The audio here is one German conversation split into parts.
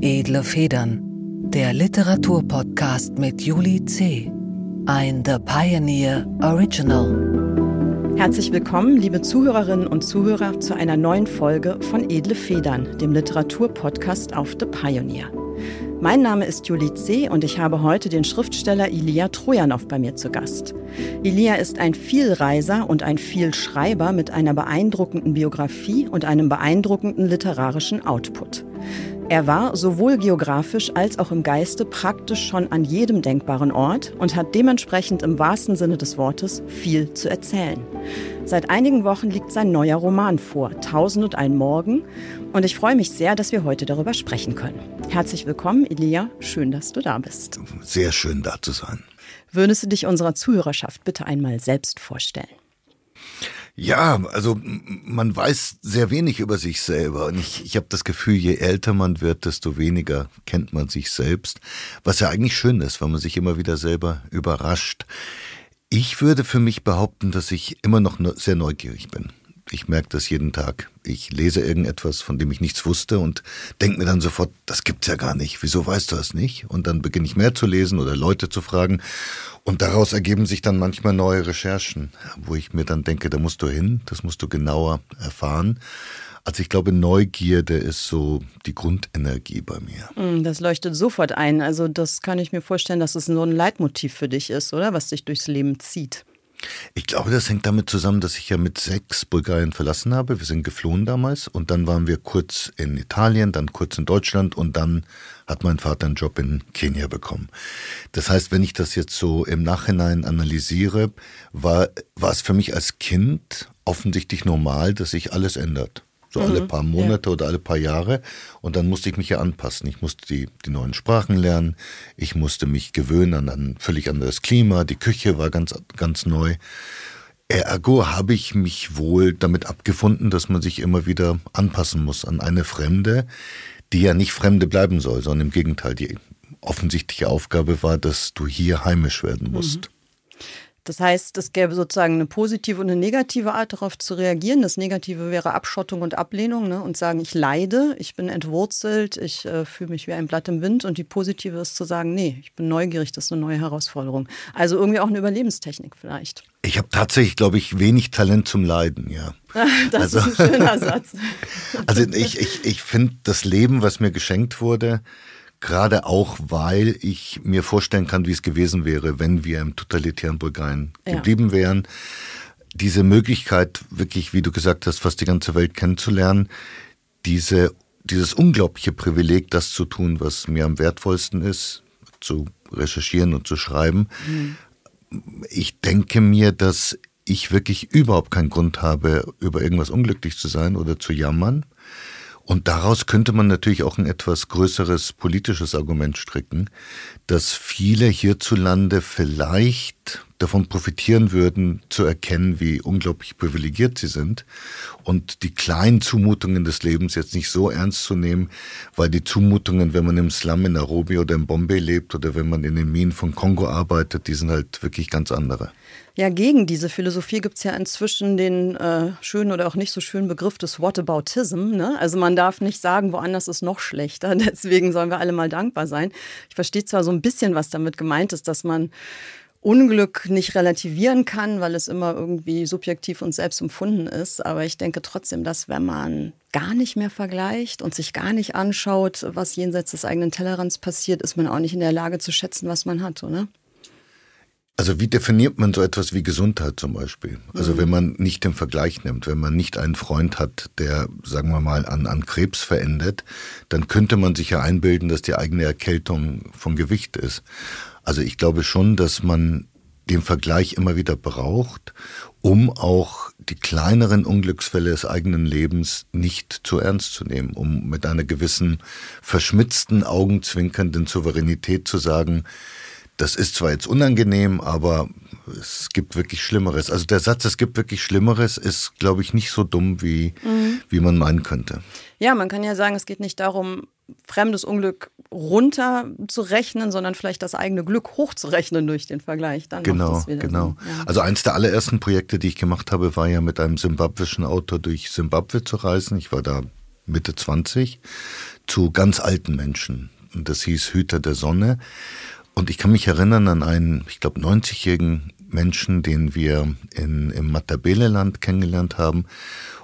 Edle Federn, der Literaturpodcast mit Juli C. Ein The Pioneer Original. Herzlich willkommen, liebe Zuhörerinnen und Zuhörer, zu einer neuen Folge von Edle Federn, dem Literaturpodcast auf The Pioneer. Mein Name ist Julie C. und ich habe heute den Schriftsteller Ilia Trojanow bei mir zu Gast. Ilia ist ein Vielreiser und ein Vielschreiber mit einer beeindruckenden Biografie und einem beeindruckenden literarischen Output. Er war sowohl geografisch als auch im Geiste praktisch schon an jedem denkbaren Ort und hat dementsprechend im wahrsten Sinne des Wortes viel zu erzählen. Seit einigen Wochen liegt sein neuer Roman vor, Tausend und ein Morgen, und ich freue mich sehr, dass wir heute darüber sprechen können. Herzlich willkommen, Elia. Schön, dass du da bist. Sehr schön, da zu sein. Würdest du dich unserer Zuhörerschaft bitte einmal selbst vorstellen? Ja, also man weiß sehr wenig über sich selber. Und ich, ich habe das Gefühl, je älter man wird, desto weniger kennt man sich selbst. Was ja eigentlich schön ist, weil man sich immer wieder selber überrascht. Ich würde für mich behaupten, dass ich immer noch sehr neugierig bin. Ich merke das jeden Tag. Ich lese irgendetwas, von dem ich nichts wusste und denke mir dann sofort, das gibt's ja gar nicht. Wieso weißt du das nicht? Und dann beginne ich mehr zu lesen oder Leute zu fragen. Und daraus ergeben sich dann manchmal neue Recherchen, wo ich mir dann denke, da musst du hin, das musst du genauer erfahren. Also ich glaube, Neugierde ist so die Grundenergie bei mir. Hm, das leuchtet sofort ein. Also das kann ich mir vorstellen, dass es so ein Leitmotiv für dich ist, oder? Was dich durchs Leben zieht. Ich glaube, das hängt damit zusammen, dass ich ja mit sechs Bulgarien verlassen habe. Wir sind geflohen damals und dann waren wir kurz in Italien, dann kurz in Deutschland und dann hat mein Vater einen Job in Kenia bekommen. Das heißt, wenn ich das jetzt so im Nachhinein analysiere, war, war es für mich als Kind offensichtlich normal, dass sich alles ändert. So mhm, alle paar Monate ja. oder alle paar Jahre. Und dann musste ich mich ja anpassen. Ich musste die, die neuen Sprachen lernen. Ich musste mich gewöhnen an ein völlig anderes Klima. Die Küche war ganz, ganz neu. Ergo habe ich mich wohl damit abgefunden, dass man sich immer wieder anpassen muss an eine Fremde, die ja nicht Fremde bleiben soll, sondern im Gegenteil, die offensichtliche Aufgabe war, dass du hier heimisch werden musst. Mhm. Das heißt, es gäbe sozusagen eine positive und eine negative Art darauf zu reagieren. Das Negative wäre Abschottung und Ablehnung ne? und sagen, ich leide, ich bin entwurzelt, ich äh, fühle mich wie ein Blatt im Wind. Und die positive ist zu sagen, nee, ich bin neugierig, das ist eine neue Herausforderung. Also irgendwie auch eine Überlebenstechnik vielleicht. Ich habe tatsächlich, glaube ich, wenig Talent zum Leiden, ja. das also, ist ein schöner Satz. also ich, ich, ich finde das Leben, was mir geschenkt wurde, Gerade auch, weil ich mir vorstellen kann, wie es gewesen wäre, wenn wir im totalitären Bulgarien ja. geblieben wären. Diese Möglichkeit, wirklich, wie du gesagt hast, fast die ganze Welt kennenzulernen, diese, dieses unglaubliche Privileg, das zu tun, was mir am wertvollsten ist, zu recherchieren und zu schreiben. Mhm. Ich denke mir, dass ich wirklich überhaupt keinen Grund habe, über irgendwas unglücklich zu sein oder zu jammern. Und daraus könnte man natürlich auch ein etwas größeres politisches Argument stricken, dass viele hierzulande vielleicht davon profitieren würden, zu erkennen, wie unglaublich privilegiert sie sind und die kleinen Zumutungen des Lebens jetzt nicht so ernst zu nehmen, weil die Zumutungen, wenn man im Slum in Nairobi oder in Bombay lebt oder wenn man in den Minen von Kongo arbeitet, die sind halt wirklich ganz andere. Ja, gegen diese Philosophie gibt es ja inzwischen den äh, schönen oder auch nicht so schönen Begriff des Whataboutism. Ne? Also man darf nicht sagen, woanders ist noch schlechter. Deswegen sollen wir alle mal dankbar sein. Ich verstehe zwar so ein bisschen, was damit gemeint ist, dass man Unglück nicht relativieren kann, weil es immer irgendwie subjektiv und selbst empfunden ist. Aber ich denke trotzdem, dass wenn man gar nicht mehr vergleicht und sich gar nicht anschaut, was jenseits des eigenen Tellerrands passiert, ist man auch nicht in der Lage zu schätzen, was man hat, oder? Also wie definiert man so etwas wie Gesundheit zum Beispiel? Also mhm. wenn man nicht den Vergleich nimmt, wenn man nicht einen Freund hat, der, sagen wir mal, an, an Krebs verendet, dann könnte man sich ja einbilden, dass die eigene Erkältung von Gewicht ist. Also ich glaube schon, dass man den Vergleich immer wieder braucht, um auch die kleineren Unglücksfälle des eigenen Lebens nicht zu ernst zu nehmen, um mit einer gewissen verschmitzten, augenzwinkernden Souveränität zu sagen, das ist zwar jetzt unangenehm, aber es gibt wirklich Schlimmeres. Also der Satz, es gibt wirklich Schlimmeres, ist, glaube ich, nicht so dumm, wie, mhm. wie man meinen könnte. Ja, man kann ja sagen, es geht nicht darum, fremdes Unglück runterzurechnen, sondern vielleicht das eigene Glück hochzurechnen durch den Vergleich. Dann genau, genau. Ja. Also eins der allerersten Projekte, die ich gemacht habe, war ja mit einem simbabwischen Autor durch Simbabwe zu reisen. Ich war da Mitte 20, zu ganz alten Menschen. Und das hieß Hüter der Sonne. Und ich kann mich erinnern an einen, ich glaube, 90-jährigen Menschen, den wir in, im Matabeleland kennengelernt haben.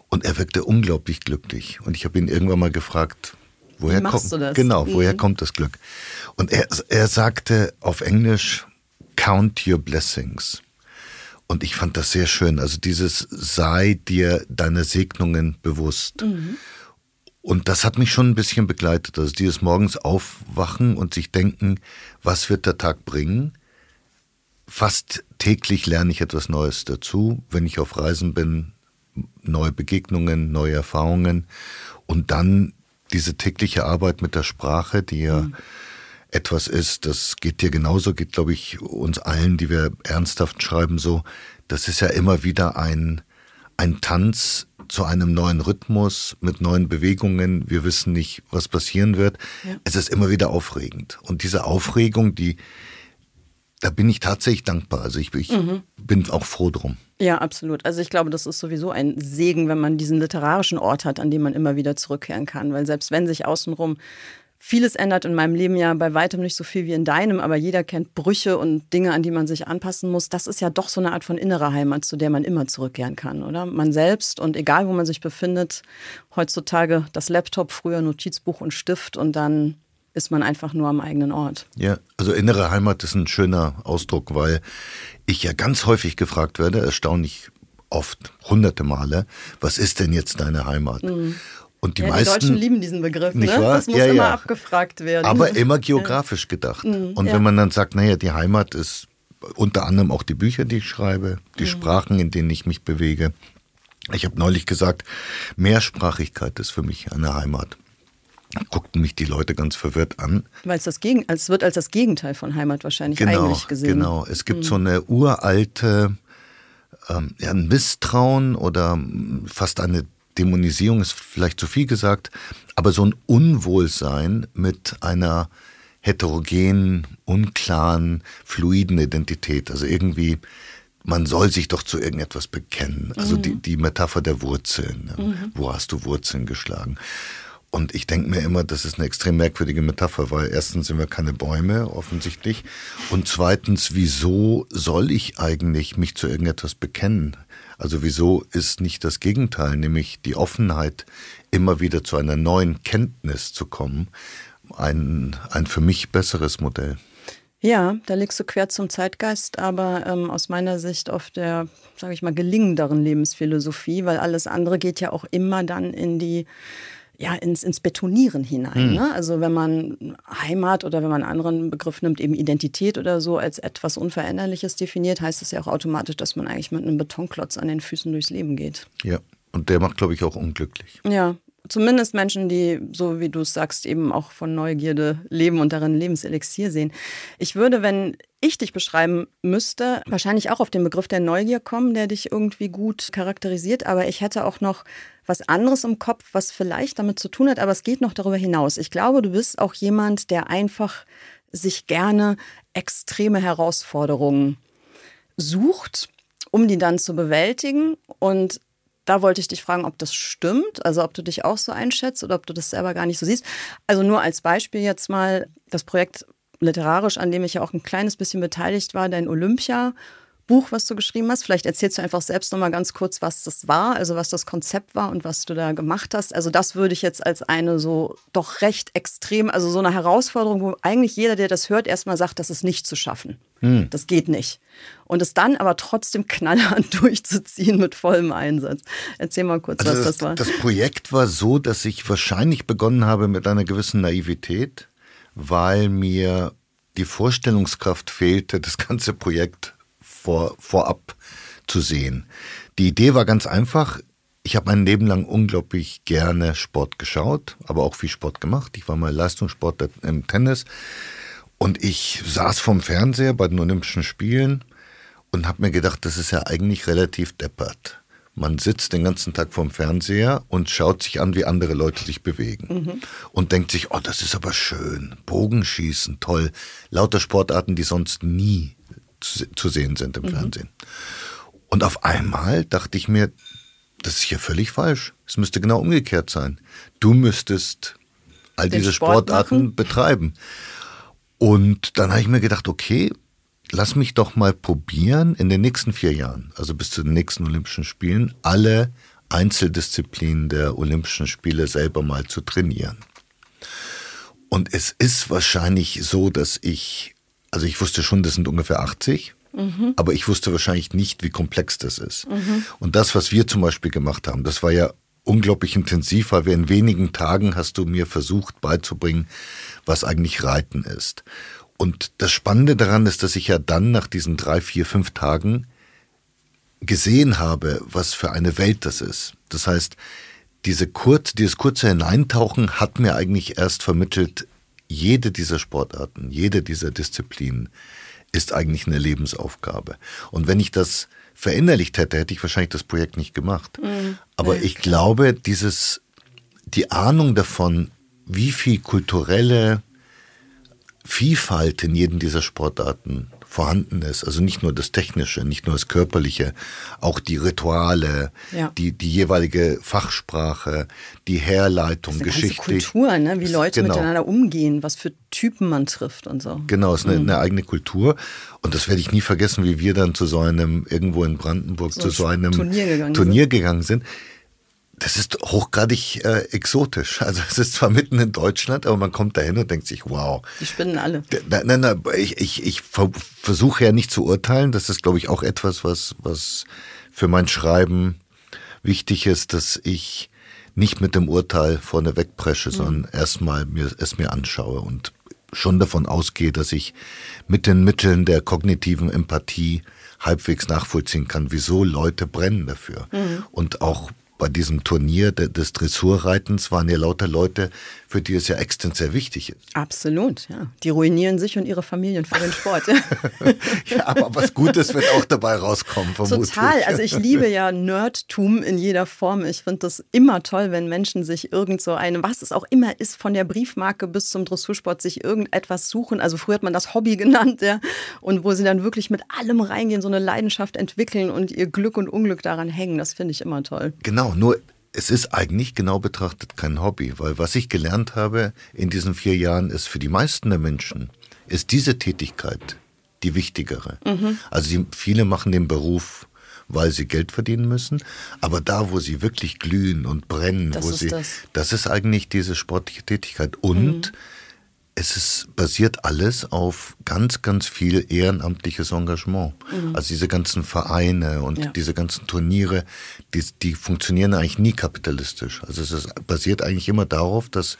Und er wirkte unglaublich glücklich. Und ich habe ihn irgendwann mal gefragt, woher kommt das? Genau, woher mhm. kommt das Glück? Und er, er sagte auf Englisch, Count your blessings. Und ich fand das sehr schön. Also dieses sei dir deiner Segnungen bewusst. Mhm. Und das hat mich schon ein bisschen begleitet. Also dieses morgens aufwachen und sich denken, was wird der Tag bringen? Fast täglich lerne ich etwas Neues dazu. Wenn ich auf Reisen bin, neue Begegnungen, neue Erfahrungen und dann diese tägliche Arbeit mit der Sprache, die ja mhm. etwas ist, das geht dir genauso, geht glaube ich uns allen, die wir ernsthaft schreiben, so. Das ist ja immer wieder ein, ein Tanz zu einem neuen Rhythmus mit neuen Bewegungen. Wir wissen nicht, was passieren wird. Ja. Es ist immer wieder aufregend. Und diese Aufregung, die, da bin ich tatsächlich dankbar. Also ich, ich mhm. bin auch froh drum. Ja, absolut. Also ich glaube, das ist sowieso ein Segen, wenn man diesen literarischen Ort hat, an dem man immer wieder zurückkehren kann. Weil selbst wenn sich außenrum vieles ändert in meinem Leben ja bei weitem nicht so viel wie in deinem, aber jeder kennt Brüche und Dinge, an die man sich anpassen muss. Das ist ja doch so eine Art von innerer Heimat, zu der man immer zurückkehren kann, oder? Man selbst und egal, wo man sich befindet, heutzutage das Laptop, früher Notizbuch und Stift und dann ist man einfach nur am eigenen Ort. Ja, also innere Heimat ist ein schöner Ausdruck, weil ich ja ganz häufig gefragt werde, erstaunlich oft, hunderte Male, was ist denn jetzt deine Heimat? Mhm. Und die, ja, meisten, die Deutschen lieben diesen Begriff, ne? Das muss ja, immer ja. abgefragt werden. Aber immer geografisch gedacht. Mhm, Und wenn man dann sagt, naja, die Heimat ist unter anderem auch die Bücher, die ich schreibe, die mhm. Sprachen, in denen ich mich bewege. Ich habe neulich gesagt, Mehrsprachigkeit ist für mich eine Heimat guckten mich die Leute ganz verwirrt an. Weil es das Gegen es wird als das Gegenteil von Heimat wahrscheinlich genau, eigentlich gesehen. Genau, es gibt mhm. so eine uralte, ähm, ja, ein Misstrauen oder fast eine Dämonisierung ist vielleicht zu viel gesagt, aber so ein Unwohlsein mit einer heterogenen, unklaren, fluiden Identität. Also irgendwie, man soll sich doch zu irgendetwas bekennen. Also mhm. die, die Metapher der Wurzeln. Mhm. Wo hast du Wurzeln geschlagen? Und ich denke mir immer, das ist eine extrem merkwürdige Metapher, weil erstens sind wir keine Bäume, offensichtlich. Und zweitens, wieso soll ich eigentlich mich zu irgendetwas bekennen? Also wieso ist nicht das Gegenteil, nämlich die Offenheit, immer wieder zu einer neuen Kenntnis zu kommen, ein, ein für mich besseres Modell? Ja, da liegst du quer zum Zeitgeist, aber ähm, aus meiner Sicht auf der, sage ich mal, gelingenderen Lebensphilosophie, weil alles andere geht ja auch immer dann in die ja, ins, ins Betonieren hinein. Mhm. Ne? Also wenn man Heimat oder wenn man einen anderen Begriff nimmt, eben Identität oder so als etwas Unveränderliches definiert, heißt das ja auch automatisch, dass man eigentlich mit einem Betonklotz an den Füßen durchs Leben geht. Ja, und der macht, glaube ich, auch unglücklich. Ja, zumindest Menschen, die, so wie du es sagst, eben auch von Neugierde leben und darin Lebenselixier sehen. Ich würde, wenn ich dich beschreiben müsste, wahrscheinlich auch auf den Begriff der Neugier kommen, der dich irgendwie gut charakterisiert, aber ich hätte auch noch was anderes im Kopf, was vielleicht damit zu tun hat, aber es geht noch darüber hinaus. Ich glaube, du bist auch jemand, der einfach sich gerne extreme Herausforderungen sucht, um die dann zu bewältigen. Und da wollte ich dich fragen, ob das stimmt, also ob du dich auch so einschätzt oder ob du das selber gar nicht so siehst. Also nur als Beispiel jetzt mal das Projekt literarisch, an dem ich ja auch ein kleines bisschen beteiligt war, dein Olympia Buch, was du geschrieben hast. Vielleicht erzählst du einfach selbst noch mal ganz kurz, was das war, also was das Konzept war und was du da gemacht hast. Also das würde ich jetzt als eine so doch recht extrem, also so eine Herausforderung, wo eigentlich jeder, der das hört, erstmal sagt, das ist nicht zu schaffen. Hm. Das geht nicht. Und es dann aber trotzdem knallhart durchzuziehen mit vollem Einsatz. Erzähl mal kurz, also was das, das war. Das Projekt war so, dass ich wahrscheinlich begonnen habe mit einer gewissen Naivität, weil mir die Vorstellungskraft fehlte, das ganze Projekt vor, vorab zu sehen. Die Idee war ganz einfach. Ich habe mein Leben lang unglaublich gerne Sport geschaut, aber auch viel Sport gemacht. Ich war mal Leistungssportler im Tennis und ich saß vorm Fernseher bei den Olympischen Spielen und habe mir gedacht, das ist ja eigentlich relativ deppert. Man sitzt den ganzen Tag vorm Fernseher und schaut sich an, wie andere Leute sich bewegen. Mhm. Und denkt sich, oh, das ist aber schön. Bogenschießen, toll. Lauter Sportarten, die sonst nie zu, zu sehen sind im mhm. Fernsehen. Und auf einmal dachte ich mir, das ist ja völlig falsch. Es müsste genau umgekehrt sein. Du müsstest all Den diese Sport Sportarten machen. betreiben. Und dann habe ich mir gedacht, okay, lass mich doch mal probieren, in den nächsten vier Jahren, also bis zu den nächsten Olympischen Spielen, alle Einzeldisziplinen der Olympischen Spiele selber mal zu trainieren. Und es ist wahrscheinlich so, dass ich, also ich wusste schon, das sind ungefähr 80, mhm. aber ich wusste wahrscheinlich nicht, wie komplex das ist. Mhm. Und das, was wir zum Beispiel gemacht haben, das war ja unglaublich intensiv, weil wir in wenigen Tagen hast du mir versucht beizubringen, was eigentlich Reiten ist. Und das Spannende daran ist, dass ich ja dann nach diesen drei, vier, fünf Tagen gesehen habe, was für eine Welt das ist. Das heißt, diese kurz, dieses kurze Hineintauchen hat mir eigentlich erst vermittelt, jede dieser Sportarten, jede dieser Disziplinen ist eigentlich eine Lebensaufgabe. Und wenn ich das verinnerlicht hätte, hätte ich wahrscheinlich das Projekt nicht gemacht. Mhm. Aber ich glaube, dieses, die Ahnung davon, wie viel kulturelle Vielfalt in jedem dieser Sportarten vorhanden ist. Also nicht nur das Technische, nicht nur das Körperliche, auch die Rituale, ja. die, die jeweilige Fachsprache, die Herleitung, das ist eine Geschichte. Kultur, ne? wie Leute genau. miteinander umgehen, was für Typen man trifft und so. Genau, es ist eine, mhm. eine, eigene Kultur. Und das werde ich nie vergessen, wie wir dann zu so einem, irgendwo in Brandenburg, so zu so einem Turnier gegangen, Turnier sind. gegangen sind das ist hochgradig äh, exotisch. Also es ist zwar mitten in Deutschland, aber man kommt dahin und denkt sich, wow. Die spinnen alle. Nein, nein, nein ich, ich, ich versuche ja nicht zu urteilen. Das ist, glaube ich, auch etwas, was, was für mein Schreiben wichtig ist, dass ich nicht mit dem Urteil vorne wegpresche, mhm. sondern erstmal mir, es mir anschaue und schon davon ausgehe, dass ich mit den Mitteln der kognitiven Empathie halbwegs nachvollziehen kann, wieso Leute brennen dafür. Mhm. Und auch bei diesem Turnier des Dressurreitens waren ja lauter Leute, für die es ja extens wichtig ist. Absolut, ja. Die ruinieren sich und ihre Familien für den Sport. ja, aber was Gutes wird auch dabei rauskommen, vermutlich. Total. Also ich liebe ja Nerdtum in jeder Form. Ich finde das immer toll, wenn Menschen sich irgend so eine, was es auch immer ist, von der Briefmarke bis zum Dressursport, sich irgendetwas suchen. Also früher hat man das Hobby genannt, ja. Und wo sie dann wirklich mit allem reingehen, so eine Leidenschaft entwickeln und ihr Glück und Unglück daran hängen. Das finde ich immer toll. Genau, nur es ist eigentlich genau betrachtet kein Hobby, weil was ich gelernt habe in diesen vier Jahren ist für die meisten der Menschen, ist diese Tätigkeit die wichtigere. Mhm. Also sie, viele machen den Beruf, weil sie Geld verdienen müssen, aber da, wo sie wirklich glühen und brennen, das wo sie, das. das. ist eigentlich diese sportliche Tätigkeit und mhm es ist, basiert alles auf ganz, ganz viel ehrenamtliches Engagement. Mhm. Also diese ganzen Vereine und ja. diese ganzen Turniere, die, die funktionieren eigentlich nie kapitalistisch. Also es ist, basiert eigentlich immer darauf, dass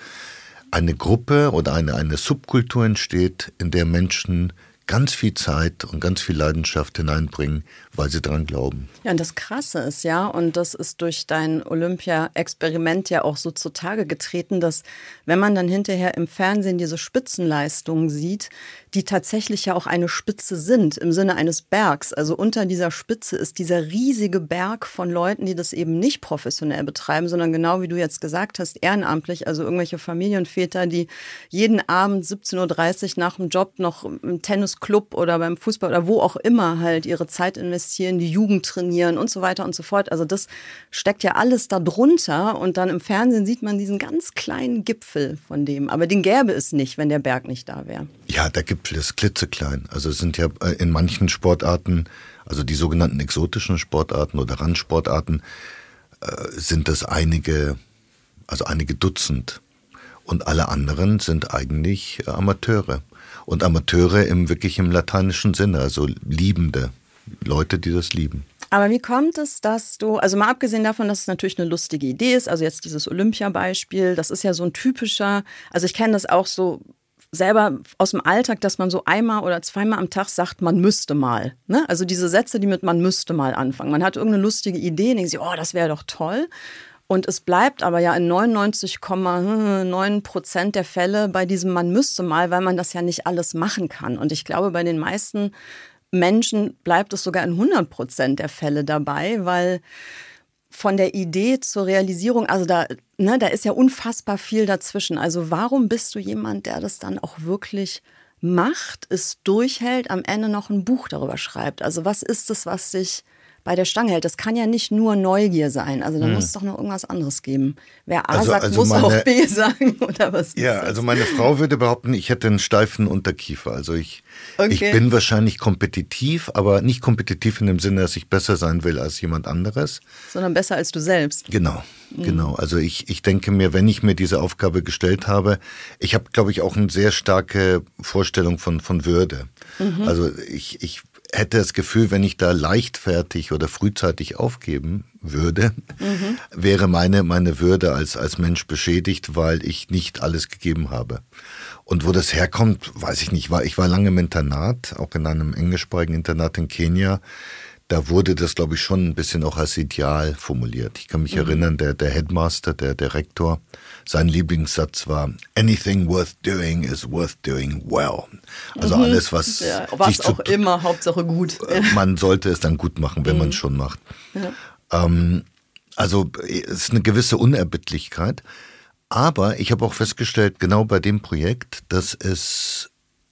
eine Gruppe oder eine, eine Subkultur entsteht, in der Menschen ganz viel Zeit und ganz viel Leidenschaft hineinbringen, weil sie daran glauben. Ja, und das Krasse ist ja, und das ist durch dein Olympia-Experiment ja auch so zutage getreten, dass wenn man dann hinterher im Fernsehen diese Spitzenleistungen sieht, die tatsächlich ja auch eine Spitze sind, im Sinne eines Bergs. Also unter dieser Spitze ist dieser riesige Berg von Leuten, die das eben nicht professionell betreiben, sondern genau wie du jetzt gesagt hast, ehrenamtlich, also irgendwelche Familienväter, die jeden Abend 17.30 Uhr nach dem Job noch im Tennisclub oder beim Fußball oder wo auch immer halt ihre Zeit investieren, die Jugend trainieren und so weiter und so fort. Also das steckt ja alles da drunter und dann im Fernsehen sieht man diesen ganz kleinen Gipfel von dem. Aber den gäbe es nicht, wenn der Berg nicht da wäre. Ja, der Gipfel ist klitzeklein. Also es sind ja äh, in manchen Sportarten, also die sogenannten exotischen Sportarten oder Randsportarten, äh, sind das einige, also einige Dutzend. Und alle anderen sind eigentlich Amateure. Und Amateure im wirklich im lateinischen Sinne, also Liebende, Leute, die das lieben. Aber wie kommt es, dass du, also mal abgesehen davon, dass es natürlich eine lustige Idee ist, also jetzt dieses Olympia-Beispiel, das ist ja so ein typischer, also ich kenne das auch so selber aus dem Alltag, dass man so einmal oder zweimal am Tag sagt, man müsste mal. Ne? Also diese Sätze, die mit man müsste mal anfangen. Man hat irgendeine lustige Idee, denkt sich, oh, das wäre doch toll. Und es bleibt aber ja in 99,9 Prozent der Fälle bei diesem man müsste mal, weil man das ja nicht alles machen kann. Und ich glaube, bei den meisten Menschen bleibt es sogar in 100 Prozent der Fälle dabei, weil von der Idee zur Realisierung, also da, ne, da ist ja unfassbar viel dazwischen. Also warum bist du jemand, der das dann auch wirklich macht, es durchhält, am Ende noch ein Buch darüber schreibt? Also was ist es, was dich bei der Stange hält. Das kann ja nicht nur Neugier sein. Also da hm. muss es doch noch irgendwas anderes geben. Wer A also, sagt, also muss meine, auch B sagen oder was? Ja, also meine Frau würde behaupten, ich hätte einen steifen Unterkiefer. Also ich, okay. ich bin wahrscheinlich kompetitiv, aber nicht kompetitiv in dem Sinne, dass ich besser sein will als jemand anderes. Sondern besser als du selbst. Genau. Mhm. Genau, also ich, ich denke mir, wenn ich mir diese Aufgabe gestellt habe, ich habe, glaube ich, auch eine sehr starke Vorstellung von, von Würde. Mhm. Also ich, ich hätte das Gefühl, wenn ich da leichtfertig oder frühzeitig aufgeben würde, mhm. wäre meine, meine Würde als, als Mensch beschädigt, weil ich nicht alles gegeben habe. Und wo das herkommt, weiß ich nicht. Ich war lange im Internat, auch in einem englischsprachigen Internat in Kenia da wurde das, glaube ich, schon ein bisschen auch als Ideal formuliert. Ich kann mich mhm. erinnern, der, der Headmaster, der, der Rektor, sein Lieblingssatz war, anything worth doing is worth doing well. Also mhm. alles, was... Ja, was auch zu, immer, Hauptsache gut. Äh, man sollte es dann gut machen, wenn mhm. man es schon macht. Ja. Ähm, also es ist eine gewisse Unerbittlichkeit. Aber ich habe auch festgestellt, genau bei dem Projekt, dass es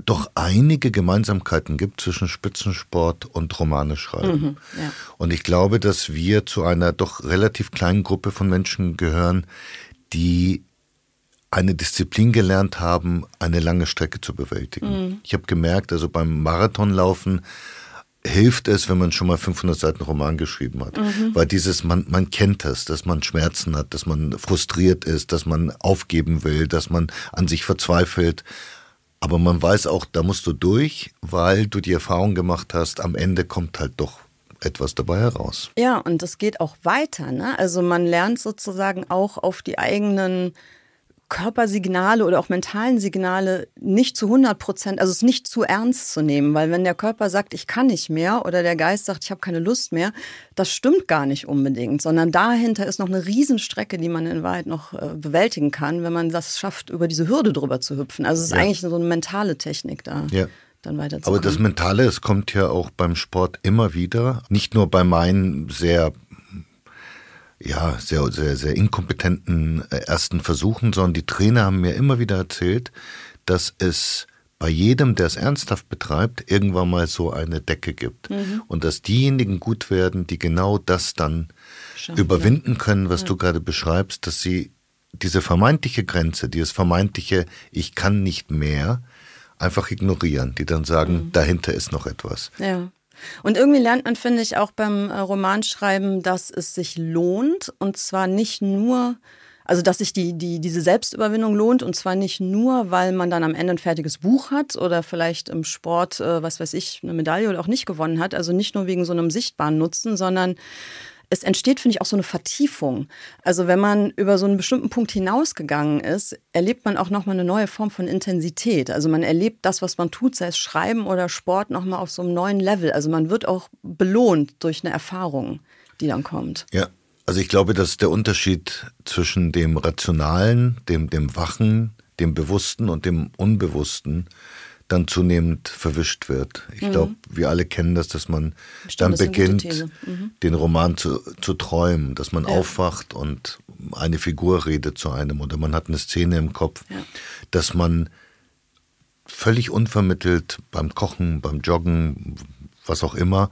doch einige Gemeinsamkeiten gibt zwischen Spitzensport und Romane schreiben. Mhm, ja. Und ich glaube, dass wir zu einer doch relativ kleinen Gruppe von Menschen gehören, die eine Disziplin gelernt haben, eine lange Strecke zu bewältigen. Mhm. Ich habe gemerkt, also beim Marathonlaufen hilft es, wenn man schon mal 500 Seiten Roman geschrieben hat. Mhm. Weil dieses, man, man kennt das, dass man Schmerzen hat, dass man frustriert ist, dass man aufgeben will, dass man an sich verzweifelt. Aber man weiß auch, da musst du durch, weil du die Erfahrung gemacht hast, am Ende kommt halt doch etwas dabei heraus. Ja, und das geht auch weiter. Ne? Also man lernt sozusagen auch auf die eigenen Körpersignale oder auch mentalen Signale nicht zu 100 Prozent, also es nicht zu ernst zu nehmen, weil wenn der Körper sagt, ich kann nicht mehr oder der Geist sagt, ich habe keine Lust mehr, das stimmt gar nicht unbedingt, sondern dahinter ist noch eine Riesenstrecke, die man in Wahrheit noch äh, bewältigen kann, wenn man das schafft, über diese Hürde drüber zu hüpfen. Also es ist ja. eigentlich so eine mentale Technik da. Ja. Aber das Mentale, es kommt ja auch beim Sport immer wieder, nicht nur bei meinen sehr ja, sehr, sehr, sehr inkompetenten äh, ersten Versuchen, sondern die Trainer haben mir immer wieder erzählt, dass es bei jedem, der es ernsthaft betreibt, irgendwann mal so eine Decke gibt. Mhm. Und dass diejenigen gut werden, die genau das dann Schauen, überwinden können, was ja. du gerade beschreibst, dass sie diese vermeintliche Grenze, dieses vermeintliche Ich kann nicht mehr, einfach ignorieren, die dann sagen, mhm. dahinter ist noch etwas. Ja. Und irgendwie lernt man, finde ich, auch beim äh, Romanschreiben, dass es sich lohnt. Und zwar nicht nur, also dass sich die, die, diese Selbstüberwindung lohnt. Und zwar nicht nur, weil man dann am Ende ein fertiges Buch hat oder vielleicht im Sport, äh, was weiß ich, eine Medaille oder auch nicht gewonnen hat. Also nicht nur wegen so einem sichtbaren Nutzen, sondern es entsteht, finde ich, auch so eine Vertiefung. Also wenn man über so einen bestimmten Punkt hinausgegangen ist, erlebt man auch nochmal eine neue Form von Intensität. Also man erlebt das, was man tut, sei es Schreiben oder Sport, nochmal auf so einem neuen Level. Also man wird auch belohnt durch eine Erfahrung, die dann kommt. Ja, also ich glaube, dass der Unterschied zwischen dem Rationalen, dem, dem Wachen, dem Bewussten und dem Unbewussten dann zunehmend verwischt wird. Ich mhm. glaube, wir alle kennen das, dass man Stimmt, dann beginnt, mhm. den Roman zu, zu träumen, dass man ja. aufwacht und eine Figur redet zu einem oder man hat eine Szene im Kopf, ja. dass man völlig unvermittelt beim Kochen, beim Joggen, was auch immer,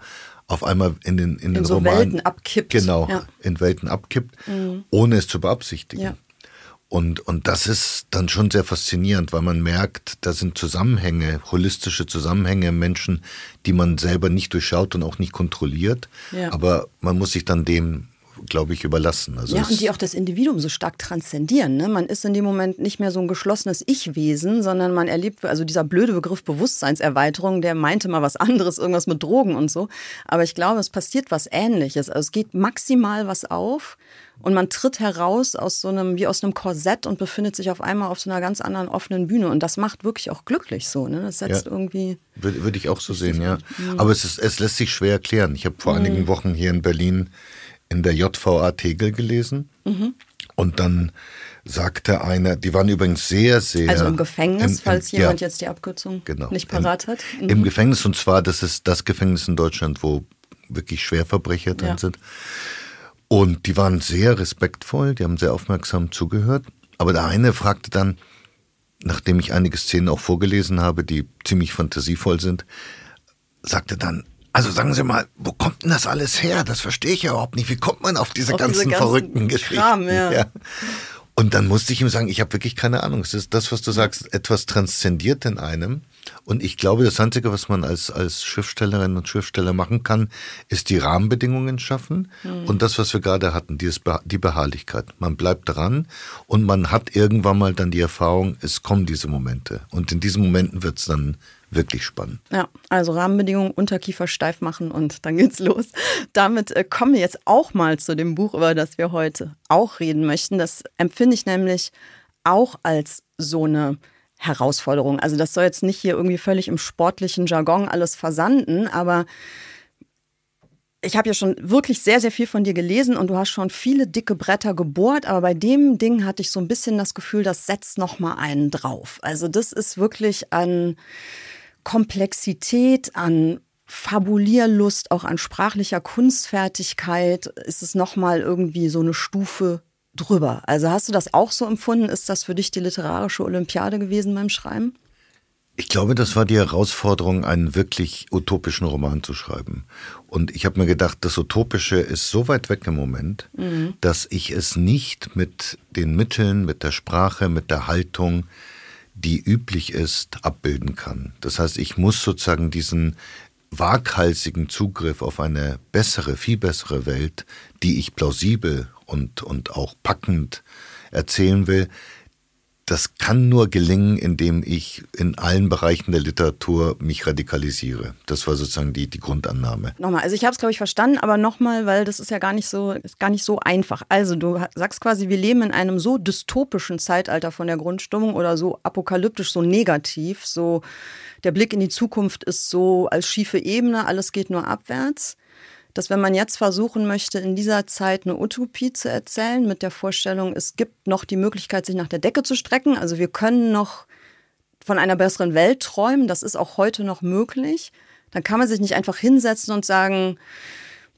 auf einmal in den, in, in den so Roman Welten abkippt. Genau, ja. in Welten abkippt, mhm. ohne es zu beabsichtigen. Und, und das ist dann schon sehr faszinierend, weil man merkt, da sind Zusammenhänge, holistische Zusammenhänge im Menschen, die man selber nicht durchschaut und auch nicht kontrolliert. Ja. Aber man muss sich dann dem glaube ich, überlassen. Also ja, und die auch das Individuum so stark transzendieren. Ne? Man ist in dem Moment nicht mehr so ein geschlossenes Ich-Wesen, sondern man erlebt, also dieser blöde Begriff Bewusstseinserweiterung, der meinte mal was anderes, irgendwas mit Drogen und so. Aber ich glaube, es passiert was Ähnliches. Also es geht maximal was auf und man tritt heraus aus so einem, wie aus einem Korsett und befindet sich auf einmal auf so einer ganz anderen offenen Bühne. Und das macht wirklich auch glücklich so. Ne? Das setzt ja, irgendwie. Würde, würde ich auch so sehen, ja. Mhm. Aber es, ist, es lässt sich schwer erklären. Ich habe vor mhm. einigen Wochen hier in Berlin in der JVA Tegel gelesen. Mhm. Und dann sagte einer, die waren übrigens sehr, sehr. Also im Gefängnis, im, im, falls jemand ja, jetzt die Abkürzung genau, nicht parat hat. Mhm. Im Gefängnis, und zwar, das ist das Gefängnis in Deutschland, wo wirklich Schwerverbrecher drin ja. sind. Und die waren sehr respektvoll, die haben sehr aufmerksam zugehört. Aber der eine fragte dann, nachdem ich einige Szenen auch vorgelesen habe, die ziemlich fantasievoll sind, sagte dann, Also sagen Sie mal, wo kommt denn das alles her? Das verstehe ich ja überhaupt nicht. Wie kommt man auf diese, auf ganzen, diese ganzen, verrückten Geschichten? Kram, ja. ja. Und dann musste ich ihm sagen, ich habe wirklich keine Ahnung. Es ist das, was du sagst, etwas transzendiert in einem. Und ich glaube, das Einzige, was man als, als Schriftstellerin und Schriftsteller machen kann, ist die Rahmenbedingungen schaffen. Mhm. Und das, was wir gerade hatten, die, die Beharrlichkeit. Man bleibt dran und man hat irgendwann mal dann die Erfahrung, es kommen diese Momente. Und in diesen Momenten wird es dann wirklich spannend. Ja, also Rahmenbedingungen, Unterkiefer steif machen und dann geht's los. Damit äh, kommen wir jetzt auch mal zu dem Buch, über das wir heute auch reden möchten. Das empfinde ich nämlich auch als so eine Herausforderung. Also das soll jetzt nicht hier irgendwie völlig im sportlichen Jargon alles versanden, aber ich habe ja schon wirklich sehr, sehr viel von dir gelesen und du hast schon viele dicke Bretter gebohrt, aber bei dem Ding hatte ich so ein bisschen das Gefühl, das setzt noch mal einen drauf. Also das ist wirklich an Komplexität, an Fabulierlust, auch an sprachlicher Kunstfertigkeit ist es noch mal irgendwie so eine Stufe drüber. Also hast du das auch so empfunden? Ist das für dich die literarische Olympiade gewesen beim Schreiben? Ich glaube, das war die Herausforderung, einen wirklich utopischen Roman zu schreiben. Und ich habe mir gedacht, das Utopische ist so weit weg im Moment, mhm. dass ich es nicht mit den Mitteln, mit der Sprache, mit der Haltung, die üblich ist, abbilden kann. Das heißt, ich muss sozusagen diesen waghalsigen Zugriff auf eine bessere, viel bessere Welt, die ich plausibel und, und auch packend erzählen will, das kann nur gelingen, indem ich in allen Bereichen der Literatur mich radikalisiere. Das war sozusagen die, die Grundannahme. Nochmal, also ich habe es, glaube ich, verstanden, aber nochmal, weil das ist ja gar nicht, so, ist gar nicht so einfach. Also du sagst quasi, wir leben in einem so dystopischen Zeitalter von der Grundstimmung oder so apokalyptisch, so negativ, so der Blick in die Zukunft ist so als schiefe Ebene, alles geht nur abwärts dass wenn man jetzt versuchen möchte, in dieser Zeit eine Utopie zu erzählen, mit der Vorstellung, es gibt noch die Möglichkeit, sich nach der Decke zu strecken, also wir können noch von einer besseren Welt träumen, das ist auch heute noch möglich, dann kann man sich nicht einfach hinsetzen und sagen,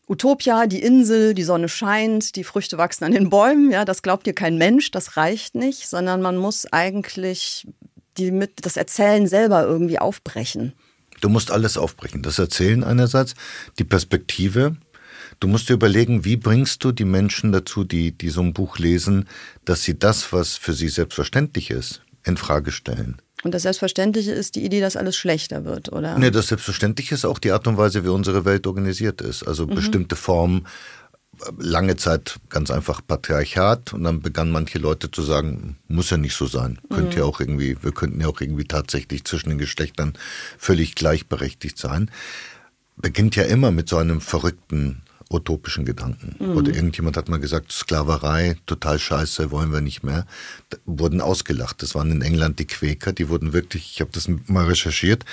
Utopia, die Insel, die Sonne scheint, die Früchte wachsen an den Bäumen, ja, das glaubt dir kein Mensch, das reicht nicht, sondern man muss eigentlich die mit, das Erzählen selber irgendwie aufbrechen. Du musst alles aufbrechen. Das Erzählen einerseits, die Perspektive. Du musst dir überlegen, wie bringst du die Menschen dazu, die, die so ein Buch lesen, dass sie das, was für sie selbstverständlich ist, in Frage stellen. Und das Selbstverständliche ist die Idee, dass alles schlechter wird, oder? Nee, das Selbstverständliche ist auch die Art und Weise, wie unsere Welt organisiert ist. Also mhm. bestimmte Formen lange Zeit ganz einfach Patriarchat und dann begannen manche Leute zu sagen, muss ja nicht so sein. Mhm. Könnte ja auch irgendwie, wir könnten ja auch irgendwie tatsächlich zwischen den Geschlechtern völlig gleichberechtigt sein. Beginnt ja immer mit so einem verrückten utopischen Gedanken. Mhm. Oder irgendjemand hat mal gesagt, Sklaverei, total scheiße, wollen wir nicht mehr. Da wurden ausgelacht. Das waren in England die Quäker, die wurden wirklich, ich habe das mal recherchiert,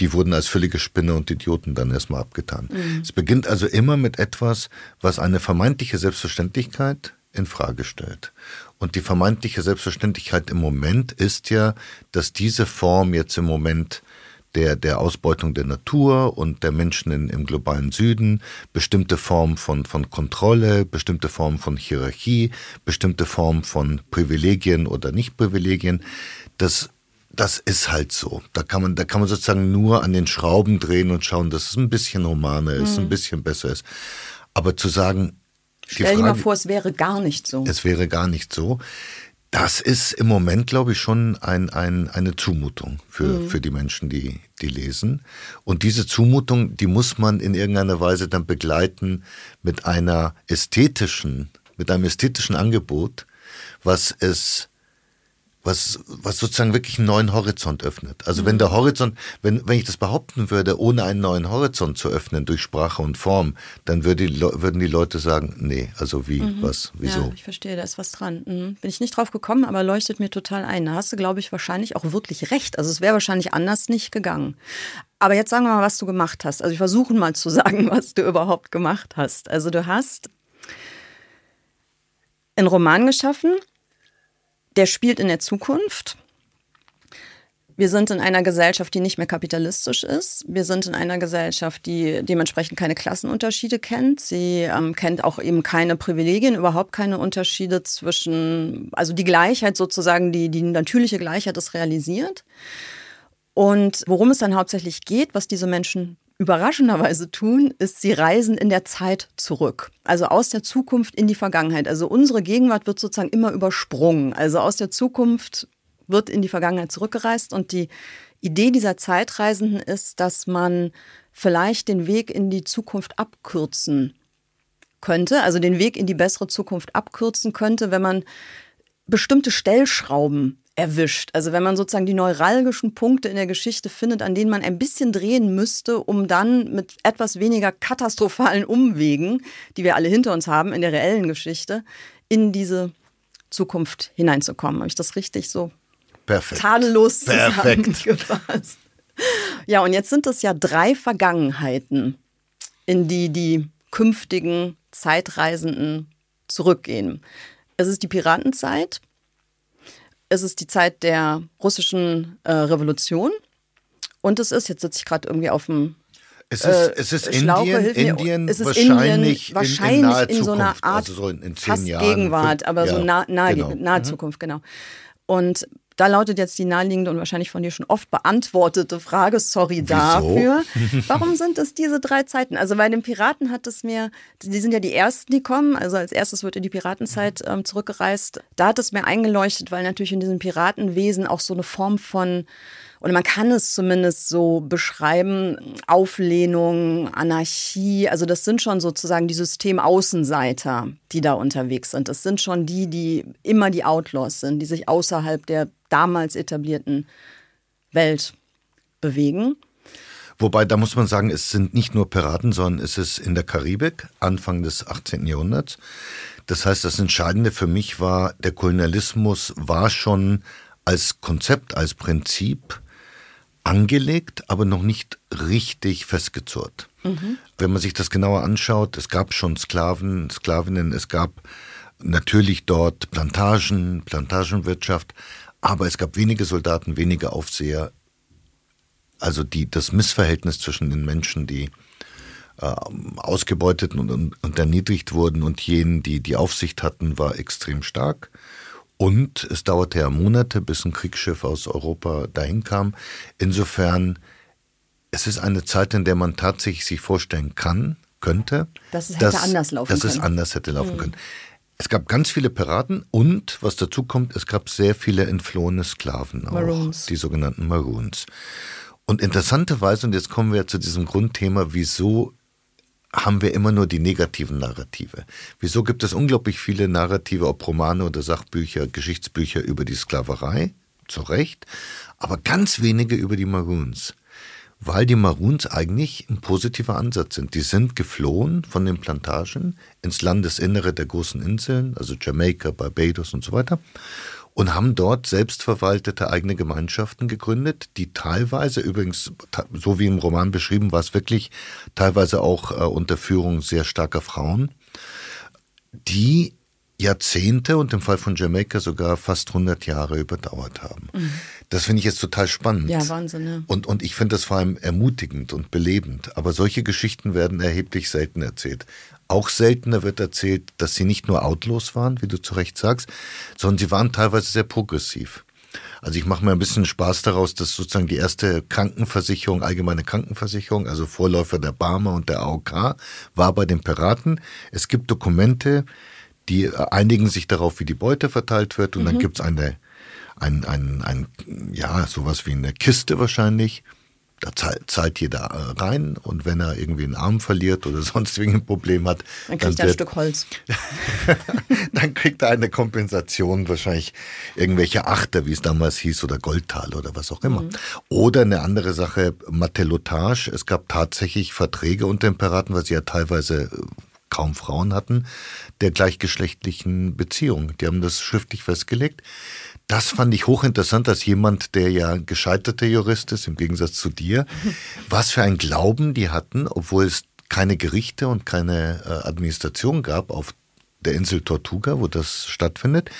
die wurden als völlige Spinner und Idioten dann erstmal abgetan. Mhm. Es beginnt also immer mit etwas, was eine vermeintliche Selbstverständlichkeit in Frage stellt. Und die vermeintliche Selbstverständlichkeit im Moment ist ja, dass diese Form jetzt im Moment der, der Ausbeutung der Natur und der Menschen in, im globalen Süden, bestimmte Formen von, von Kontrolle, bestimmte Formen von Hierarchie, bestimmte Formen von Privilegien oder Nicht-Privilegien. Das, das ist halt so. Da kann man, da kann man sozusagen nur an den Schrauben drehen und schauen, dass es ein bisschen humaner ist, mhm. ein bisschen besser ist. Aber zu sagen, Stell dir mal vor, es wäre gar nicht so. Es wäre gar nicht so. Das ist im Moment, glaube ich, schon ein, ein, eine Zumutung für, mhm. für die Menschen, die, die lesen. Und diese Zumutung, die muss man in irgendeiner Weise dann begleiten mit einer ästhetischen, mit einem ästhetischen Angebot, was es was, was sozusagen wirklich einen neuen Horizont öffnet. Also mhm. wenn der Horizont, wenn, wenn ich das behaupten würde, ohne einen neuen Horizont zu öffnen durch Sprache und Form, dann würde die, würden die Leute sagen, nee, also wie, mhm. was, wieso? Ja, ich verstehe, da ist was dran. Mhm. Bin ich nicht drauf gekommen, aber leuchtet mir total ein. Da hast du, glaube ich, wahrscheinlich auch wirklich recht. Also es wäre wahrscheinlich anders nicht gegangen. Aber jetzt sagen wir mal, was du gemacht hast. Also ich versuche mal zu sagen, was du überhaupt gemacht hast. Also du hast einen Roman geschaffen, der spielt in der Zukunft. Wir sind in einer Gesellschaft, die nicht mehr kapitalistisch ist. Wir sind in einer Gesellschaft, die dementsprechend keine Klassenunterschiede kennt. Sie ähm, kennt auch eben keine Privilegien, überhaupt keine Unterschiede zwischen, also die Gleichheit sozusagen, die, die natürliche Gleichheit ist realisiert. Und worum es dann hauptsächlich geht, was diese Menschen überraschenderweise tun, ist, sie reisen in der Zeit zurück. Also aus der Zukunft in die Vergangenheit. Also unsere Gegenwart wird sozusagen immer übersprungen. Also aus der Zukunft wird in die Vergangenheit zurückgereist und die Idee dieser Zeitreisenden ist, dass man vielleicht den Weg in die Zukunft abkürzen könnte, also den Weg in die bessere Zukunft abkürzen könnte, wenn man bestimmte Stellschrauben erwischt. Also wenn man sozusagen die neuralgischen Punkte in der Geschichte findet, an denen man ein bisschen drehen müsste, um dann mit etwas weniger katastrophalen Umwegen, die wir alle hinter uns haben in der reellen Geschichte, in diese Zukunft hineinzukommen. Habe ich das richtig so Perfekt. tadellos zusammengefasst? Ja, und jetzt sind es ja drei Vergangenheiten, in die die künftigen Zeitreisenden zurückgehen. Es ist die Piratenzeit, es ist die Zeit der russischen äh, Revolution und es ist, jetzt sitze ich gerade irgendwie auf dem es ist, äh, es ist Indien, Indien es ist wahrscheinlich, Indien, wahrscheinlich in, in, in so einer Art also so in, Gegenwart, aber ja, so nah, nahe, genau. nahe Mhm. Zukunft, genau. Und da lautet jetzt die naheliegende und wahrscheinlich von dir schon oft beantwortete Frage, sorry Wieso? dafür. Warum sind es diese drei Zeiten? Also bei den Piraten hat es mir, die sind ja die ersten, die kommen, also als erstes wird in die Piratenzeit ähm, zurückgereist. Da hat es mir eingeleuchtet, weil natürlich in diesem Piratenwesen auch so eine Form von oder man kann es zumindest so beschreiben, Auflehnung, Anarchie, also das sind schon sozusagen die Systemaußenseiter, die da unterwegs sind. Das sind schon die, die immer die Outlaws sind, die sich außerhalb der damals etablierten Welt bewegen. Wobei, da muss man sagen, es sind nicht nur Piraten, sondern es ist in der Karibik, Anfang des 18. Jahrhunderts. Das heißt, das Entscheidende für mich war, der Kolonialismus war schon als Konzept, als Prinzip angelegt, aber noch nicht richtig festgezurrt. Wenn man sich das genauer anschaut, es gab schon Sklaven, Sklavinnen, es gab natürlich dort Plantagen, Plantagenwirtschaft, aber es gab wenige Soldaten, wenige Aufseher. Also die, das Missverhältnis zwischen den Menschen, die äh, ausgebeutet und, und, und erniedrigt wurden und jenen, die die Aufsicht hatten, war extrem stark. Und es dauerte ja Monate, bis ein Kriegsschiff aus Europa dahin kam. Insofern, es ist eine Zeit, in der man tatsächlich sich vorstellen kann, könnte, Dass es hätte anders laufen dass es anders hätte laufen können. Es gab ganz viele Piraten und, was dazu kommt, es gab sehr viele entflohene Sklaven auch, Maroons. die sogenannten Maroons. Und interessanterweise, und jetzt kommen wir zu diesem Grundthema, wieso haben wir immer nur die negativen Narrative? Wieso gibt es unglaublich viele Narrative, ob Romane oder Sachbücher, Geschichtsbücher über die Sklaverei? Zu Recht. Aber ganz wenige über die Maroons. Weil die Maroons eigentlich ein positiver Ansatz sind. Die sind geflohen von den Plantagen ins Landesinnere der großen Inseln, also Jamaika, Barbados und so weiter, und haben dort selbstverwaltete eigene Gemeinschaften gegründet, die teilweise übrigens, so wie im Roman beschrieben, war es wirklich teilweise auch äh, unter Führung sehr starker Frauen, die Jahrzehnte und im Fall von Jamaika sogar fast 100 Jahre überdauert haben. Das finde ich jetzt total spannend. Mhm. Ja, Wahnsinn, ja. Und, und ich finde das vor allem ermutigend und belebend. Aber solche Geschichten werden erheblich selten erzählt. Auch seltener wird erzählt, dass sie nicht nur outlaws waren, wie du zu Recht sagst, sondern sie waren teilweise sehr progressiv. Also ich mache mir ein bisschen Spaß daraus, dass sozusagen die erste Krankenversicherung, allgemeine Krankenversicherung, also Vorläufer der Barmer und der AOK, war bei den Piraten. Es gibt Dokumente, die einigen sich darauf, wie die Beute verteilt wird. Und dann gibt es eine, ein, ein, ein, ja, sowas wie eine Kiste wahrscheinlich. Da zahlt, zahlt jeder äh, rein und wenn er irgendwie einen Arm verliert oder sonst ein Problem hat, Dann kriegt er ein Stück Holz. dann kriegt er eine Kompensation, wahrscheinlich irgendwelche Achter, wie es damals hieß, oder Goldtal oder was auch immer. Oder eine andere Sache, Matelotage. Es gab tatsächlich Verträge unter den Piraten, weil sie ja teilweise äh, kaum Frauen hatten, der gleichgeschlechtlichen Beziehung. Die haben das schriftlich festgelegt. Das fand ich hochinteressant als jemand, der ja gescheiterter Jurist ist, im Gegensatz zu dir. Was für ein Glauben die hatten, obwohl es keine Gerichte und keine äh, Administration gab auf der Insel Tortuga, wo das stattfindet.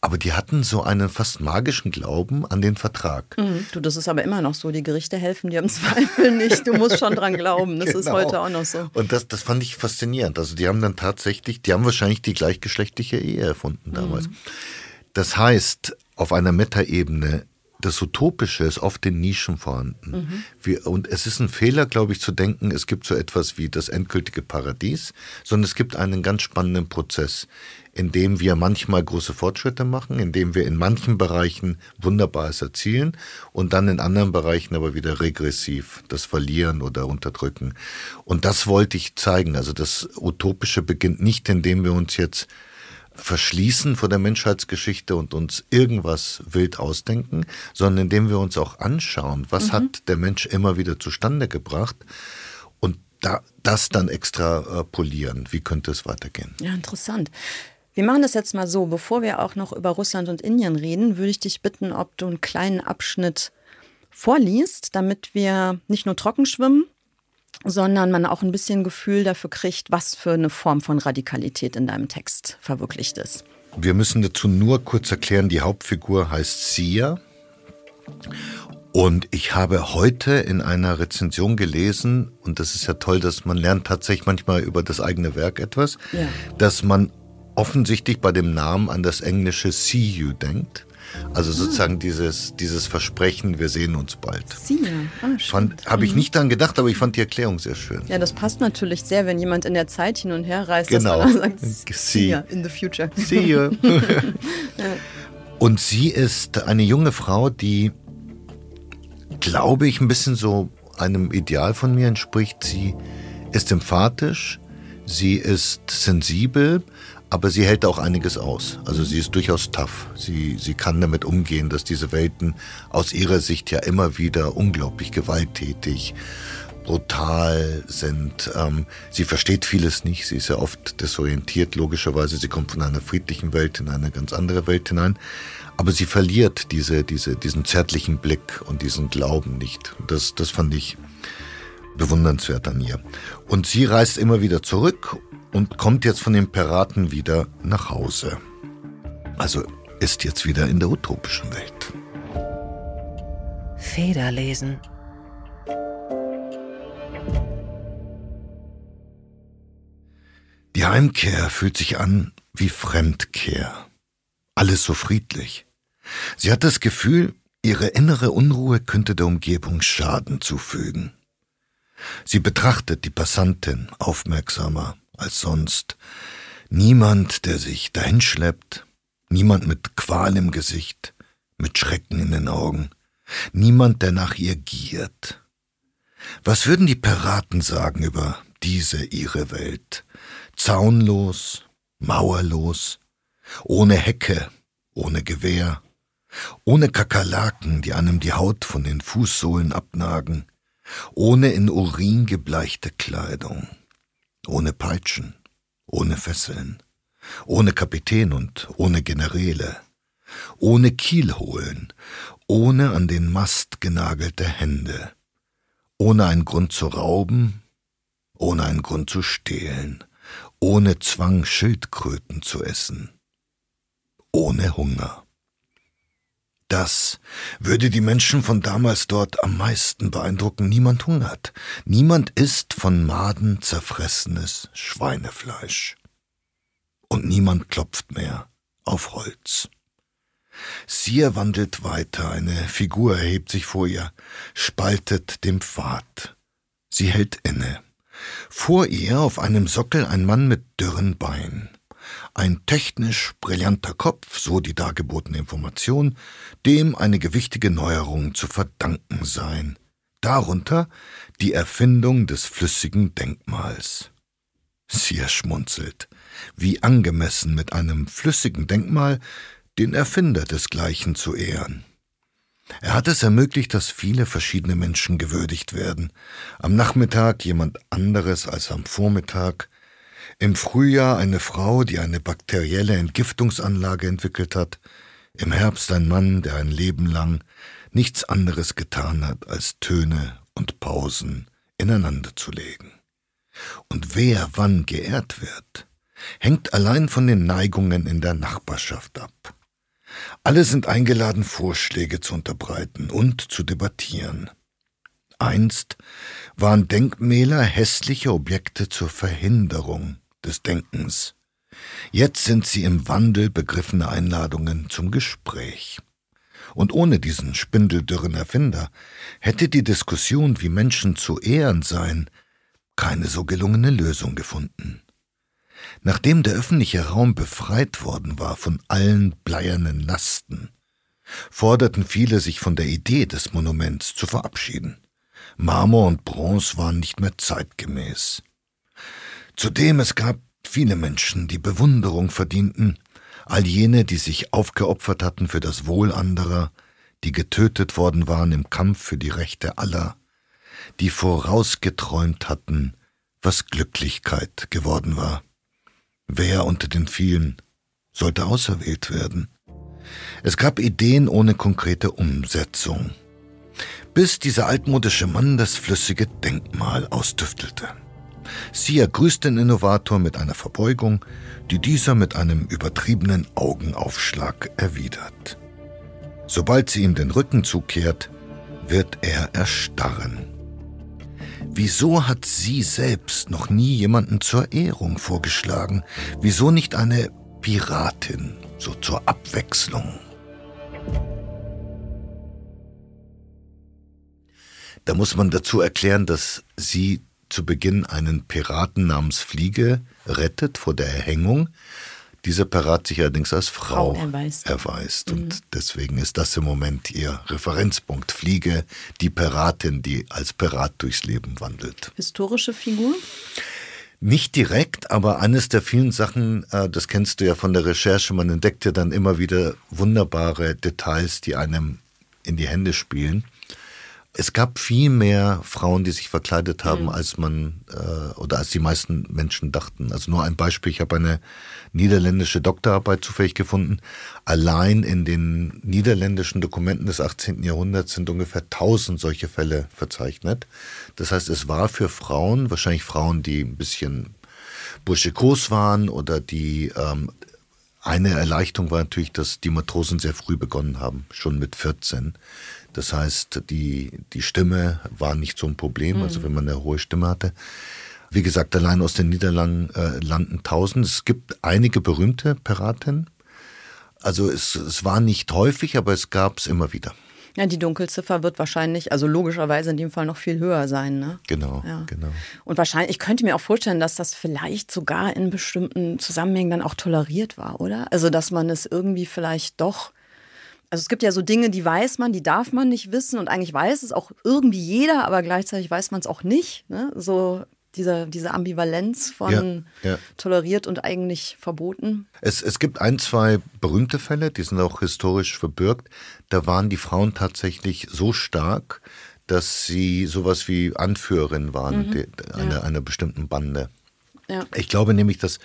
Aber die hatten so einen fast magischen Glauben an den Vertrag. Mhm. Du, das ist aber immer noch so. Die Gerichte helfen dir im Zweifel nicht. Du musst schon dran glauben. Das ist Genau. heute auch noch so. Und das, das fand ich faszinierend. Also die haben dann tatsächlich, die haben wahrscheinlich die gleichgeschlechtliche Ehe erfunden damals. Das heißt, auf einer Metaebene das Utopische ist oft in Nischen vorhanden. Mhm. Wir, und es ist ein Fehler, glaube ich, zu denken, es gibt so etwas wie das endgültige Paradies, sondern es gibt einen ganz spannenden Prozess, in dem wir manchmal große Fortschritte machen, in dem wir in manchen Bereichen Wunderbares erzielen und dann in anderen Bereichen aber wieder regressiv das verlieren oder unterdrücken. Und das wollte ich zeigen. Also das Utopische beginnt nicht, indem wir uns jetzt verschließen vor der Menschheitsgeschichte und uns irgendwas wild ausdenken, sondern indem wir uns auch anschauen, was mhm. hat der Mensch immer wieder zustande gebracht und da, das dann extra äh, polieren. Wie könnte es weitergehen? Ja, interessant. Wir machen das jetzt mal so, bevor wir auch noch über Russland und Indien reden, würde ich dich bitten, ob du einen kleinen Abschnitt vorliest, damit wir nicht nur trocken schwimmen, sondern man auch ein bisschen Gefühl dafür kriegt, was für eine Form von Radikalität in deinem Text verwirklicht ist. Wir müssen dazu nur kurz erklären, die Hauptfigur heißt Sia. Und ich habe heute in einer Rezension gelesen, und das ist ja toll, dass man lernt tatsächlich manchmal über das eigene Werk etwas, ja. dass man offensichtlich bei dem Namen an das englische See You denkt. Also sozusagen dieses, dieses Versprechen, wir sehen uns bald. Sia. Ah, Habe ich mhm. nicht daran gedacht, aber ich fand die Erklärung sehr schön. Ja, das passt natürlich sehr, wenn jemand in der Zeit hin und her reist, genau. dass man sagt, See you in the future. See you. Und sie ist eine junge Frau, die, glaube ich, ein bisschen so einem Ideal von mir entspricht. Sie ist emphatisch, sie ist sensibel, aber sie hält auch einiges aus. Also sie ist durchaus tough. Sie, sie kann damit umgehen, dass diese Welten aus ihrer Sicht ja immer wieder unglaublich gewalttätig, brutal sind. Ähm, sie versteht vieles nicht. Sie ist ja oft desorientiert, logischerweise. Sie kommt von einer friedlichen Welt in eine ganz andere Welt hinein. Aber sie verliert diese, diese, diesen zärtlichen Blick und diesen Glauben nicht. Das, das fand ich bewundernswert an ihr. Und sie reist immer wieder zurück und kommt jetzt von den Piraten wieder nach Hause. Also ist jetzt wieder in der utopischen Welt. Federlesen. Die Heimkehr fühlt sich an wie Fremdkehr. Alles so friedlich. Sie hat das Gefühl, ihre innere Unruhe könnte der Umgebung Schaden zufügen. Sie betrachtet die Passantin aufmerksamer als sonst. Niemand, der sich dahinschleppt, niemand mit Qual im Gesicht, mit Schrecken in den Augen, niemand, der nach ihr giert. Was würden die Piraten sagen über diese ihre Welt? Zaunlos, mauerlos, ohne Hecke, ohne Gewehr, ohne Kakerlaken, die einem die Haut von den Fußsohlen abnagen, ohne in Urin gebleichte Kleidung ohne Peitschen, ohne Fesseln, ohne Kapitän und ohne Generäle, ohne Kielholen, ohne an den Mast genagelte Hände, ohne einen Grund zu rauben, ohne einen Grund zu stehlen, ohne Zwang Schildkröten zu essen, ohne Hunger. Das würde die Menschen von damals dort am meisten beeindrucken. Niemand hungert. Niemand isst von Maden zerfressenes Schweinefleisch. Und niemand klopft mehr auf Holz. Sier wandelt weiter, eine Figur erhebt sich vor ihr, spaltet den Pfad. Sie hält inne. Vor ihr auf einem Sockel ein Mann mit dürren Beinen. Ein technisch brillanter Kopf, so die dargebotene Information, dem eine gewichtige Neuerung zu verdanken sein. Darunter die Erfindung des flüssigen Denkmals. Sier schmunzelt, wie angemessen mit einem flüssigen Denkmal den Erfinder desgleichen zu ehren. Er hat es ermöglicht, dass viele verschiedene Menschen gewürdigt werden. Am Nachmittag jemand anderes als am Vormittag, im Frühjahr eine Frau, die eine bakterielle Entgiftungsanlage entwickelt hat. Im Herbst ein Mann, der ein Leben lang nichts anderes getan hat, als Töne und Pausen ineinander zu legen. Und wer wann geehrt wird, hängt allein von den Neigungen in der Nachbarschaft ab. Alle sind eingeladen, Vorschläge zu unterbreiten und zu debattieren. Einst waren Denkmäler hässliche Objekte zur Verhinderung des Denkens. Jetzt sind sie im Wandel begriffene Einladungen zum Gespräch. Und ohne diesen spindeldürren Erfinder hätte die Diskussion, wie Menschen zu ehren seien, keine so gelungene Lösung gefunden. Nachdem der öffentliche Raum befreit worden war von allen bleiernen Lasten, forderten viele, sich von der Idee des Monuments zu verabschieden. Marmor und Bronze waren nicht mehr zeitgemäß. Zudem es gab viele Menschen, die Bewunderung verdienten, all jene, die sich aufgeopfert hatten für das Wohl anderer, die getötet worden waren im Kampf für die Rechte aller, die vorausgeträumt hatten, was Glücklichkeit geworden war. Wer unter den vielen sollte auserwählt werden? Es gab Ideen ohne konkrete Umsetzung, bis dieser altmodische Mann das flüssige Denkmal austüftelte. Sie ergrüßt den Innovator mit einer Verbeugung, die dieser mit einem übertriebenen Augenaufschlag erwidert. Sobald sie ihm den Rücken zukehrt, wird er erstarren. Wieso hat sie selbst noch nie jemanden zur Ehrung vorgeschlagen? Wieso nicht eine Piratin, so zur Abwechslung? Da muss man dazu erklären, dass sie zu Beginn einen Piraten namens Fliege rettet vor der Erhängung. Dieser Pirat sich allerdings als Frau, Frau erweist. erweist. Mhm. Und deswegen ist das im Moment ihr Referenzpunkt. Fliege, die Piratin, die als Pirat durchs Leben wandelt. Historische Figur? Nicht direkt, aber eines der vielen Sachen, äh, das kennst du ja von der Recherche, man entdeckt ja dann immer wieder wunderbare Details, die einem in die Hände spielen. Es gab viel mehr Frauen, die sich verkleidet haben, mhm. als man äh, oder als die meisten Menschen dachten. Also nur ein Beispiel, ich habe eine niederländische Doktorarbeit zufällig gefunden. Allein in den niederländischen Dokumenten des 18. Jahrhunderts sind ungefähr 1000 solche Fälle verzeichnet. Das heißt, es war für Frauen, wahrscheinlich Frauen, die ein bisschen burschikos waren oder die ähm, eine Erleichterung war natürlich, dass die Matrosen sehr früh begonnen haben, schon mit 14 das heißt, die, die Stimme war nicht so ein Problem, mhm. also wenn man eine hohe Stimme hatte. Wie gesagt, allein aus den Niederlanden äh, landen tausend. Es gibt einige berühmte Piraten. Also es, es war nicht häufig, aber es gab es immer wieder. Ja, die Dunkelziffer wird wahrscheinlich, also logischerweise in dem Fall noch viel höher sein. Ne? Genau, ja. genau. Und wahrscheinlich, ich könnte mir auch vorstellen, dass das vielleicht sogar in bestimmten Zusammenhängen dann auch toleriert war, oder? Also, dass man es irgendwie vielleicht doch also es gibt ja so Dinge, die weiß man, die darf man nicht wissen und eigentlich weiß es auch irgendwie jeder, aber gleichzeitig weiß man es auch nicht. Ne? So diese, diese Ambivalenz von ja, ja. toleriert und eigentlich verboten. Es, es gibt ein, zwei berühmte Fälle, die sind auch historisch verbürgt. Da waren die Frauen tatsächlich so stark, dass sie sowas wie Anführerin waren mhm. einer, ja. einer bestimmten Bande. Ich glaube nämlich, dass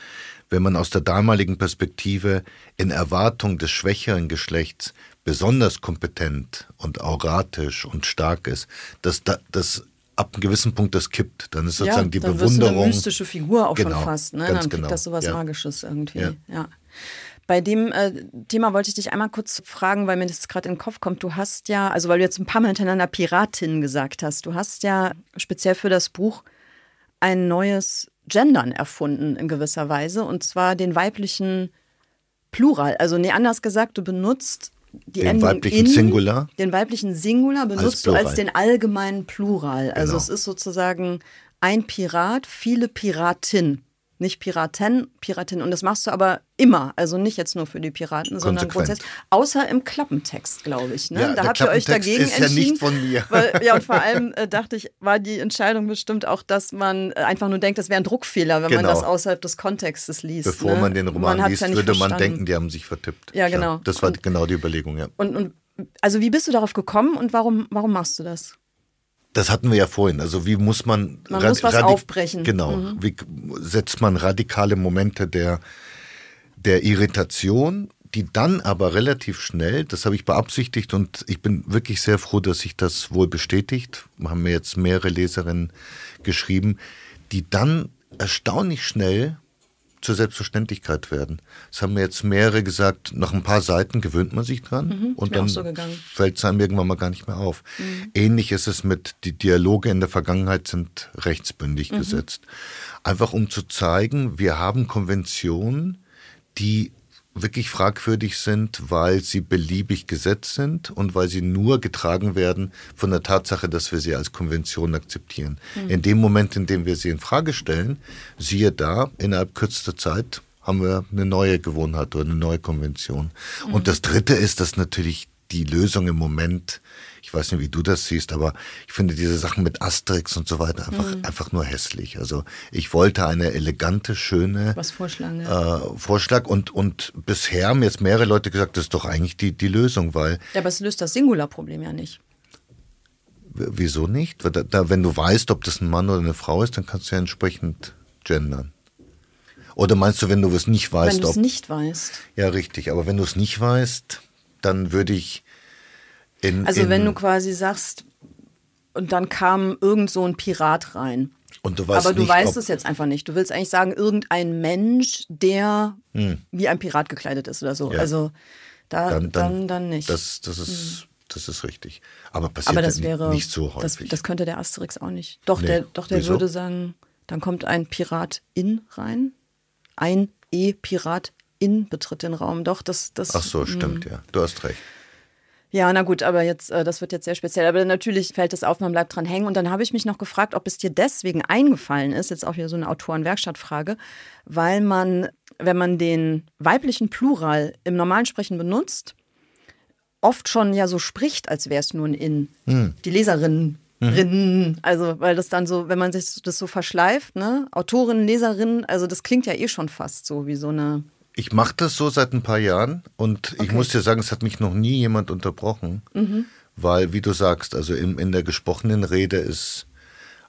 wenn man aus der damaligen Perspektive in Erwartung des schwächeren Geschlechts besonders kompetent und auratisch und stark ist, dass das ab einem gewissen Punkt das kippt. Dann ist sozusagen ja, die dann Bewunderung. eine mystische Figur auch genau, schon fast. Ne? Dann kriegt genau. das sowas ja. Magisches irgendwie. Ja. ja. Bei dem äh, Thema wollte ich dich einmal kurz fragen, weil mir das gerade in den Kopf kommt. Du hast ja, also weil du jetzt ein paar Mal hintereinander Piratin gesagt hast, du hast ja speziell für das Buch ein neues Gendern erfunden in gewisser Weise und zwar den weiblichen Plural. Also nee, anders gesagt, du benutzt die den Endung weiblichen in, Singular? Den weiblichen Singular benutzt du als den allgemeinen Plural. Also genau. es ist sozusagen ein Pirat, viele Piratin nicht Piraten, Piratin. Und das machst du aber immer. Also nicht jetzt nur für die Piraten, sondern grundsätzlich. Außer im Klappentext, glaube ich. Ne? Ja, da habt ihr euch dagegen ist entschieden. Ja, nicht von mir. Weil, ja, und vor allem äh, dachte ich, war die Entscheidung bestimmt auch, dass man äh, einfach nur denkt, das wäre ein Druckfehler, wenn genau. man das außerhalb des Kontextes liest. Bevor ne? man den Roman man liest, ja würde man denken, die haben sich vertippt. Ja, genau. Ja, das war und, genau die Überlegung, ja. Und, und also wie bist du darauf gekommen und warum, warum machst du das? Das hatten wir ja vorhin. Also wie muss man, man muss was aufbrechen. Genau. Mhm. Wie setzt man radikale Momente der, der Irritation, die dann aber relativ schnell, das habe ich beabsichtigt und ich bin wirklich sehr froh, dass sich das wohl bestätigt, haben mir jetzt mehrere Leserinnen geschrieben, die dann erstaunlich schnell zur Selbstverständlichkeit werden. Das haben mir jetzt mehrere gesagt, nach ein paar Seiten gewöhnt man sich dran mhm, und dann so fällt es einem irgendwann mal gar nicht mehr auf. Mhm. Ähnlich ist es mit, die Dialoge in der Vergangenheit sind rechtsbündig mhm. gesetzt. Einfach um zu zeigen, wir haben Konventionen, die wirklich fragwürdig sind, weil sie beliebig gesetzt sind und weil sie nur getragen werden von der Tatsache, dass wir sie als Konvention akzeptieren. Mhm. In dem Moment, in dem wir sie in Frage stellen, siehe da, innerhalb kürzester Zeit haben wir eine neue Gewohnheit oder eine neue Konvention. Mhm. Und das Dritte ist, dass natürlich die Lösung im Moment ich weiß nicht, wie du das siehst, aber ich finde diese Sachen mit Asterix und so weiter einfach, mhm. einfach nur hässlich. Also ich wollte eine elegante, schöne Was vorschlagen, ja. äh, Vorschlag und, und bisher haben jetzt mehrere Leute gesagt, das ist doch eigentlich die, die Lösung, weil. Ja, aber es löst das Singularproblem ja nicht. Wieso nicht? Da, da, wenn du weißt, ob das ein Mann oder eine Frau ist, dann kannst du ja entsprechend gendern. Oder meinst du, wenn du es nicht weißt? Wenn du es nicht weißt. Ja, richtig. Aber wenn du es nicht weißt, dann würde ich in, also in, wenn du quasi sagst, und dann kam irgend so ein Pirat rein. Und du weißt Aber du nicht, weißt es jetzt einfach nicht. Du willst eigentlich sagen, irgendein Mensch, der hm. wie ein Pirat gekleidet ist oder so. Ja. Also da, dann, dann, dann, dann, nicht. Das, das, ist, hm. das ist richtig. Aber passiert Aber das wäre, nicht so häufig. Das, das, könnte der Asterix auch nicht. Doch, nee. der, doch der würde sagen, dann kommt ein Pirat in rein. Ein E-Pirat in betritt den Raum. Doch, das. das Ach so, stimmt, hm. ja. Du hast recht. Ja, na gut, aber jetzt, äh, das wird jetzt sehr speziell. Aber natürlich fällt es auf, man bleibt dran hängen. Und dann habe ich mich noch gefragt, ob es dir deswegen eingefallen ist, jetzt auch wieder so eine Autorenwerkstattfrage, weil man, wenn man den weiblichen Plural im normalen Sprechen benutzt, oft schon ja so spricht, als wäre es nur ein In. Hm. Die Leserinnen Rinnen, also weil das dann so, wenn man sich das so verschleift, ne, Autorinnen, Leserinnen, also das klingt ja eh schon fast so wie so eine ich mache das so seit ein paar Jahren und okay. ich muss dir sagen, es hat mich noch nie jemand unterbrochen, mhm. weil, wie du sagst, also in, in der gesprochenen Rede ist,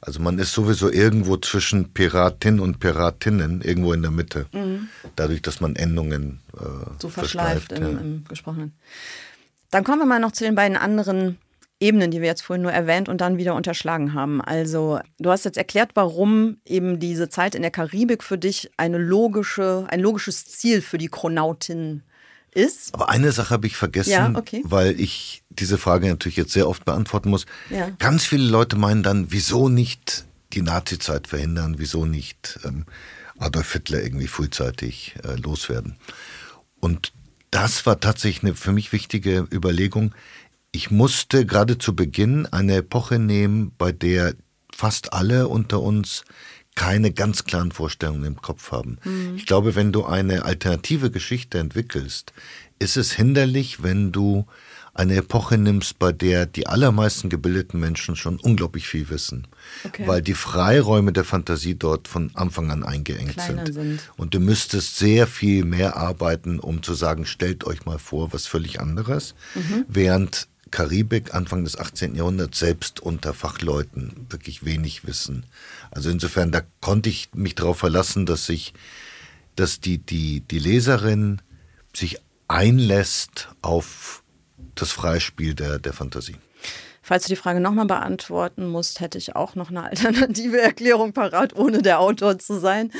also man ist sowieso irgendwo zwischen Piratin und Piratinnen, irgendwo in der Mitte, mhm. dadurch, dass man Endungen äh, so verschleift im, ja. im Gesprochenen. Dann kommen wir mal noch zu den beiden anderen Ebenen, die wir jetzt vorhin nur erwähnt und dann wieder unterschlagen haben. Also, du hast jetzt erklärt, warum eben diese Zeit in der Karibik für dich eine logische, ein logisches Ziel für die Chronautin ist. Aber eine Sache habe ich vergessen, ja, okay. weil ich diese Frage natürlich jetzt sehr oft beantworten muss. Ja. Ganz viele Leute meinen dann, wieso nicht die Nazizeit verhindern, wieso nicht ähm, Adolf Hitler irgendwie frühzeitig äh, loswerden. Und das war tatsächlich eine für mich wichtige Überlegung ich musste gerade zu Beginn eine Epoche nehmen, bei der fast alle unter uns keine ganz klaren Vorstellungen im Kopf haben. Mhm. Ich glaube, wenn du eine alternative Geschichte entwickelst, ist es hinderlich, wenn du eine Epoche nimmst, bei der die allermeisten gebildeten Menschen schon unglaublich viel wissen. Okay. Weil die Freiräume der Fantasie dort von Anfang an eingeengt sind. sind. Und du müsstest sehr viel mehr arbeiten, um zu sagen, stellt euch mal vor, was völlig anderes. Mhm. Während Karibik Anfang des 18. Jahrhunderts selbst unter Fachleuten wirklich wenig wissen. Also insofern, da konnte ich mich darauf verlassen, dass sich, dass die, die, die Leserin sich einlässt auf das Freispiel der, der Fantasie. Falls du die Frage nochmal beantworten musst, hätte ich auch noch eine alternative Erklärung parat, ohne der Autor zu sein.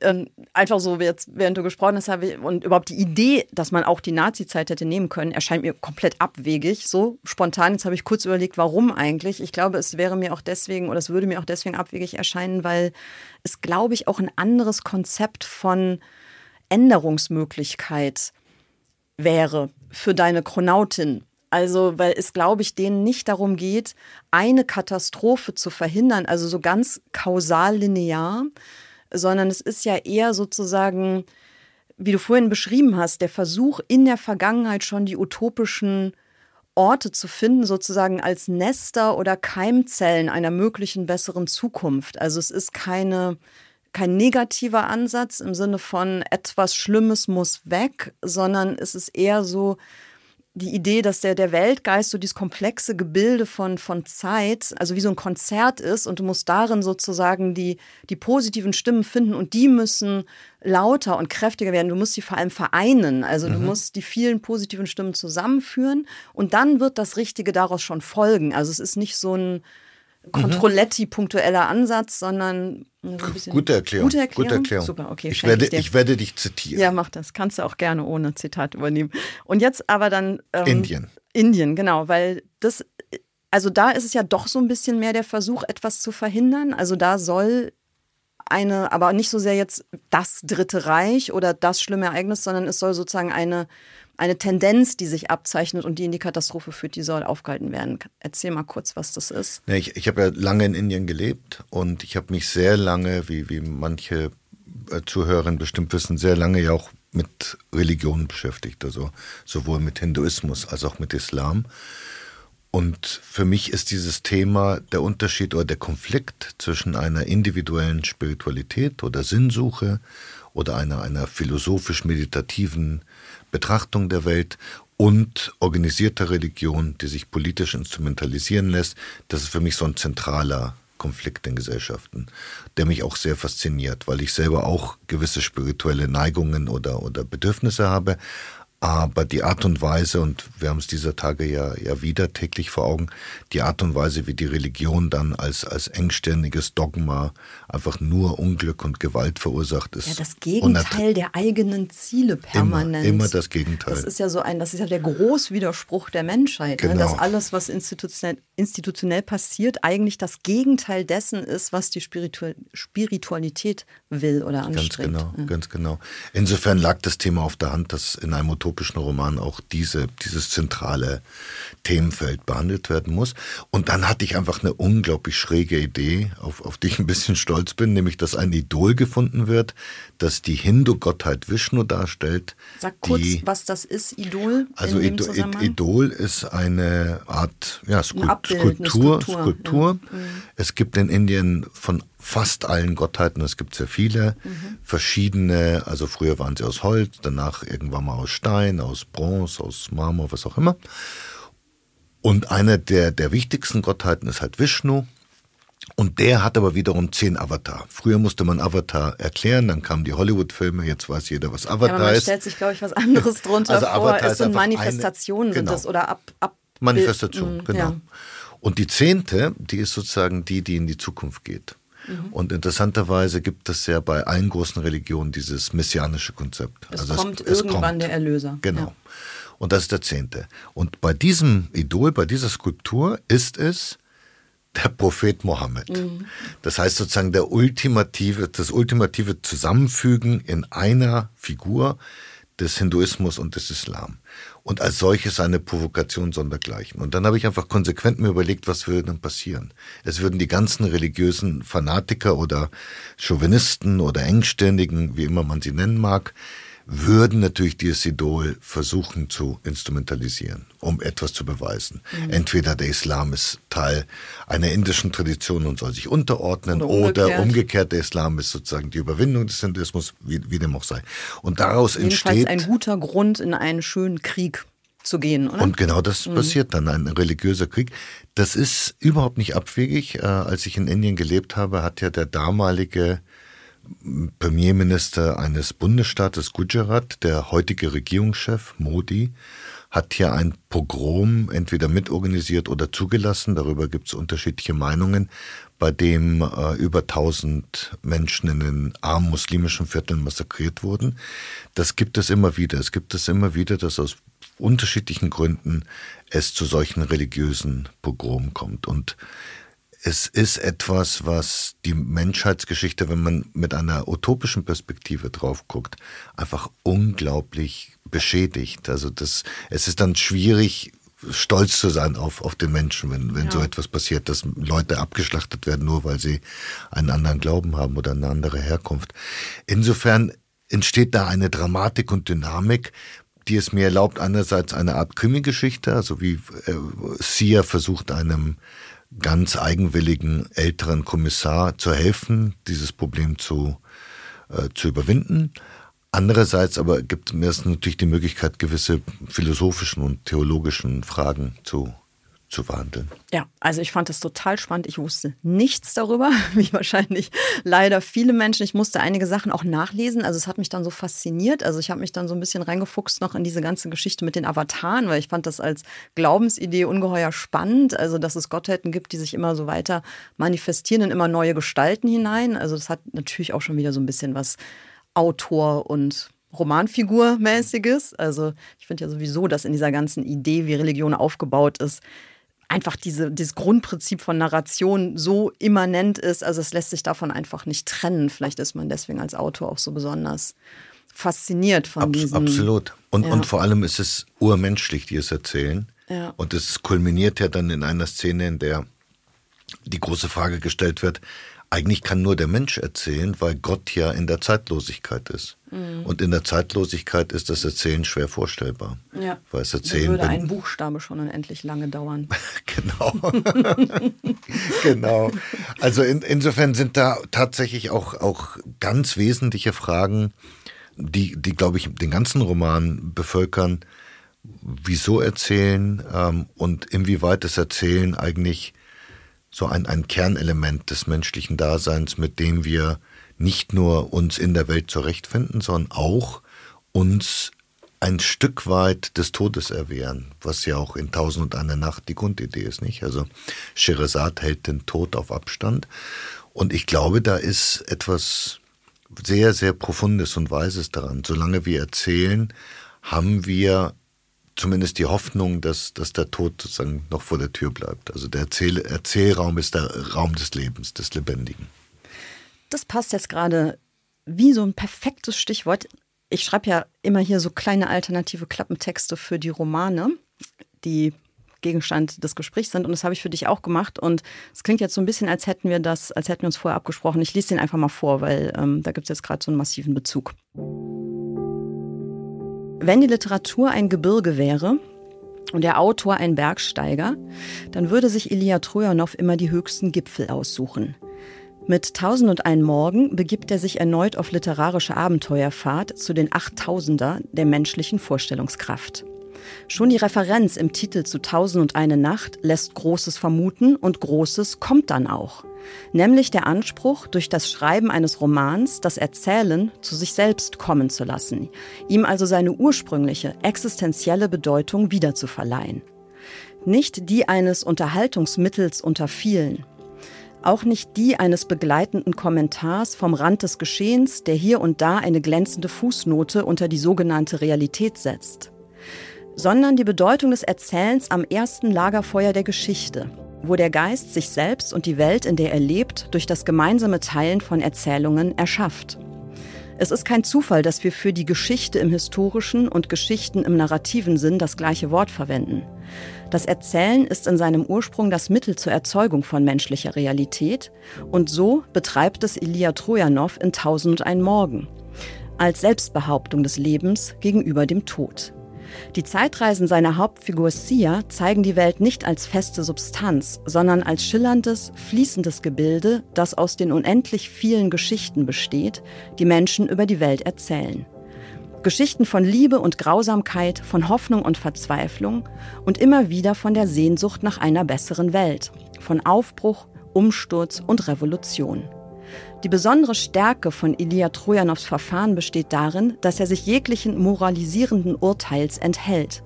Ähm, einfach so, jetzt, während du gesprochen hast, ich, und überhaupt die Idee, dass man auch die Nazi-Zeit hätte nehmen können, erscheint mir komplett abwegig. So spontan, jetzt habe ich kurz überlegt, warum eigentlich. Ich glaube, es wäre mir auch deswegen, oder es würde mir auch deswegen abwegig erscheinen, weil es, glaube ich, auch ein anderes Konzept von Änderungsmöglichkeit wäre für deine Chronautin also, weil es, glaube ich, denen nicht darum geht, eine Katastrophe zu verhindern, also so ganz kausal linear, sondern es ist ja eher sozusagen, wie du vorhin beschrieben hast, der Versuch in der Vergangenheit schon die utopischen Orte zu finden, sozusagen als Nester oder Keimzellen einer möglichen besseren Zukunft. Also es ist keine, kein negativer Ansatz im Sinne von etwas Schlimmes muss weg, sondern es ist eher so, die Idee, dass der, der Weltgeist so dieses komplexe Gebilde von, von Zeit, also wie so ein Konzert ist und du musst darin sozusagen die, die positiven Stimmen finden und die müssen lauter und kräftiger werden. Du musst sie vor allem vereinen. Also mhm. du musst die vielen positiven Stimmen zusammenführen und dann wird das Richtige daraus schon folgen. Also es ist nicht so ein Controletti-punktueller Ansatz, sondern so gute, Erklärung. gute Erklärung. Gute Erklärung. Super, okay. Ich werde, ich, ich, werde dich zitieren. Ja, mach das. Kannst du auch gerne ohne Zitat übernehmen. Und jetzt aber dann. Ähm, Indien. Indien, genau, weil das, also da ist es ja doch so ein bisschen mehr der Versuch, etwas zu verhindern. Also da soll eine, aber nicht so sehr jetzt das Dritte Reich oder das schlimme Ereignis, sondern es soll sozusagen eine, eine Tendenz, die sich abzeichnet und die in die Katastrophe führt, die soll aufgehalten werden. Erzähl mal kurz, was das ist. Ich, ich habe ja lange in Indien gelebt und ich habe mich sehr lange, wie, wie manche äh, Zuhörerinnen bestimmt wissen, sehr lange ja auch mit Religion beschäftigt, also sowohl mit Hinduismus als auch mit Islam. Und für mich ist dieses Thema der Unterschied oder der Konflikt zwischen einer individuellen Spiritualität oder Sinnsuche oder einer, einer philosophisch-meditativen Betrachtung der Welt und organisierter Religion, die sich politisch instrumentalisieren lässt, das ist für mich so ein zentraler Konflikt in Gesellschaften, der mich auch sehr fasziniert, weil ich selber auch gewisse spirituelle Neigungen oder, oder Bedürfnisse habe, aber die Art und Weise, und wir haben es dieser Tage ja, ja wieder täglich vor Augen, die Art und Weise, wie die Religion dann als, als engstirniges Dogma einfach nur Unglück und Gewalt verursacht, ist. Ja, das Gegenteil der eigenen Ziele permanent. Immer, immer, das Gegenteil. Das ist ja so ein, das ist ja der Großwiderspruch der Menschheit, genau. ne? dass alles, was institutionell, institutionell passiert, eigentlich das Gegenteil dessen ist, was die Spiritu Spiritualität will oder anstrebt. Ganz genau, ja. ganz genau. Insofern lag das Thema auf der Hand, dass in einem utopischen Roman auch diese, dieses zentrale Themenfeld behandelt werden muss. Und dann hatte ich einfach eine unglaublich schräge Idee, auf, auf die ich ein bisschen stolz bin, nämlich, dass ein Idol gefunden wird, das die Hindu-Gottheit Vishnu darstellt. Sag kurz, was das ist, Idol. Also Idol, Idol ist eine Art ja, Skulptur. Skulptur. Skulptur. Skulptur. Ja. Mhm. Es gibt in Indien von fast allen Gottheiten, es gibt sehr viele, mhm. verschiedene, also früher waren sie aus Holz, danach irgendwann mal aus Stein, aus Bronze, aus Marmor, was auch immer. Und eine der, der wichtigsten Gottheiten ist halt Vishnu. Und der hat aber wiederum zehn Avatar. Früher musste man Avatar erklären, dann kamen die Hollywood-Filme, jetzt weiß jeder, was Avatar ja, man ist. Man stellt sich, glaube ich, was anderes drunter also vor. Avatar es sind Manifestationen, eine, genau. sind das oder ab, ab Manifestation, genau. Ja. Und die zehnte, die ist sozusagen die, die in die Zukunft geht. Mhm. Und interessanterweise gibt es ja bei allen großen Religionen dieses messianische Konzept. Es also kommt es, irgendwann kommt. der Erlöser. Genau. Ja. Und das ist der zehnte. Und bei diesem Idol, bei dieser Skulptur ist es der Prophet Mohammed. Mhm. Das heißt sozusagen der ultimative, das ultimative Zusammenfügen in einer Figur des Hinduismus und des Islam und als solches eine Provokation sondergleichen. Und dann habe ich einfach konsequent mir überlegt, was würde dann passieren. Es würden die ganzen religiösen Fanatiker oder Chauvinisten oder Engstirnigen, wie immer man sie nennen mag, würden natürlich dieses Idol versuchen zu instrumentalisieren, um etwas zu beweisen. Mhm. Entweder der Islam ist Teil einer indischen Tradition und soll sich unterordnen, oder umgekehrt, oder umgekehrt der Islam ist sozusagen die Überwindung des Hinduismus, wie, wie dem auch sei. Und daraus Jedenfalls entsteht ein guter Grund in einen schönen Krieg zu gehen, oder? Und genau das mhm. passiert dann, ein religiöser Krieg. Das ist überhaupt nicht abwegig. Äh, als ich in Indien gelebt habe, hat ja der damalige Premierminister eines Bundesstaates Gujarat, der heutige Regierungschef Modi, hat hier ein Pogrom entweder mitorganisiert oder zugelassen. Darüber gibt es unterschiedliche Meinungen, bei dem äh, über 1000 Menschen in den armen muslimischen Vierteln massakriert wurden. Das gibt es immer wieder. Es gibt es immer wieder, dass aus unterschiedlichen Gründen es zu solchen religiösen Pogromen kommt. Und es ist etwas, was die Menschheitsgeschichte, wenn man mit einer utopischen Perspektive drauf guckt, einfach unglaublich beschädigt. Also das, es ist dann schwierig, stolz zu sein auf, auf den Menschen, wenn, wenn ja. so etwas passiert, dass Leute abgeschlachtet werden, nur weil sie einen anderen Glauben haben oder eine andere Herkunft. Insofern entsteht da eine Dramatik und Dynamik, die es mir erlaubt, einerseits eine Art Krimi-Geschichte, also wie äh, Sia versucht einem ganz eigenwilligen älteren Kommissar zu helfen, dieses Problem zu, äh, zu überwinden. Andererseits aber gibt mir es natürlich die Möglichkeit, gewisse philosophischen und theologischen Fragen zu zu verhandeln. Ja, also ich fand das total spannend. Ich wusste nichts darüber, wie wahrscheinlich leider viele Menschen. Ich musste einige Sachen auch nachlesen. Also es hat mich dann so fasziniert. Also ich habe mich dann so ein bisschen reingefuchst noch in diese ganze Geschichte mit den Avataren, weil ich fand das als Glaubensidee ungeheuer spannend. Also dass es Gottheiten gibt, die sich immer so weiter manifestieren in immer neue Gestalten hinein. Also das hat natürlich auch schon wieder so ein bisschen was Autor und Romanfigur-mäßiges. Also ich finde ja sowieso, dass in dieser ganzen Idee, wie Religion aufgebaut ist, einfach diese, dieses Grundprinzip von Narration so immanent ist. Also es lässt sich davon einfach nicht trennen. Vielleicht ist man deswegen als Autor auch so besonders fasziniert von Abs diesem. Absolut. Und, ja. und vor allem ist es urmenschlich, die es erzählen. Ja. Und es kulminiert ja dann in einer Szene, in der die große Frage gestellt wird, eigentlich kann nur der Mensch erzählen, weil Gott ja in der Zeitlosigkeit ist. Mhm. Und in der Zeitlosigkeit ist das Erzählen schwer vorstellbar. Ja. Weil es Erzählen würde ein Buchstabe schon unendlich lange dauern. genau. genau. Also in, insofern sind da tatsächlich auch, auch ganz wesentliche Fragen, die, die glaube ich, den ganzen Roman bevölkern. Wieso erzählen ähm, und inwieweit das Erzählen eigentlich so ein, ein Kernelement des menschlichen Daseins, mit dem wir nicht nur uns in der Welt zurechtfinden, sondern auch uns ein Stück weit des Todes erwehren, was ja auch in Tausend und eine Nacht die Grundidee ist, nicht? Also Scheherazade hält den Tod auf Abstand und ich glaube, da ist etwas sehr, sehr Profundes und Weises daran. Solange wir erzählen, haben wir zumindest die Hoffnung, dass, dass der Tod sozusagen noch vor der Tür bleibt. Also der Erzähl Erzählraum ist der Raum des Lebens, des Lebendigen. Das passt jetzt gerade wie so ein perfektes Stichwort. Ich schreibe ja immer hier so kleine alternative Klappentexte für die Romane, die Gegenstand des Gesprächs sind. Und das habe ich für dich auch gemacht. Und es klingt jetzt so ein bisschen, als hätten wir das, als hätten wir uns vorher abgesprochen. Ich lese den einfach mal vor, weil ähm, da gibt es jetzt gerade so einen massiven Bezug. Wenn die Literatur ein Gebirge wäre und der Autor ein Bergsteiger, dann würde sich Ilya Trojanow immer die höchsten Gipfel aussuchen. Mit Tausend und einen Morgen begibt er sich erneut auf literarische Abenteuerfahrt zu den Achttausender der menschlichen Vorstellungskraft. Schon die Referenz im Titel zu Tausend und eine Nacht lässt Großes vermuten und Großes kommt dann auch. Nämlich der Anspruch, durch das Schreiben eines Romans das Erzählen zu sich selbst kommen zu lassen, ihm also seine ursprüngliche, existenzielle Bedeutung wiederzuverleihen. Nicht die eines Unterhaltungsmittels unter vielen, auch nicht die eines begleitenden Kommentars vom Rand des Geschehens, der hier und da eine glänzende Fußnote unter die sogenannte Realität setzt, sondern die Bedeutung des Erzählens am ersten Lagerfeuer der Geschichte, wo der Geist sich selbst und die Welt, in der er lebt, durch das gemeinsame Teilen von Erzählungen erschafft. Es ist kein Zufall, dass wir für die Geschichte im historischen und Geschichten im narrativen Sinn das gleiche Wort verwenden. Das Erzählen ist in seinem Ursprung das Mittel zur Erzeugung von menschlicher Realität und so betreibt es Ilya Trojanow in Tausend und ein Morgen als Selbstbehauptung des Lebens gegenüber dem Tod. Die Zeitreisen seiner Hauptfigur Sia zeigen die Welt nicht als feste Substanz, sondern als schillerndes, fließendes Gebilde, das aus den unendlich vielen Geschichten besteht, die Menschen über die Welt erzählen. Geschichten von Liebe und Grausamkeit, von Hoffnung und Verzweiflung und immer wieder von der Sehnsucht nach einer besseren Welt, von Aufbruch, Umsturz und Revolution. Die besondere Stärke von Ilya Trojanows Verfahren besteht darin, dass er sich jeglichen moralisierenden Urteils enthält.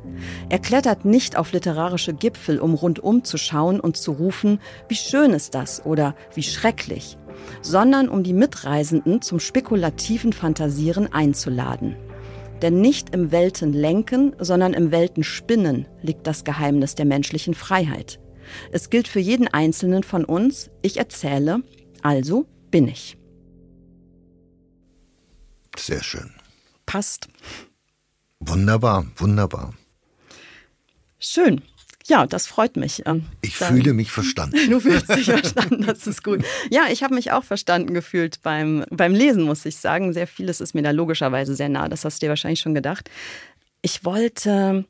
Er klettert nicht auf literarische Gipfel, um rundum zu schauen und zu rufen, wie schön ist das oder wie schrecklich, sondern um die Mitreisenden zum spekulativen Fantasieren einzuladen. Denn nicht im Weltenlenken, sondern im Weltenspinnen liegt das Geheimnis der menschlichen Freiheit. Es gilt für jeden Einzelnen von uns, ich erzähle, also bin ich. Sehr schön. Passt. Wunderbar, wunderbar. Schön. Ja, das freut mich. Ähm, ich Dann, fühle mich verstanden. Du fühlst dich verstanden, das ist gut. Ja, ich habe mich auch verstanden gefühlt beim, beim Lesen, muss ich sagen. Sehr vieles ist mir da logischerweise sehr nah, das hast du dir wahrscheinlich schon gedacht. Ich wollte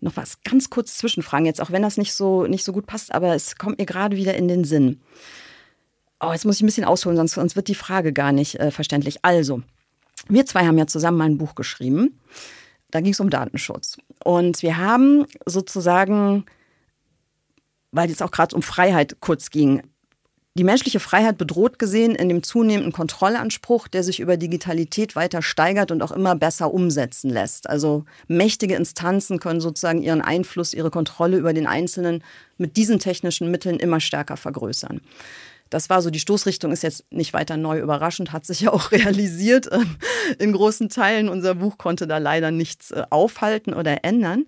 noch was ganz kurz zwischenfragen, jetzt auch wenn das nicht so, nicht so gut passt, aber es kommt mir gerade wieder in den Sinn. Oh, jetzt muss ich ein bisschen ausholen, sonst, sonst wird die Frage gar nicht äh, verständlich. Also, wir zwei haben ja zusammen mal ein Buch geschrieben. Da ging es um Datenschutz. Und wir haben sozusagen, weil es auch gerade um Freiheit kurz ging, die menschliche Freiheit bedroht gesehen in dem zunehmenden Kontrollanspruch, der sich über Digitalität weiter steigert und auch immer besser umsetzen lässt. Also mächtige Instanzen können sozusagen ihren Einfluss, ihre Kontrolle über den Einzelnen mit diesen technischen Mitteln immer stärker vergrößern. Das war so, die Stoßrichtung ist jetzt nicht weiter neu überraschend, hat sich ja auch realisiert ähm, in großen Teilen. Unser Buch konnte da leider nichts äh, aufhalten oder ändern.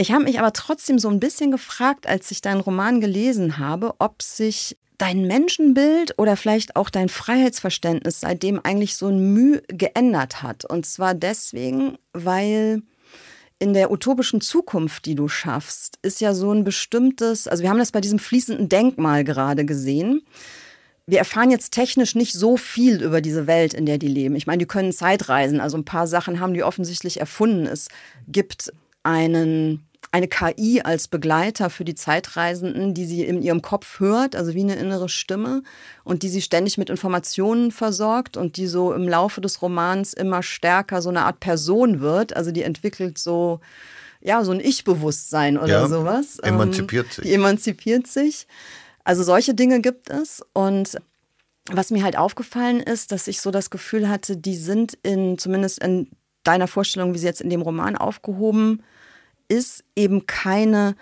Ich habe mich aber trotzdem so ein bisschen gefragt, als ich deinen Roman gelesen habe, ob sich dein Menschenbild oder vielleicht auch dein Freiheitsverständnis seitdem eigentlich so ein Mühe geändert hat. Und zwar deswegen, weil in der utopischen Zukunft, die du schaffst, ist ja so ein bestimmtes, also wir haben das bei diesem fließenden Denkmal gerade gesehen. Wir erfahren jetzt technisch nicht so viel über diese Welt, in der die leben. Ich meine, die können Zeitreisen, also ein paar Sachen haben die offensichtlich erfunden. Es gibt einen eine KI als Begleiter für die Zeitreisenden, die sie in ihrem Kopf hört, also wie eine innere Stimme und die sie ständig mit Informationen versorgt und die so im Laufe des Romans immer stärker so eine Art Person wird. Also die entwickelt so, ja, so ein Ich-Bewusstsein oder ja, sowas. Emanzipiert ähm, sich. Die emanzipiert sich. Also solche Dinge gibt es und was mir halt aufgefallen ist, dass ich so das Gefühl hatte, die sind in, zumindest in deiner Vorstellung, wie sie jetzt in dem Roman aufgehoben ist eben keine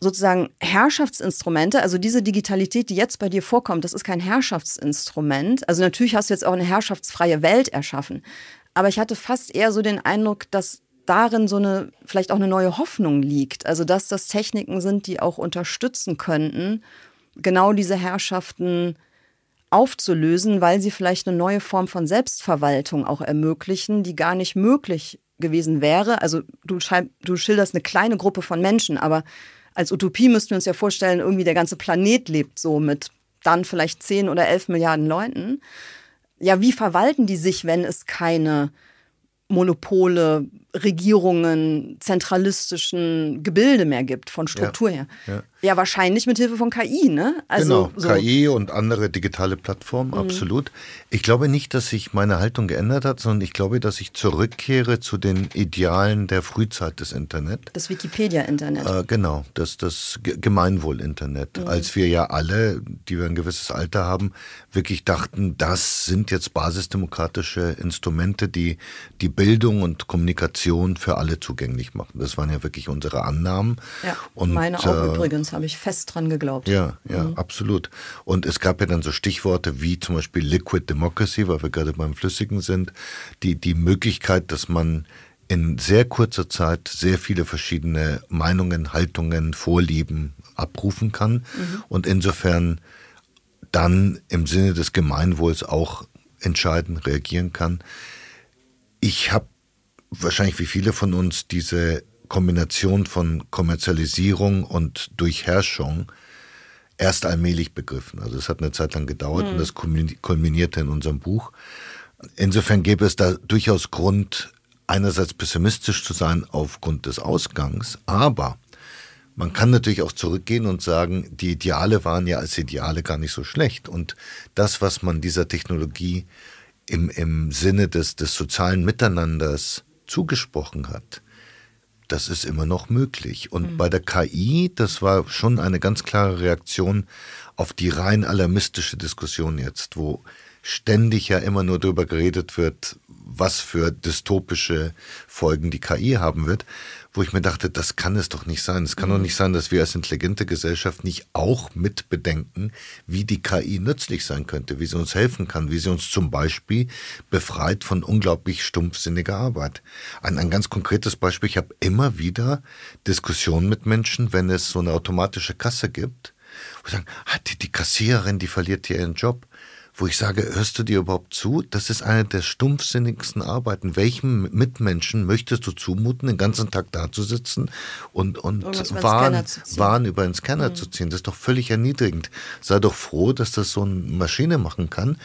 sozusagen Herrschaftsinstrumente, also diese Digitalität, die jetzt bei dir vorkommt, das ist kein Herrschaftsinstrument. Also natürlich hast du jetzt auch eine herrschaftsfreie Welt erschaffen, aber ich hatte fast eher so den Eindruck, dass darin so eine vielleicht auch eine neue Hoffnung liegt, also dass das Techniken sind, die auch unterstützen könnten, genau diese Herrschaften aufzulösen, weil sie vielleicht eine neue Form von Selbstverwaltung auch ermöglichen, die gar nicht möglich gewesen wäre. Also du, du schilderst eine kleine Gruppe von Menschen, aber als Utopie müssten wir uns ja vorstellen, irgendwie der ganze Planet lebt so mit dann vielleicht 10 oder 11 Milliarden Leuten. Ja, wie verwalten die sich, wenn es keine Monopole, Regierungen, zentralistischen Gebilde mehr gibt, von Struktur ja, her. Ja. ja, wahrscheinlich mit Hilfe von KI, ne? Also, genau, so. KI und andere digitale Plattformen, mhm. absolut. Ich glaube nicht, dass sich meine Haltung geändert hat, sondern ich glaube, dass ich zurückkehre zu den Idealen der Frühzeit des Internet. Das Wikipedia-Internet. Äh, genau, das, das Gemeinwohl-Internet. Mhm. Als wir ja alle, die wir ein gewisses Alter haben, wirklich dachten, das sind jetzt basisdemokratische Instrumente, die die Bildung und Kommunikation für alle zugänglich machen. Das waren ja wirklich unsere Annahmen. Ja, und, meine auch äh, übrigens, habe ich fest dran geglaubt. Ja, ja, mhm. absolut. Und es gab ja dann so Stichworte wie zum Beispiel Liquid Democracy, weil wir gerade beim Flüssigen sind, die, die Möglichkeit, dass man in sehr kurzer Zeit sehr viele verschiedene Meinungen, Haltungen, Vorlieben abrufen kann mhm. und insofern dann im Sinne des Gemeinwohls auch entscheiden, reagieren kann. Ich habe wahrscheinlich wie viele von uns diese Kombination von Kommerzialisierung und Durchherrschung erst allmählich begriffen. Also es hat eine Zeit lang gedauert mhm. und das kulminierte in unserem Buch. Insofern gäbe es da durchaus Grund, einerseits pessimistisch zu sein aufgrund des Ausgangs, aber man kann natürlich auch zurückgehen und sagen, die Ideale waren ja als Ideale gar nicht so schlecht. Und das, was man dieser Technologie im, im Sinne des, des sozialen Miteinanders zugesprochen hat, das ist immer noch möglich. Und mhm. bei der KI, das war schon eine ganz klare Reaktion auf die rein alarmistische Diskussion jetzt, wo ständig ja immer nur darüber geredet wird, was für dystopische Folgen die KI haben wird wo ich mir dachte, das kann es doch nicht sein. Es kann mhm. doch nicht sein, dass wir als intelligente Gesellschaft nicht auch mit bedenken, wie die KI nützlich sein könnte, wie sie uns helfen kann, wie sie uns zum Beispiel befreit von unglaublich stumpfsinniger Arbeit. Ein, ein ganz konkretes Beispiel, ich habe immer wieder Diskussionen mit Menschen, wenn es so eine automatische Kasse gibt, wo sie sagen, ah, die, die Kassiererin, die verliert hier ihren Job wo ich sage, hörst du dir überhaupt zu? Das ist eine der stumpfsinnigsten Arbeiten. Welchem Mitmenschen möchtest du zumuten, den ganzen Tag da zu sitzen und, und Waren, Waren über den Scanner mhm. zu ziehen? Das ist doch völlig erniedrigend. Sei doch froh, dass das so eine Maschine machen kann.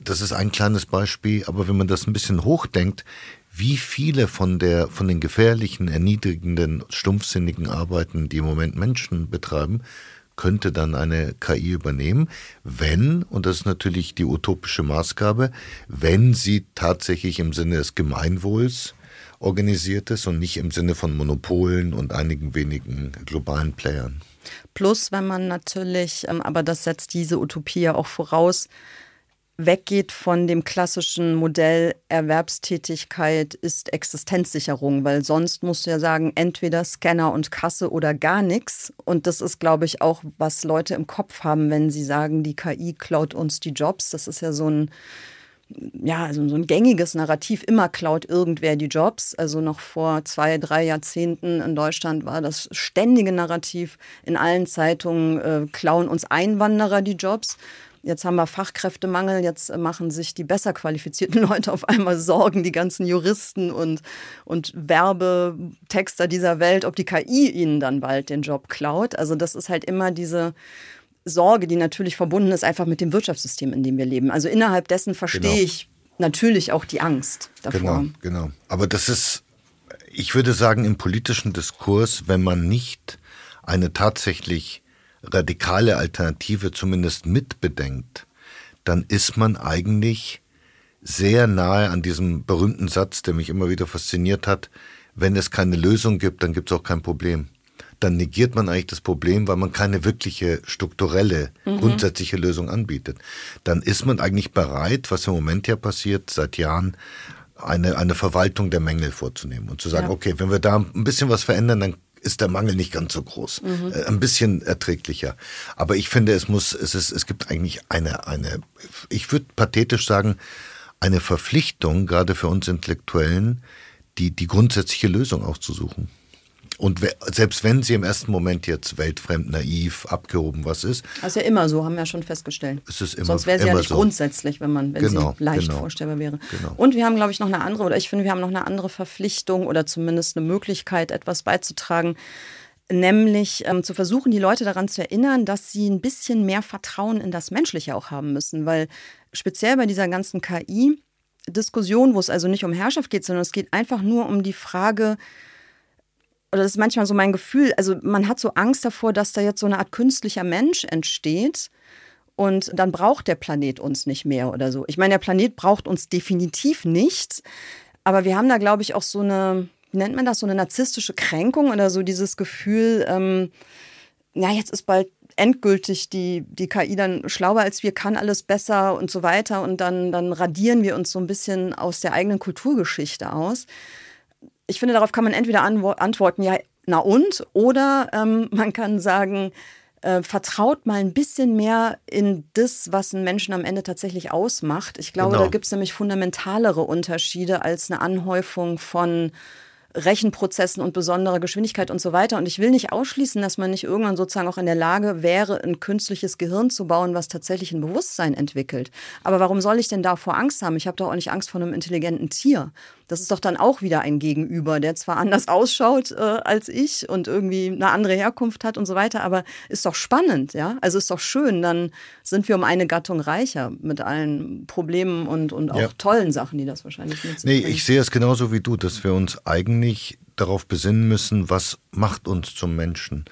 Das ist ein kleines Beispiel, aber wenn man das ein bisschen hochdenkt, wie viele von der, von den gefährlichen, erniedrigenden, stumpfsinnigen Arbeiten, die im Moment Menschen betreiben, könnte dann eine KI übernehmen, wenn, und das ist natürlich die utopische Maßgabe, wenn sie tatsächlich im Sinne des Gemeinwohls organisiert ist und nicht im Sinne von Monopolen und einigen wenigen globalen Playern. Plus, wenn man natürlich, ähm, aber das setzt diese Utopie ja auch voraus, weggeht von dem klassischen Modell Erwerbstätigkeit ist Existenzsicherung, weil sonst musst du ja sagen, entweder Scanner und Kasse oder gar nichts. Und das ist, glaube ich, auch, was Leute im Kopf haben, wenn sie sagen, die KI klaut uns die Jobs. Das ist ja so ein ja, also so ein gängiges Narrativ, immer klaut irgendwer die Jobs. Also noch vor zwei, drei Jahrzehnten in Deutschland war das ständige Narrativ in allen Zeitungen, äh, klauen uns Einwanderer die Jobs. Jetzt haben wir Fachkräftemangel, jetzt machen sich die besser qualifizierten Leute auf einmal Sorgen, die ganzen Juristen und, und Werbetexter dieser Welt, ob die KI ihnen dann bald den Job klaut. Also das ist halt immer diese Sorge, die natürlich verbunden ist einfach mit dem Wirtschaftssystem, in dem wir leben. Also innerhalb dessen verstehe genau. ich natürlich auch die Angst davor. Genau, genau. Aber das ist, ich würde sagen, im politischen Diskurs, wenn man nicht eine tatsächlich radikale Alternative zumindest mitbedenkt, dann ist man eigentlich sehr nahe an diesem berühmten Satz, der mich immer wieder fasziniert hat, wenn es keine Lösung gibt, dann gibt es auch kein Problem dann negiert man eigentlich das Problem, weil man keine wirkliche strukturelle, mhm. grundsätzliche Lösung anbietet. Dann ist man eigentlich bereit, was im Moment ja passiert, seit Jahren, eine, eine Verwaltung der Mängel vorzunehmen und zu sagen, ja. okay, wenn wir da ein bisschen was verändern, dann ist der Mangel nicht ganz so groß, mhm. äh, ein bisschen erträglicher. Aber ich finde, es muss, es ist, es gibt eigentlich eine, eine, ich würde pathetisch sagen, eine Verpflichtung, gerade für uns Intellektuellen, die, die grundsätzliche Lösung auszusuchen. Und selbst wenn sie im ersten Moment jetzt weltfremd, naiv, abgehoben was ist. Das ist ja immer so, haben wir ja schon festgestellt. Es ist immer, Sonst wäre sie ja nicht so. grundsätzlich, wenn man, wenn genau, sie leicht genau, vorstellbar wäre. Genau. Und wir haben, glaube ich, noch eine andere, oder ich finde, wir haben noch eine andere Verpflichtung oder zumindest eine Möglichkeit, etwas beizutragen nämlich ähm, zu versuchen, die Leute daran zu erinnern, dass sie ein bisschen mehr Vertrauen in das Menschliche auch haben müssen, weil speziell bei dieser ganzen KI-Diskussion, wo es also nicht um Herrschaft geht, sondern es geht einfach nur um die Frage, oder das ist manchmal so mein Gefühl, also man hat so Angst davor, dass da jetzt so eine Art künstlicher Mensch entsteht und dann braucht der Planet uns nicht mehr oder so. Ich meine, der Planet braucht uns definitiv nicht, aber wir haben da, glaube ich, auch so eine, wie nennt man das, so eine narzisstische Kränkung oder so dieses Gefühl, ähm, ja, jetzt ist bald endgültig die, die KI dann schlauer als wir, kann alles besser und so weiter und dann, dann radieren wir uns so ein bisschen aus der eigenen Kulturgeschichte aus ich finde, darauf kann man entweder antworten, ja, na und, oder ähm, man kann sagen, äh, vertraut mal ein bisschen mehr in das, was einen Menschen am Ende tatsächlich ausmacht. Ich glaube, genau. da gibt es nämlich fundamentalere Unterschiede als eine Anhäufung von Rechenprozessen und besonderer Geschwindigkeit und so weiter. Und ich will nicht ausschließen, dass man nicht irgendwann sozusagen auch in der Lage wäre, ein künstliches Gehirn zu bauen, was tatsächlich ein Bewusstsein entwickelt. Aber warum soll ich denn davor Angst haben? Ich habe doch auch nicht Angst vor einem intelligenten Tier. Das ist doch dann auch wieder ein Gegenüber, der zwar anders ausschaut äh, als ich und irgendwie eine andere Herkunft hat und so weiter, aber ist doch spannend, ja? Also ist doch schön, dann sind wir um eine Gattung reicher mit allen Problemen und, und auch ja. tollen Sachen, die das wahrscheinlich mit sich Nee, ich sehe es genauso wie du, dass wir uns eigentlich darauf besinnen müssen, was macht uns zum Menschen.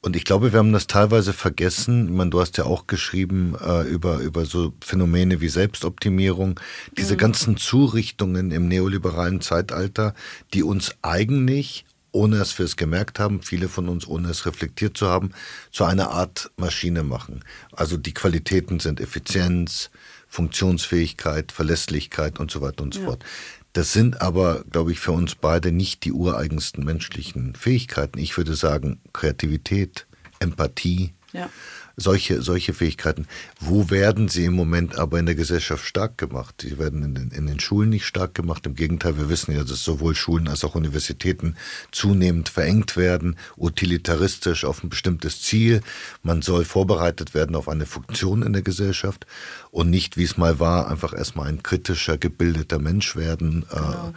Und ich glaube, wir haben das teilweise vergessen. Ich meine, du hast ja auch geschrieben äh, über, über so Phänomene wie Selbstoptimierung, diese mhm. ganzen Zurichtungen im neoliberalen Zeitalter, die uns eigentlich, ohne dass wir es gemerkt haben, viele von uns, ohne es reflektiert zu haben, zu einer Art Maschine machen. Also die Qualitäten sind Effizienz, Funktionsfähigkeit, Verlässlichkeit und so weiter und so ja. fort. Das sind aber, glaube ich, für uns beide nicht die ureigensten menschlichen Fähigkeiten. Ich würde sagen Kreativität, Empathie, ja solche, solche Fähigkeiten. Wo werden sie im Moment aber in der Gesellschaft stark gemacht? Sie werden in den, in den Schulen nicht stark gemacht. Im Gegenteil, wir wissen ja, dass sowohl Schulen als auch Universitäten zunehmend verengt werden, utilitaristisch auf ein bestimmtes Ziel. Man soll vorbereitet werden auf eine Funktion in der Gesellschaft und nicht, wie es mal war, einfach erstmal ein kritischer, gebildeter Mensch werden. Genau.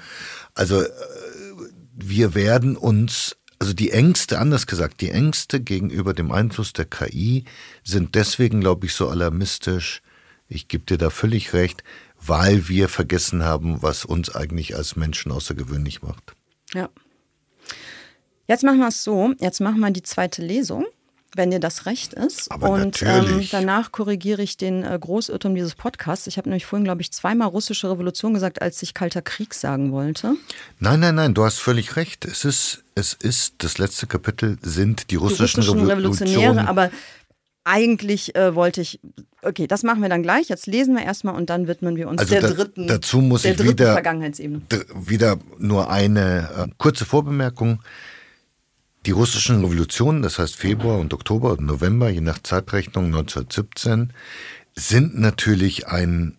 Also äh, wir werden uns also die Ängste, anders gesagt, die Ängste gegenüber dem Einfluss der KI sind deswegen, glaube ich, so alarmistisch. Ich gebe dir da völlig recht, weil wir vergessen haben, was uns eigentlich als Menschen außergewöhnlich macht. Ja. Jetzt machen wir es so, jetzt machen wir die zweite Lesung wenn dir das recht ist. Aber und ähm, danach korrigiere ich den äh, Großirrtum dieses Podcasts. Ich habe nämlich vorhin, glaube ich, zweimal russische Revolution gesagt, als ich Kalter Krieg sagen wollte. Nein, nein, nein, du hast völlig recht. Es ist, es ist, das letzte Kapitel sind die russischen, die russischen Revolutionäre, aber eigentlich äh, wollte ich, okay, das machen wir dann gleich. Jetzt lesen wir erstmal und dann widmen wir uns also der da, dritten, dazu muss der ich wieder, Vergangenheitsebene. Wieder nur eine äh, kurze Vorbemerkung. Die russischen Revolutionen, das heißt Februar und Oktober und November, je nach Zeitrechnung 1917, sind natürlich ein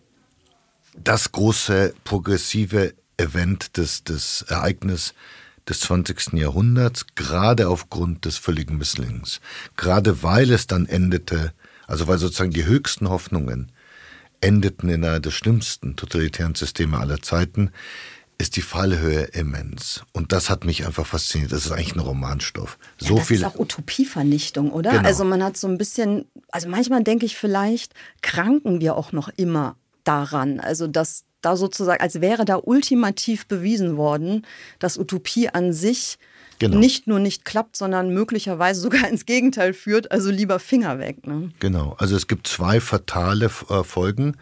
das große progressive Event des, des Ereignis des 20. Jahrhunderts, gerade aufgrund des völligen Misslings. Gerade weil es dann endete, also weil sozusagen die höchsten Hoffnungen endeten in einer der schlimmsten totalitären Systeme aller Zeiten, ist die Fallhöhe immens. Und das hat mich einfach fasziniert. Das ist eigentlich ein Romanstoff. So ja, das viel ist auch Utopievernichtung, oder? Genau. Also man hat so ein bisschen, also manchmal denke ich vielleicht, kranken wir auch noch immer daran. Also dass da sozusagen, als wäre da ultimativ bewiesen worden, dass Utopie an sich genau. nicht nur nicht klappt, sondern möglicherweise sogar ins Gegenteil führt. Also lieber Finger weg. Ne? Genau. Also es gibt zwei fatale äh, Folgen.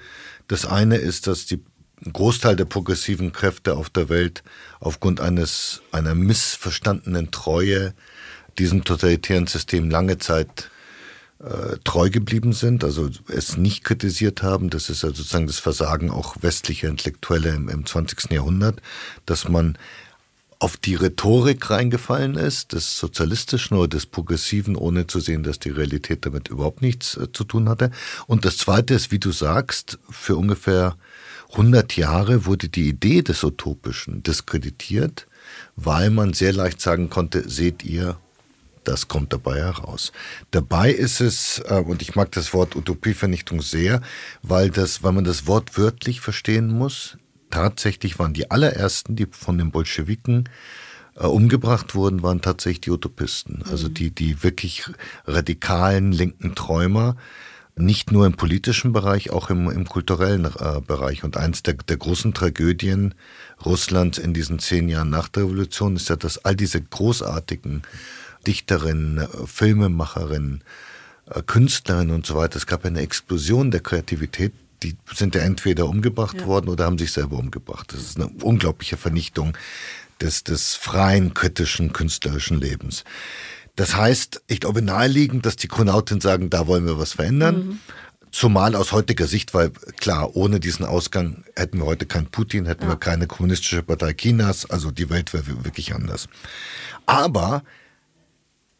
Das eine ist, dass die Großteil der progressiven Kräfte auf der Welt aufgrund eines einer missverstandenen Treue diesem totalitären System lange Zeit äh, treu geblieben sind, also es nicht kritisiert haben. Das ist ja sozusagen das Versagen auch westlicher Intellektuelle im, im 20. Jahrhundert, dass man auf die Rhetorik reingefallen ist, des Sozialistischen oder des Progressiven, ohne zu sehen, dass die Realität damit überhaupt nichts äh, zu tun hatte. Und das Zweite ist, wie du sagst, für ungefähr 100 Jahre wurde die Idee des Utopischen diskreditiert, weil man sehr leicht sagen konnte, seht ihr, das kommt dabei heraus. Dabei ist es, äh, und ich mag das Wort Utopievernichtung sehr, weil, das, weil man das Wort wörtlich verstehen muss. Tatsächlich waren die allerersten, die von den Bolschewiken äh, umgebracht wurden, waren tatsächlich die Utopisten. Also mhm. die, die wirklich radikalen linken Träumer, nicht nur im politischen Bereich, auch im, im kulturellen äh, Bereich. Und eins der, der großen Tragödien Russlands in diesen zehn Jahren nach der Revolution ist ja, dass all diese großartigen Dichterinnen, Filmemacherinnen, äh, Künstlerinnen und so weiter, es gab eine Explosion der Kreativität, die sind ja entweder umgebracht ja. worden oder haben sich selber umgebracht. Das ist eine unglaubliche Vernichtung des, des freien, kritischen, künstlerischen Lebens. Das heißt, ich glaube naheliegend, dass die Kronauten sagen, da wollen wir was verändern. Mhm. Zumal aus heutiger Sicht, weil klar, ohne diesen Ausgang hätten wir heute keinen Putin, hätten ja. wir keine kommunistische Partei Chinas, also die Welt wäre wirklich anders. Aber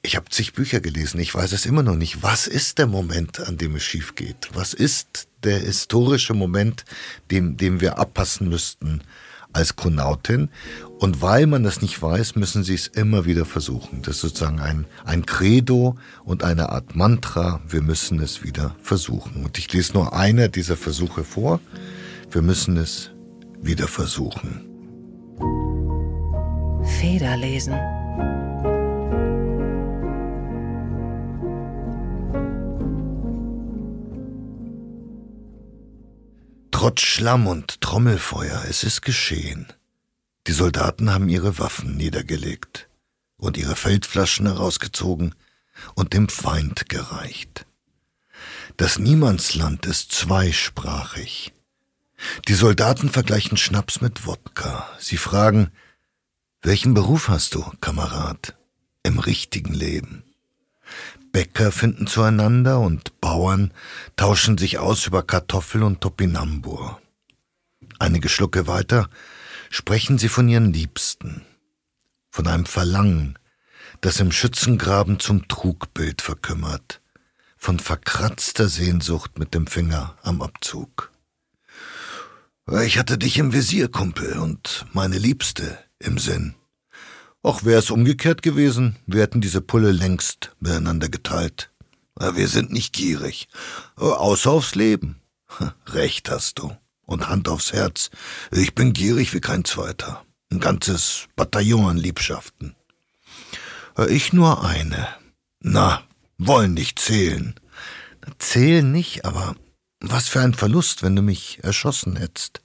ich habe zig Bücher gelesen, ich weiß es immer noch nicht. Was ist der Moment, an dem es schief geht? Was ist der historische Moment, dem, dem wir abpassen müssten als Konautin? Und weil man das nicht weiß, müssen sie es immer wieder versuchen. Das ist sozusagen ein, ein Credo und eine Art Mantra. Wir müssen es wieder versuchen. Und ich lese nur einer dieser Versuche vor. Wir müssen es wieder versuchen. Federlesen. Trotz Schlamm und Trommelfeuer, es ist geschehen. Die Soldaten haben ihre Waffen niedergelegt und ihre Feldflaschen herausgezogen und dem Feind gereicht. Das Niemandsland ist zweisprachig. Die Soldaten vergleichen Schnaps mit Wodka. Sie fragen, welchen Beruf hast du, Kamerad, im richtigen Leben? Bäcker finden zueinander und Bauern tauschen sich aus über Kartoffel und Topinambur. Einige Schlucke weiter sprechen sie von ihren Liebsten, von einem Verlangen, das im Schützengraben zum Trugbild verkümmert, von verkratzter Sehnsucht mit dem Finger am Abzug. Ich hatte dich im Visier, Kumpel, und meine Liebste im Sinn. Auch wäre es umgekehrt gewesen, wir hätten diese Pulle längst miteinander geteilt. Wir sind nicht gierig, außer aufs Leben. Recht hast du. Und Hand aufs Herz, ich bin gierig wie kein Zweiter. Ein ganzes Bataillon an Liebschaften. Ich nur eine. Na, wollen nicht zählen. Zählen nicht, aber was für ein Verlust, wenn du mich erschossen hättest.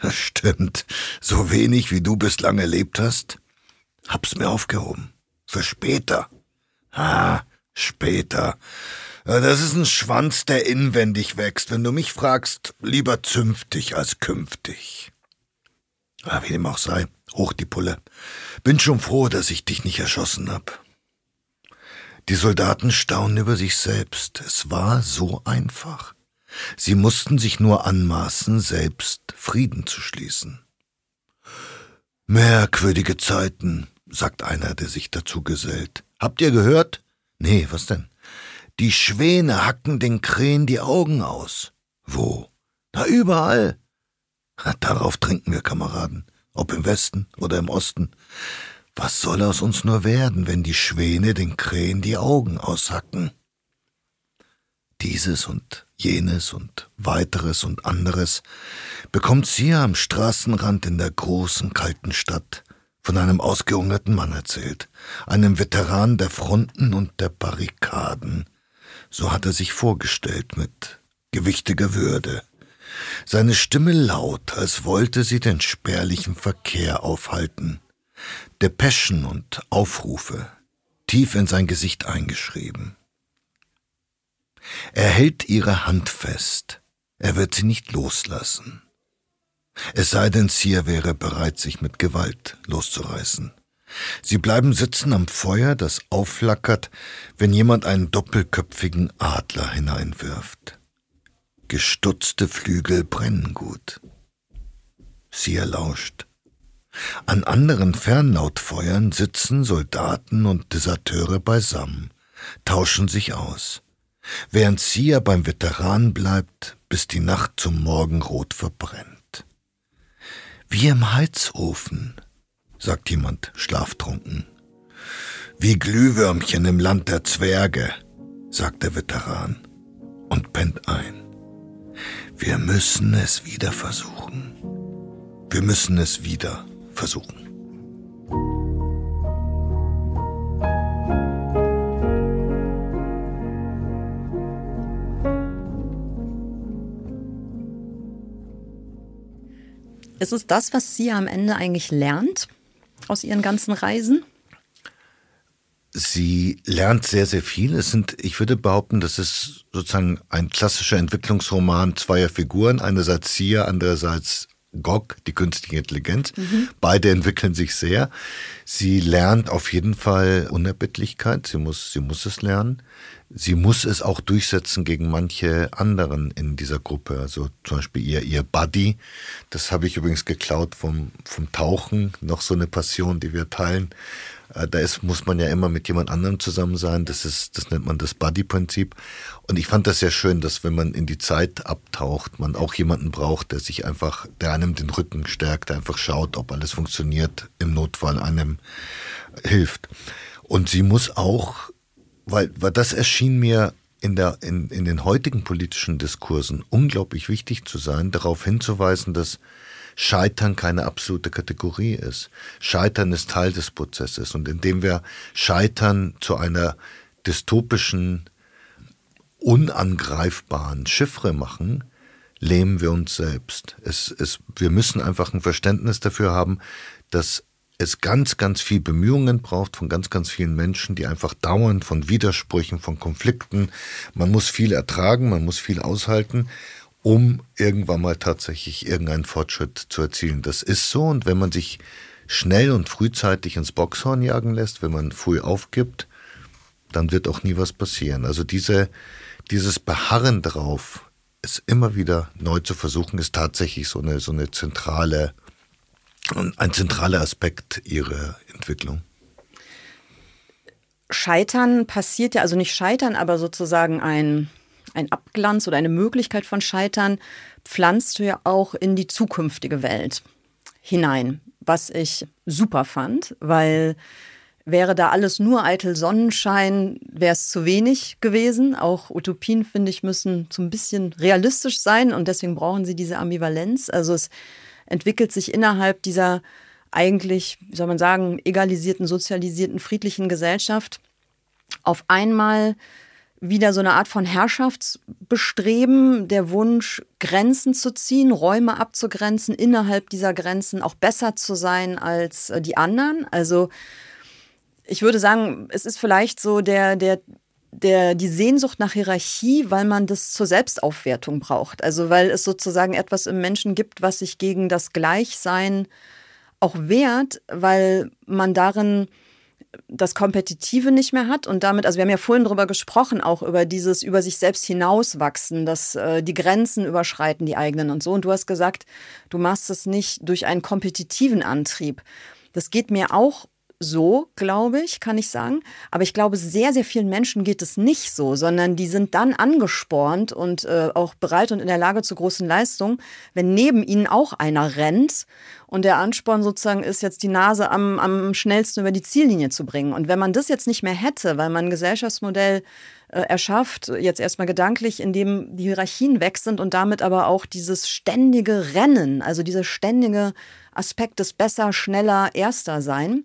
Stimmt, so wenig wie du bislang erlebt hast, Hab's mir aufgehoben. Für später. Ah, später. Das ist ein Schwanz, der inwendig wächst. Wenn du mich fragst, lieber zünftig als künftig. Ah, wie dem auch sei, hoch die Pulle. Bin schon froh, dass ich dich nicht erschossen hab. Die Soldaten staunen über sich selbst. Es war so einfach. Sie mussten sich nur anmaßen, selbst Frieden zu schließen. Merkwürdige Zeiten, sagt einer, der sich dazu gesellt. Habt ihr gehört? Nee, was denn? Die Schwäne hacken den Krähen die Augen aus. Wo? Na, überall. Darauf trinken wir, Kameraden, ob im Westen oder im Osten. Was soll aus uns nur werden, wenn die Schwäne den Krähen die Augen aushacken? Dieses und jenes und weiteres und anderes bekommt sie am Straßenrand in der großen, kalten Stadt von einem ausgehungerten Mann erzählt, einem Veteran der Fronten und der Barrikaden. So hat er sich vorgestellt mit gewichtiger Würde. Seine Stimme laut, als wollte sie den spärlichen Verkehr aufhalten. Depeschen und Aufrufe, tief in sein Gesicht eingeschrieben. Er hält ihre Hand fest. Er wird sie nicht loslassen. Es sei denn, Sia wäre bereit, sich mit Gewalt loszureißen. Sie bleiben sitzen am Feuer, das aufflackert, wenn jemand einen doppelköpfigen Adler hineinwirft. Gestutzte Flügel brennen gut. Sia lauscht. An anderen Fernlautfeuern sitzen Soldaten und Deserteure beisammen, tauschen sich aus, während Sia beim Veteran bleibt, bis die Nacht zum Morgenrot verbrennt. Wie im Heizofen, sagt jemand schlaftrunken. Wie Glühwürmchen im Land der Zwerge, sagt der Veteran und pennt ein. Wir müssen es wieder versuchen. Wir müssen es wieder versuchen. Ist es das, was sie am Ende eigentlich lernt aus ihren ganzen Reisen? Sie lernt sehr, sehr viel. Es sind, ich würde behaupten, das ist sozusagen ein klassischer Entwicklungsroman zweier Figuren. Einerseits Sia, andererseits GOG, die künstliche Intelligenz. Mhm. Beide entwickeln sich sehr. Sie lernt auf jeden Fall Unerbittlichkeit. Sie muss, sie muss es lernen. Sie muss es auch durchsetzen gegen manche anderen in dieser Gruppe. Also zum Beispiel ihr, ihr Buddy. Das habe ich übrigens geklaut vom, vom Tauchen. Noch so eine Passion, die wir teilen. Äh, da ist, muss man ja immer mit jemand anderem zusammen sein. Das ist, das nennt man das Buddy-Prinzip. Und ich fand das sehr schön, dass wenn man in die Zeit abtaucht, man auch jemanden braucht, der sich einfach, der einem den Rücken stärkt, der einfach schaut, ob alles funktioniert, im Notfall einem hilft. Und sie muss auch, weil, weil das erschien mir in, der, in, in den heutigen politischen Diskursen unglaublich wichtig zu sein, darauf hinzuweisen, dass Scheitern keine absolute Kategorie ist. Scheitern ist Teil des Prozesses. Und indem wir Scheitern zu einer dystopischen, unangreifbaren Chiffre machen, lähmen wir uns selbst. Es, es, wir müssen einfach ein Verständnis dafür haben, dass es ganz, ganz viel Bemühungen braucht von ganz, ganz vielen Menschen, die einfach dauernd von Widersprüchen, von Konflikten, man muss viel ertragen, man muss viel aushalten um irgendwann mal tatsächlich irgendeinen Fortschritt zu erzielen. Das ist so und wenn man sich schnell und frühzeitig ins Boxhorn jagen lässt, wenn man früh aufgibt, dann wird auch nie was passieren. Also diese, dieses Beharren drauf, es immer wieder neu zu versuchen, ist tatsächlich so eine, so eine zentrale, ein zentraler Aspekt ihrer Entwicklung. Scheitern passiert ja, also nicht scheitern, aber sozusagen ein, ein Abglanz oder eine Möglichkeit von Scheitern pflanzt du ja auch in die zukünftige Welt hinein, was ich super fand, weil wäre da alles nur eitel Sonnenschein, wäre es zu wenig gewesen. Auch Utopien, finde ich, müssen so ein bisschen realistisch sein und deswegen brauchen sie diese Ambivalenz. Also es entwickelt sich innerhalb dieser eigentlich, wie soll man sagen, egalisierten, sozialisierten, friedlichen Gesellschaft auf einmal wieder so eine Art von Herrschaftsbestreben, der Wunsch, Grenzen zu ziehen, Räume abzugrenzen, innerhalb dieser Grenzen auch besser zu sein als äh, die anderen. Also ich würde sagen, es ist vielleicht so der, der, der, die Sehnsucht nach Hierarchie, weil man das zur Selbstaufwertung braucht. Also weil es sozusagen etwas im Menschen gibt, was sich gegen das Gleichsein auch wehrt, weil man darin das Kompetitive nicht mehr hat und damit, also wir haben ja vorhin darüber gesprochen, auch über dieses über sich selbst hinauswachsen, dass äh, die Grenzen überschreiten, die eigenen und so. Und du hast gesagt, du machst es nicht durch einen kompetitiven Antrieb. Das geht mir auch so, glaube ich, kann ich sagen. Aber ich glaube, sehr, sehr vielen Menschen geht es nicht so, sondern die sind dann angespornt und äh, auch bereit und in der Lage zu großen Leistungen, wenn neben ihnen auch einer rennt und der Ansporn sozusagen ist, jetzt die Nase am, am schnellsten über die Ziellinie zu bringen. Und wenn man das jetzt nicht mehr hätte, weil man ein Gesellschaftsmodell äh, erschafft, jetzt erstmal gedanklich, in dem die Hierarchien weg sind und damit aber auch dieses ständige Rennen, also dieser ständige Aspekt des besser, schneller, erster sein,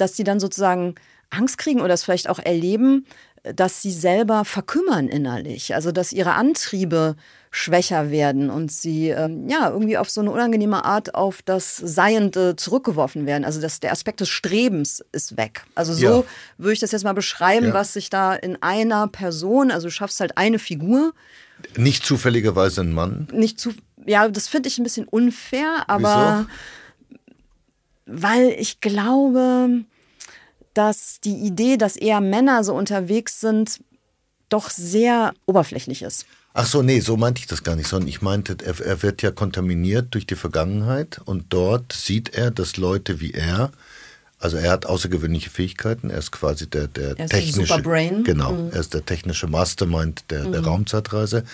dass sie dann sozusagen Angst kriegen oder es vielleicht auch erleben, dass sie selber verkümmern innerlich, also dass ihre Antriebe schwächer werden und sie ähm, ja irgendwie auf so eine unangenehme Art auf das Seiende zurückgeworfen werden. Also dass der Aspekt des Strebens ist weg. Also so ja. würde ich das jetzt mal beschreiben, ja. was sich da in einer Person, also du schaffst halt eine Figur. Nicht zufälligerweise ein Mann. Nicht zu, ja, das finde ich ein bisschen unfair, aber Wieso? Weil ich glaube, dass die Idee, dass eher Männer so unterwegs sind, doch sehr oberflächlich ist. Ach so, nee, so meinte ich das gar nicht, sondern ich meinte, er, er wird ja kontaminiert durch die Vergangenheit und dort sieht er, dass Leute wie er, also er hat außergewöhnliche Fähigkeiten, er ist quasi der, der er ist technische, Superbrain. genau, mhm. er ist der technische Mastermind der, mhm. der Raumzeitreise,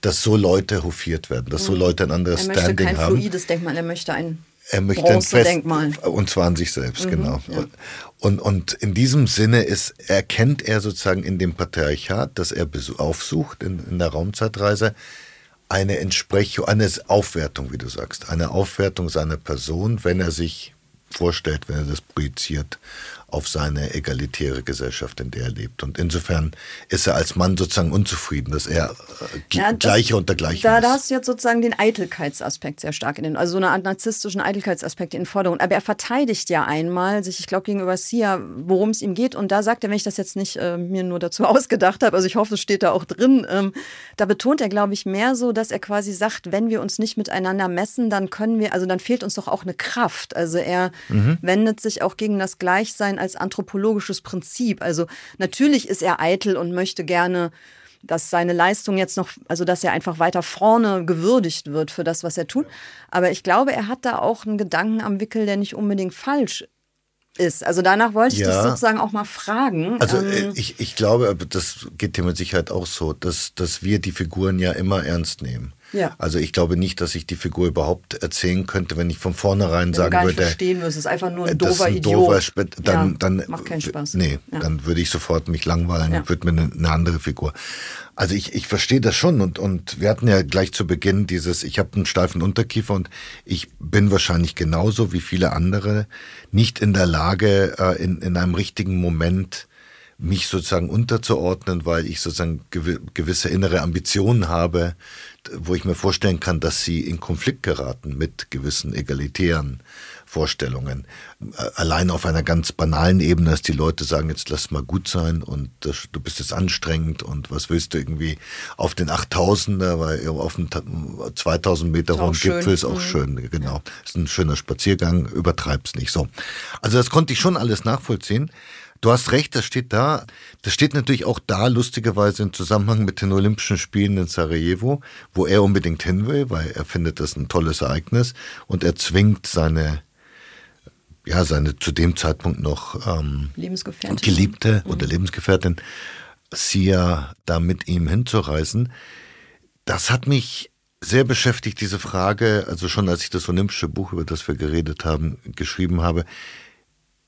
dass so Leute hofiert werden, dass so mhm. Leute ein anderes Standing haben. Er möchte kein fluides Denkmal, er möchte ein er möchte ein Fest, und zwar an sich selbst, mhm, genau. Ja. Und, und in diesem Sinne ist, erkennt er sozusagen in dem Patriarchat, das er aufsucht in, in der Raumzeitreise, eine Entsprechung, eine Aufwertung, wie du sagst, eine Aufwertung seiner Person, wenn er sich vorstellt, wenn er das projiziert auf seine egalitäre Gesellschaft, in der er lebt. Und insofern ist er als Mann sozusagen unzufrieden, dass er äh, ja, Gleicher unter Gleichen da, ist. Da hast du jetzt sozusagen den Eitelkeitsaspekt sehr stark in den, also so eine Art narzisstischen Eitelkeitsaspekt in Forderung. Aber er verteidigt ja einmal sich, ich glaube, gegenüber Sia, worum es ihm geht. Und da sagt er, wenn ich das jetzt nicht äh, mir nur dazu ausgedacht habe, also ich hoffe, es steht da auch drin, ähm, da betont er, glaube ich, mehr so, dass er quasi sagt, wenn wir uns nicht miteinander messen, dann können wir, also dann fehlt uns doch auch eine Kraft. Also er mhm. wendet sich auch gegen das Gleichsein als anthropologisches Prinzip. Also natürlich ist er eitel und möchte gerne dass seine Leistung jetzt noch, also dass er einfach weiter vorne gewürdigt wird für das, was er tut. Aber ich glaube, er hat da auch einen Gedanken am Wickel, der nicht unbedingt falsch ist. Also danach wollte ich ja. das sozusagen auch mal fragen. Also ähm, ich, ich glaube, das geht dir mit Sicherheit auch so, dass, dass wir die Figuren ja immer ernst nehmen. Ja. Also ich glaube nicht, dass ich die Figur überhaupt erzählen könnte, wenn ich von vornherein wenn sagen würde. verstehen würdest, es ist einfach nur ein doofer ein Idiot. Doofer, dann, ja, dann, macht keinen Spaß. Nee, ja. dann würde ich sofort mich langweilen und würde mir eine, eine, andere Figur. Also ich, ich verstehe das schon und, und wir hatten ja gleich zu Beginn dieses, ich habe einen steifen Unterkiefer und ich bin wahrscheinlich genauso wie viele andere nicht in der Lage, äh, in, in einem richtigen Moment mich sozusagen unterzuordnen, weil ich sozusagen gewisse innere Ambitionen habe, wo ich mir vorstellen kann, dass sie in Konflikt geraten mit gewissen egalitären Vorstellungen. Allein auf einer ganz banalen Ebene, dass die Leute sagen, jetzt lass mal gut sein und das, du bist jetzt anstrengend und was willst du irgendwie auf den 8000er, weil auf dem 2000 Meter hohen Gipfel ist auch mhm. schön, genau. Ist ein schöner Spaziergang, übertreib's nicht so. Also das konnte ich schon alles nachvollziehen. Du hast recht, das steht da. Das steht natürlich auch da, lustigerweise im Zusammenhang mit den Olympischen Spielen in Sarajevo, wo er unbedingt hin will, weil er findet das ein tolles Ereignis und er zwingt seine ja, seine zu dem Zeitpunkt noch ähm, Geliebte mhm. oder Lebensgefährtin Sia da mit ihm hinzureisen. Das hat mich sehr beschäftigt, diese Frage, also schon als ich das Olympische Buch, über das wir geredet haben, geschrieben habe,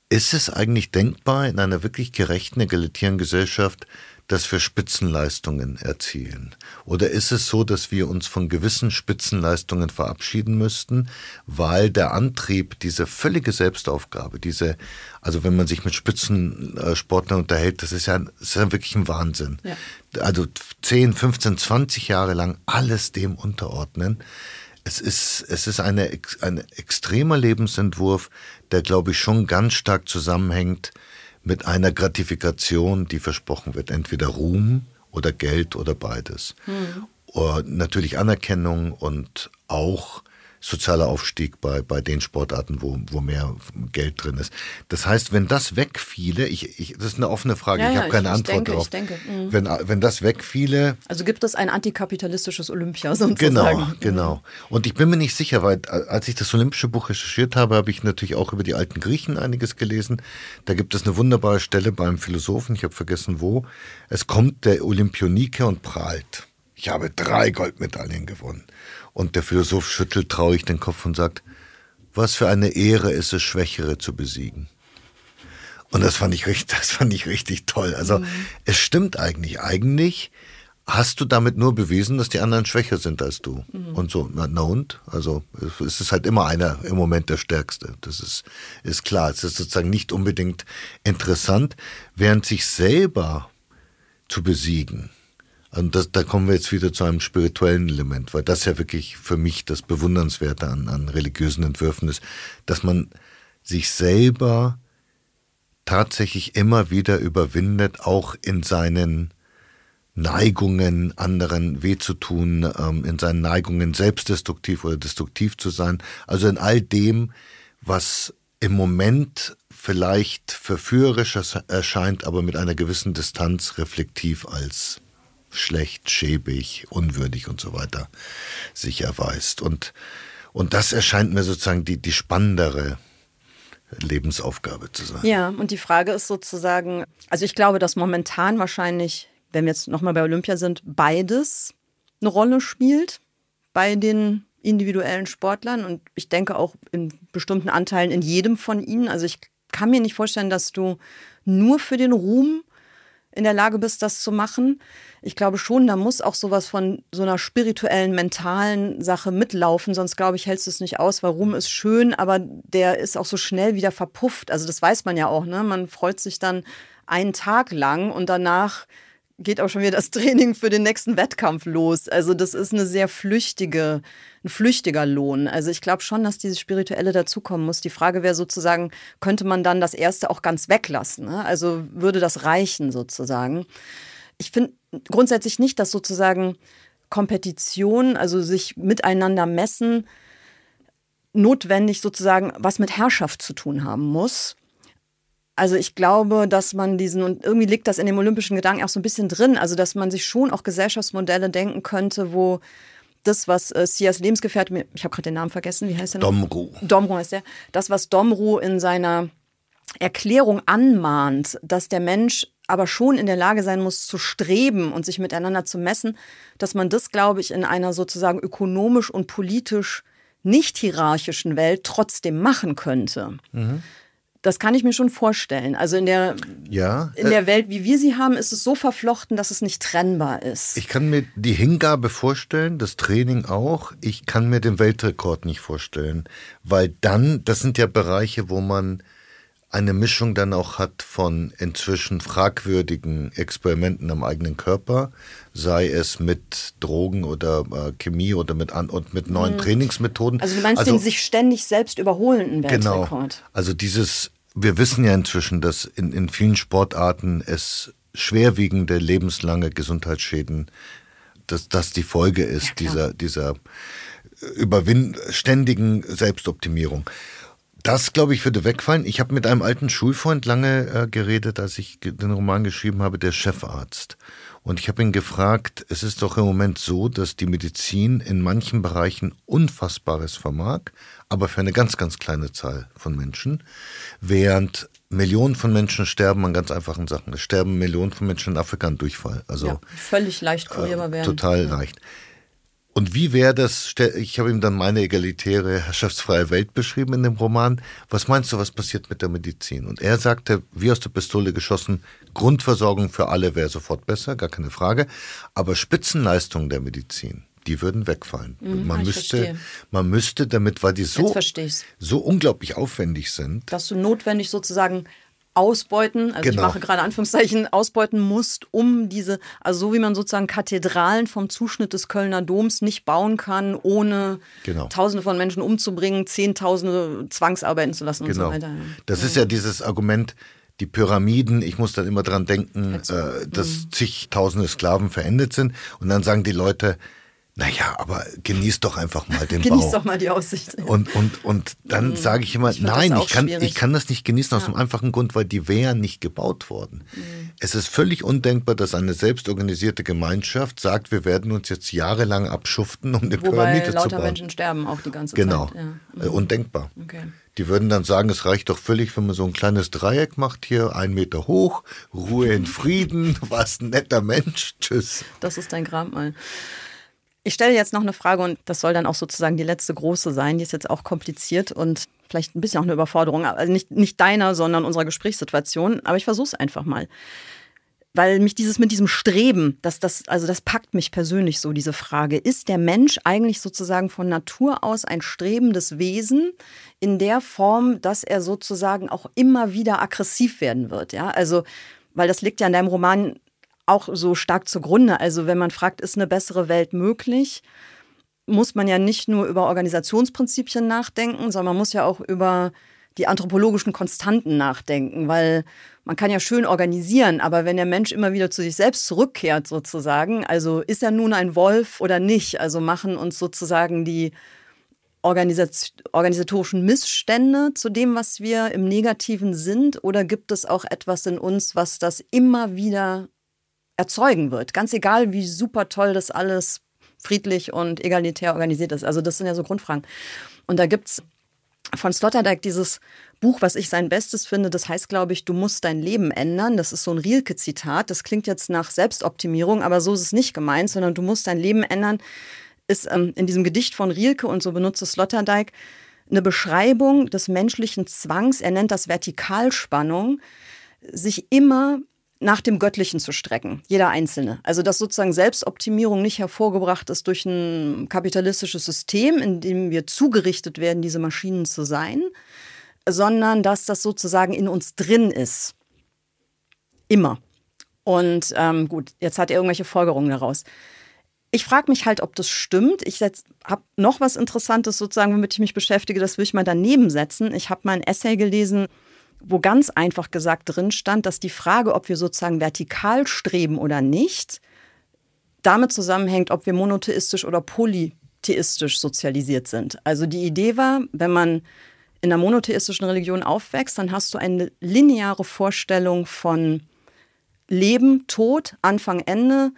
ist es eigentlich denkbar in einer wirklich gerechten, egalitären Gesellschaft, dass wir Spitzenleistungen erzielen? Oder ist es so, dass wir uns von gewissen Spitzenleistungen verabschieden müssten, weil der Antrieb, diese völlige Selbstaufgabe, diese, also wenn man sich mit Spitzensportlern unterhält, das ist ja, das ist ja wirklich ein Wahnsinn. Ja. Also 10, 15, 20 Jahre lang alles dem unterordnen es ist, es ist eine, ein extremer Lebensentwurf, der, glaube ich, schon ganz stark zusammenhängt mit einer Gratifikation, die versprochen wird. Entweder Ruhm oder Geld oder beides. Mhm. Oder natürlich Anerkennung und auch sozialer Aufstieg bei, bei den Sportarten, wo, wo mehr Geld drin ist. Das heißt, wenn das wegfiele, ich, ich, das ist eine offene Frage, ja, ich habe keine ich, Antwort denke. Denke, mhm. wenn, wenn das wegfiele. Also gibt es ein antikapitalistisches Olympia sozusagen. Genau, mhm. genau. Und ich bin mir nicht sicher, weil als ich das Olympische Buch recherchiert habe, habe ich natürlich auch über die alten Griechen einiges gelesen. Da gibt es eine wunderbare Stelle beim Philosophen, ich habe vergessen wo. Es kommt der Olympionike und prahlt. Ich habe drei Goldmedaillen gewonnen. Und der Philosoph schüttelt traurig den Kopf und sagt, was für eine Ehre ist es, Schwächere zu besiegen. Und das fand ich richtig, das fand ich richtig toll. Also mhm. es stimmt eigentlich. Eigentlich hast du damit nur bewiesen, dass die anderen schwächer sind als du. Mhm. Und so, na, na, und? Also es ist halt immer einer im Moment der Stärkste. Das ist, ist klar. Es ist sozusagen nicht unbedingt interessant, während sich selber zu besiegen und das, da kommen wir jetzt wieder zu einem spirituellen Element, weil das ja wirklich für mich das Bewundernswerte an, an religiösen Entwürfen ist, dass man sich selber tatsächlich immer wieder überwindet, auch in seinen Neigungen, anderen weh zu tun, ähm, in seinen Neigungen selbstdestruktiv oder destruktiv zu sein. Also in all dem, was im Moment vielleicht verführerisch erscheint, aber mit einer gewissen Distanz reflektiv als schlecht, schäbig, unwürdig und so weiter sich erweist. Und, und das erscheint mir sozusagen die, die spannendere Lebensaufgabe zu sein. Ja, und die Frage ist sozusagen, also ich glaube, dass momentan wahrscheinlich, wenn wir jetzt nochmal bei Olympia sind, beides eine Rolle spielt bei den individuellen Sportlern und ich denke auch in bestimmten Anteilen in jedem von ihnen. Also ich kann mir nicht vorstellen, dass du nur für den Ruhm in der Lage bist, das zu machen. Ich glaube schon, da muss auch sowas von so einer spirituellen, mentalen Sache mitlaufen, sonst glaube ich, hältst du es nicht aus. Warum ist schön, aber der ist auch so schnell wieder verpufft. Also das weiß man ja auch, ne? Man freut sich dann einen Tag lang und danach geht auch schon wieder das Training für den nächsten Wettkampf los. Also das ist eine sehr flüchtige, ein flüchtiger Lohn. Also ich glaube schon, dass dieses Spirituelle dazukommen muss. Die Frage wäre sozusagen, könnte man dann das Erste auch ganz weglassen? Ne? Also würde das reichen sozusagen? Ich finde grundsätzlich nicht, dass sozusagen Kompetition, also sich miteinander messen, notwendig sozusagen was mit Herrschaft zu tun haben muss. Also ich glaube, dass man diesen, und irgendwie liegt das in dem olympischen Gedanken auch so ein bisschen drin, also dass man sich schon auch Gesellschaftsmodelle denken könnte, wo das, was äh, Sias Lebensgefährte, ich habe gerade den Namen vergessen, wie heißt der noch? Domru. Domru heißt der. Das, was Domru in seiner Erklärung anmahnt, dass der Mensch aber schon in der Lage sein muss, zu streben und sich miteinander zu messen, dass man das, glaube ich, in einer sozusagen ökonomisch und politisch nicht hierarchischen Welt trotzdem machen könnte. Mhm. Das kann ich mir schon vorstellen. Also in der, ja, in der äh, Welt, wie wir sie haben, ist es so verflochten, dass es nicht trennbar ist. Ich kann mir die Hingabe vorstellen, das Training auch. Ich kann mir den Weltrekord nicht vorstellen, weil dann, das sind ja Bereiche, wo man eine Mischung dann auch hat von inzwischen fragwürdigen Experimenten am eigenen Körper, sei es mit Drogen oder äh, Chemie oder mit, an, und mit neuen mhm. Trainingsmethoden. Also du meinst also, den sich ständig selbst überholenden genau. Weltrekord? Genau. Also dieses wir wissen ja inzwischen, dass in, in vielen Sportarten es schwerwiegende lebenslange Gesundheitsschäden, dass das die Folge ist ja, dieser, dieser überwin ständigen Selbstoptimierung. Das, glaube ich, würde wegfallen. Ich habe mit einem alten Schulfreund lange äh, geredet, als ich den Roman geschrieben habe, der Chefarzt. Und ich habe ihn gefragt, es ist doch im Moment so, dass die Medizin in manchen Bereichen Unfassbares vermag, aber für eine ganz, ganz kleine Zahl von Menschen, während Millionen von Menschen sterben an ganz einfachen Sachen. Es sterben Millionen von Menschen in Afrika an Durchfall. Also ja, völlig leicht kurierbar äh, werden. Total ja. leicht. Und wie wäre das, ich habe ihm dann meine egalitäre, herrschaftsfreie Welt beschrieben in dem Roman. Was meinst du, was passiert mit der Medizin? Und er sagte, wie aus der Pistole geschossen, Grundversorgung für alle wäre sofort besser, gar keine Frage. Aber Spitzenleistungen der Medizin, die würden wegfallen. Mhm, man, müsste, man müsste damit, weil die so, so unglaublich aufwendig sind. Dass du notwendig sozusagen ausbeuten, also genau. ich mache gerade Anführungszeichen, ausbeuten musst, um diese, also so wie man sozusagen Kathedralen vom Zuschnitt des Kölner Doms nicht bauen kann, ohne genau. Tausende von Menschen umzubringen, Zehntausende zwangsarbeiten zu lassen genau. und so weiter. Das ja. ist ja dieses Argument, die Pyramiden, ich muss dann immer dran denken, also, äh, dass mhm. zigtausende Sklaven verendet sind und dann sagen die Leute, naja, aber genieß doch einfach mal den genieß Bau. Genieß doch mal die Aussicht. Und, und, und dann mhm. sage ich immer, ich nein, ich kann, ich kann das nicht genießen aus ja. dem einfachen Grund, weil die wären nicht gebaut worden. Mhm. Es ist völlig undenkbar, dass eine selbstorganisierte Gemeinschaft sagt, wir werden uns jetzt jahrelang abschuften, um eine Wobei Pyramide lauter zu bauen. Menschen sterben auch die ganze genau. Zeit. Genau, ja. mhm. undenkbar. Okay. Die würden dann sagen, es reicht doch völlig, wenn man so ein kleines Dreieck macht hier, ein Meter hoch, Ruhe in Frieden, was ein netter Mensch, tschüss. Das ist dein Grabmal. Ich stelle jetzt noch eine Frage und das soll dann auch sozusagen die letzte große sein. Die ist jetzt auch kompliziert und vielleicht ein bisschen auch eine Überforderung. Also nicht, nicht deiner, sondern unserer Gesprächssituation. Aber ich versuche es einfach mal. Weil mich dieses mit diesem Streben, das, das, also das packt mich persönlich so, diese Frage. Ist der Mensch eigentlich sozusagen von Natur aus ein strebendes Wesen in der Form, dass er sozusagen auch immer wieder aggressiv werden wird? Ja, also, weil das liegt ja in deinem Roman auch so stark zugrunde. Also wenn man fragt, ist eine bessere Welt möglich, muss man ja nicht nur über Organisationsprinzipien nachdenken, sondern man muss ja auch über die anthropologischen Konstanten nachdenken, weil man kann ja schön organisieren, aber wenn der Mensch immer wieder zu sich selbst zurückkehrt sozusagen, also ist er nun ein Wolf oder nicht, also machen uns sozusagen die organisatorischen Missstände zu dem, was wir im Negativen sind, oder gibt es auch etwas in uns, was das immer wieder erzeugen wird. Ganz egal, wie super toll das alles friedlich und egalitär organisiert ist. Also das sind ja so Grundfragen. Und da gibt es von Sloterdijk dieses Buch, was ich sein Bestes finde, das heißt, glaube ich, du musst dein Leben ändern. Das ist so ein Rielke-Zitat. Das klingt jetzt nach Selbstoptimierung, aber so ist es nicht gemeint, sondern du musst dein Leben ändern, ist ähm, in diesem Gedicht von Rielke und so benutzt es Sloterdijk eine Beschreibung des menschlichen Zwangs. Er nennt das Vertikalspannung, sich immer nach dem Göttlichen zu strecken, jeder Einzelne. Also dass sozusagen Selbstoptimierung nicht hervorgebracht ist durch ein kapitalistisches System, in dem wir zugerichtet werden, diese Maschinen zu sein, sondern dass das sozusagen in uns drin ist. Immer. Und ähm, gut, jetzt hat er irgendwelche Folgerungen daraus. Ich frage mich halt, ob das stimmt. Ich habe noch was Interessantes sozusagen, womit ich mich beschäftige. Das will ich mal daneben setzen. Ich habe mal ein Essay gelesen wo ganz einfach gesagt drin stand, dass die Frage, ob wir sozusagen vertikal streben oder nicht, damit zusammenhängt, ob wir monotheistisch oder polytheistisch sozialisiert sind. Also die Idee war, wenn man in einer monotheistischen Religion aufwächst, dann hast du eine lineare Vorstellung von Leben, Tod, Anfang, Ende,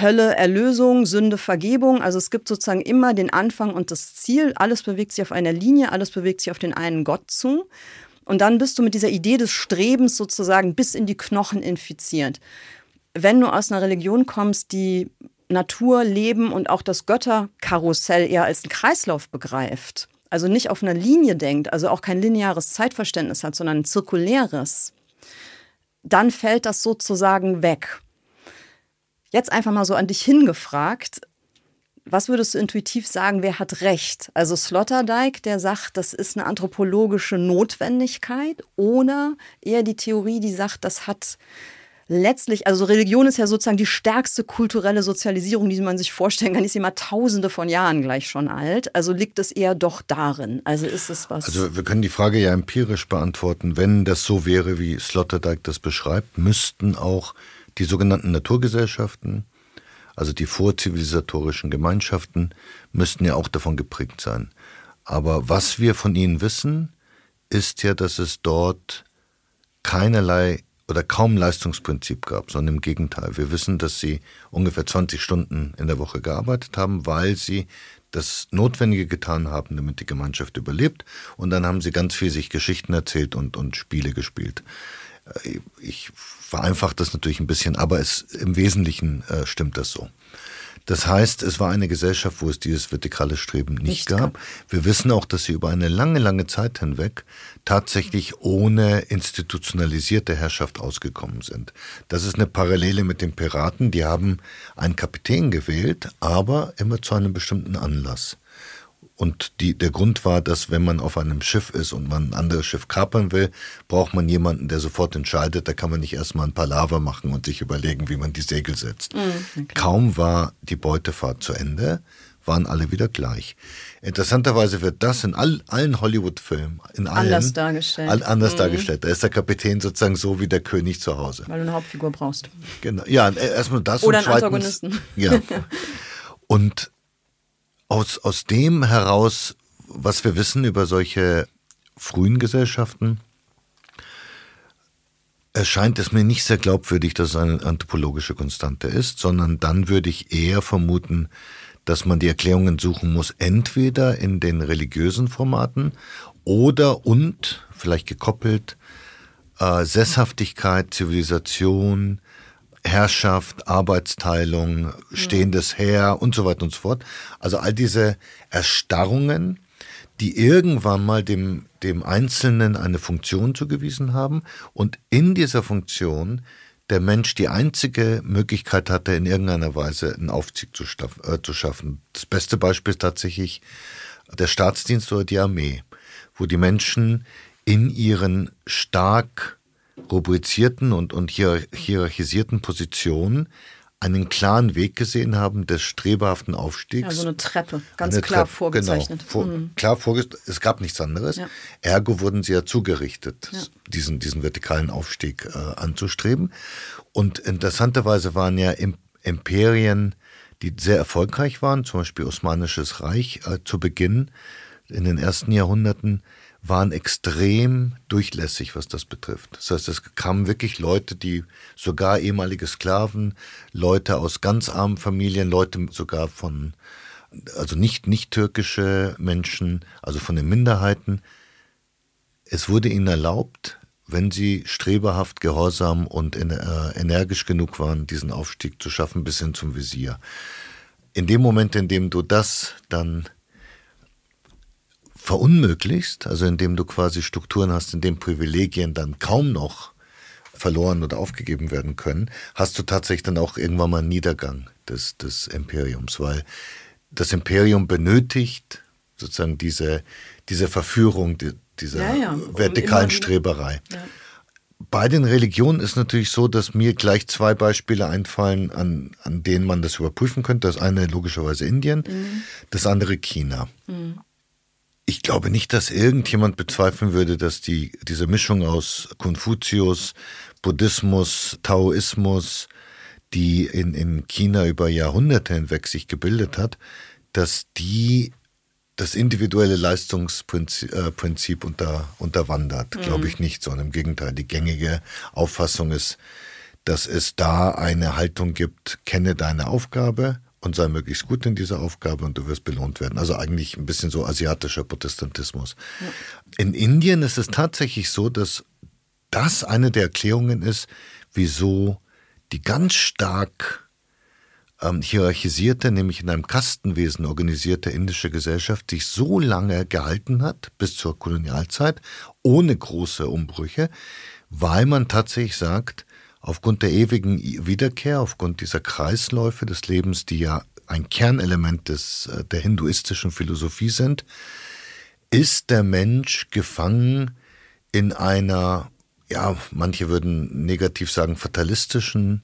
Hölle, Erlösung, Sünde, Vergebung. Also es gibt sozusagen immer den Anfang und das Ziel. Alles bewegt sich auf einer Linie, alles bewegt sich auf den einen Gott zu. Und dann bist du mit dieser Idee des Strebens sozusagen bis in die Knochen infiziert. Wenn du aus einer Religion kommst, die Natur, Leben und auch das Götterkarussell eher als einen Kreislauf begreift, also nicht auf einer Linie denkt, also auch kein lineares Zeitverständnis hat, sondern ein zirkuläres, dann fällt das sozusagen weg. Jetzt einfach mal so an dich hingefragt, was würdest du intuitiv sagen, wer hat recht? Also Sloterdijk, der sagt, das ist eine anthropologische Notwendigkeit oder eher die Theorie, die sagt, das hat letztlich, also Religion ist ja sozusagen die stärkste kulturelle Sozialisierung, die man sich vorstellen kann, ist immer tausende von Jahren gleich schon alt. Also liegt es eher doch darin. Also ist es was. Also wir können die Frage ja empirisch beantworten. Wenn das so wäre, wie Sloterdijk das beschreibt, müssten auch die sogenannten Naturgesellschaften, also die vorzivilisatorischen Gemeinschaften müssten ja auch davon geprägt sein. Aber was wir von ihnen wissen, ist ja, dass es dort keinerlei oder kaum Leistungsprinzip gab, sondern im Gegenteil. Wir wissen, dass sie ungefähr 20 Stunden in der Woche gearbeitet haben, weil sie das Notwendige getan haben, damit die Gemeinschaft überlebt. Und dann haben sie ganz viel sich Geschichten erzählt und, und Spiele gespielt. Äh, ich vereinfache das natürlich ein bisschen, aber es, im Wesentlichen äh, stimmt das so. Das heißt, es war eine Gesellschaft, wo es dieses vertikale Streben nicht, nicht gab. gab. Wir wissen auch, dass sie über eine lange, lange Zeit hinweg tatsächlich ohne institutionalisierte Herrschaft ausgekommen sind. Das ist eine Parallele mit den Piraten. Die haben einen Kapitän gewählt, aber immer zu einem bestimmten Anlass. Und die, der Grund war, dass wenn man auf einem Schiff ist und man ein anderes Schiff kapern will, braucht man jemanden, der sofort entscheidet. Da kann man nicht erstmal ein Palaver machen und sich überlegen, wie man die Segel setzt. Mhm, okay. Kaum war die Beutefahrt zu Ende, waren alle wieder gleich. Interessanterweise wird das in all, allen Hollywood-Filmen, in allen, anders dargestellt. All, anders mhm. dargestellt. Da ist der Kapitän sozusagen so wie der König zu Hause. Weil du eine Hauptfigur brauchst. Genau. Ja, erstmal das. Oder einen zweitens, Antagonisten. Ja. Und aus, aus dem heraus, was wir wissen über solche frühen Gesellschaften, erscheint es mir nicht sehr glaubwürdig, dass es eine anthropologische Konstante ist, sondern dann würde ich eher vermuten, dass man die Erklärungen suchen muss, entweder in den religiösen Formaten oder und, vielleicht gekoppelt, äh, Sesshaftigkeit, Zivilisation, Herrschaft, Arbeitsteilung, stehendes Heer und so weiter und so fort. Also all diese Erstarrungen, die irgendwann mal dem, dem Einzelnen eine Funktion zugewiesen haben und in dieser Funktion der Mensch die einzige Möglichkeit hatte, in irgendeiner Weise einen Aufstieg zu, äh, zu schaffen. Das beste Beispiel ist tatsächlich der Staatsdienst oder die Armee, wo die Menschen in ihren stark rubrizierten und, und hierarchisierten Positionen einen klaren Weg gesehen haben des strebehaften Aufstiegs. Also eine Treppe, ganz eine klar Treppe, vorgezeichnet. Genau, vor, mhm. klar vorgezeichnet. Es gab nichts anderes. Ja. Ergo wurden sie ja zugerichtet, ja. Diesen, diesen vertikalen Aufstieg äh, anzustreben. Und interessanterweise waren ja Imperien, die sehr erfolgreich waren, zum Beispiel Osmanisches Reich äh, zu Beginn in den ersten Jahrhunderten, waren extrem durchlässig, was das betrifft. Das heißt, es kamen wirklich Leute, die sogar ehemalige Sklaven, Leute aus ganz armen Familien, Leute sogar von, also nicht, nicht türkische Menschen, also von den Minderheiten. Es wurde ihnen erlaubt, wenn sie streberhaft, gehorsam und äh, energisch genug waren, diesen Aufstieg zu schaffen bis hin zum Visier. In dem Moment, in dem du das dann verunmöglichst, also indem du quasi Strukturen hast, in denen Privilegien dann kaum noch verloren oder aufgegeben werden können, hast du tatsächlich dann auch irgendwann mal einen Niedergang des, des Imperiums, weil das Imperium benötigt sozusagen diese, diese Verführung, die, dieser ja, ja, vertikalen Streberei. Ja. Bei den Religionen ist natürlich so, dass mir gleich zwei Beispiele einfallen, an, an denen man das überprüfen könnte. Das eine logischerweise Indien, mhm. das andere China. Mhm ich glaube nicht, dass irgendjemand bezweifeln würde, dass die, diese Mischung aus Konfuzius, Buddhismus, Taoismus, die in, in China über Jahrhunderte hinweg sich gebildet hat, dass die das individuelle Leistungsprinzip äh, unter, unterwandert. Mhm. Glaube ich nicht, sondern im Gegenteil. Die gängige Auffassung ist, dass es da eine Haltung gibt, kenne deine Aufgabe und sei möglichst gut in dieser Aufgabe und du wirst belohnt werden. Also eigentlich ein bisschen so asiatischer Protestantismus. Ja. In Indien ist es tatsächlich so, dass das eine der Erklärungen ist, wieso die ganz stark ähm, hierarchisierte, nämlich in einem Kastenwesen organisierte indische Gesellschaft sich so lange gehalten hat, bis zur Kolonialzeit, ohne große Umbrüche, weil man tatsächlich sagt, aufgrund der ewigen Wiederkehr, aufgrund dieser Kreisläufe des Lebens, die ja ein Kernelement des, äh, der hinduistischen Philosophie sind, ist der Mensch gefangen in einer, ja, manche würden negativ sagen, fatalistischen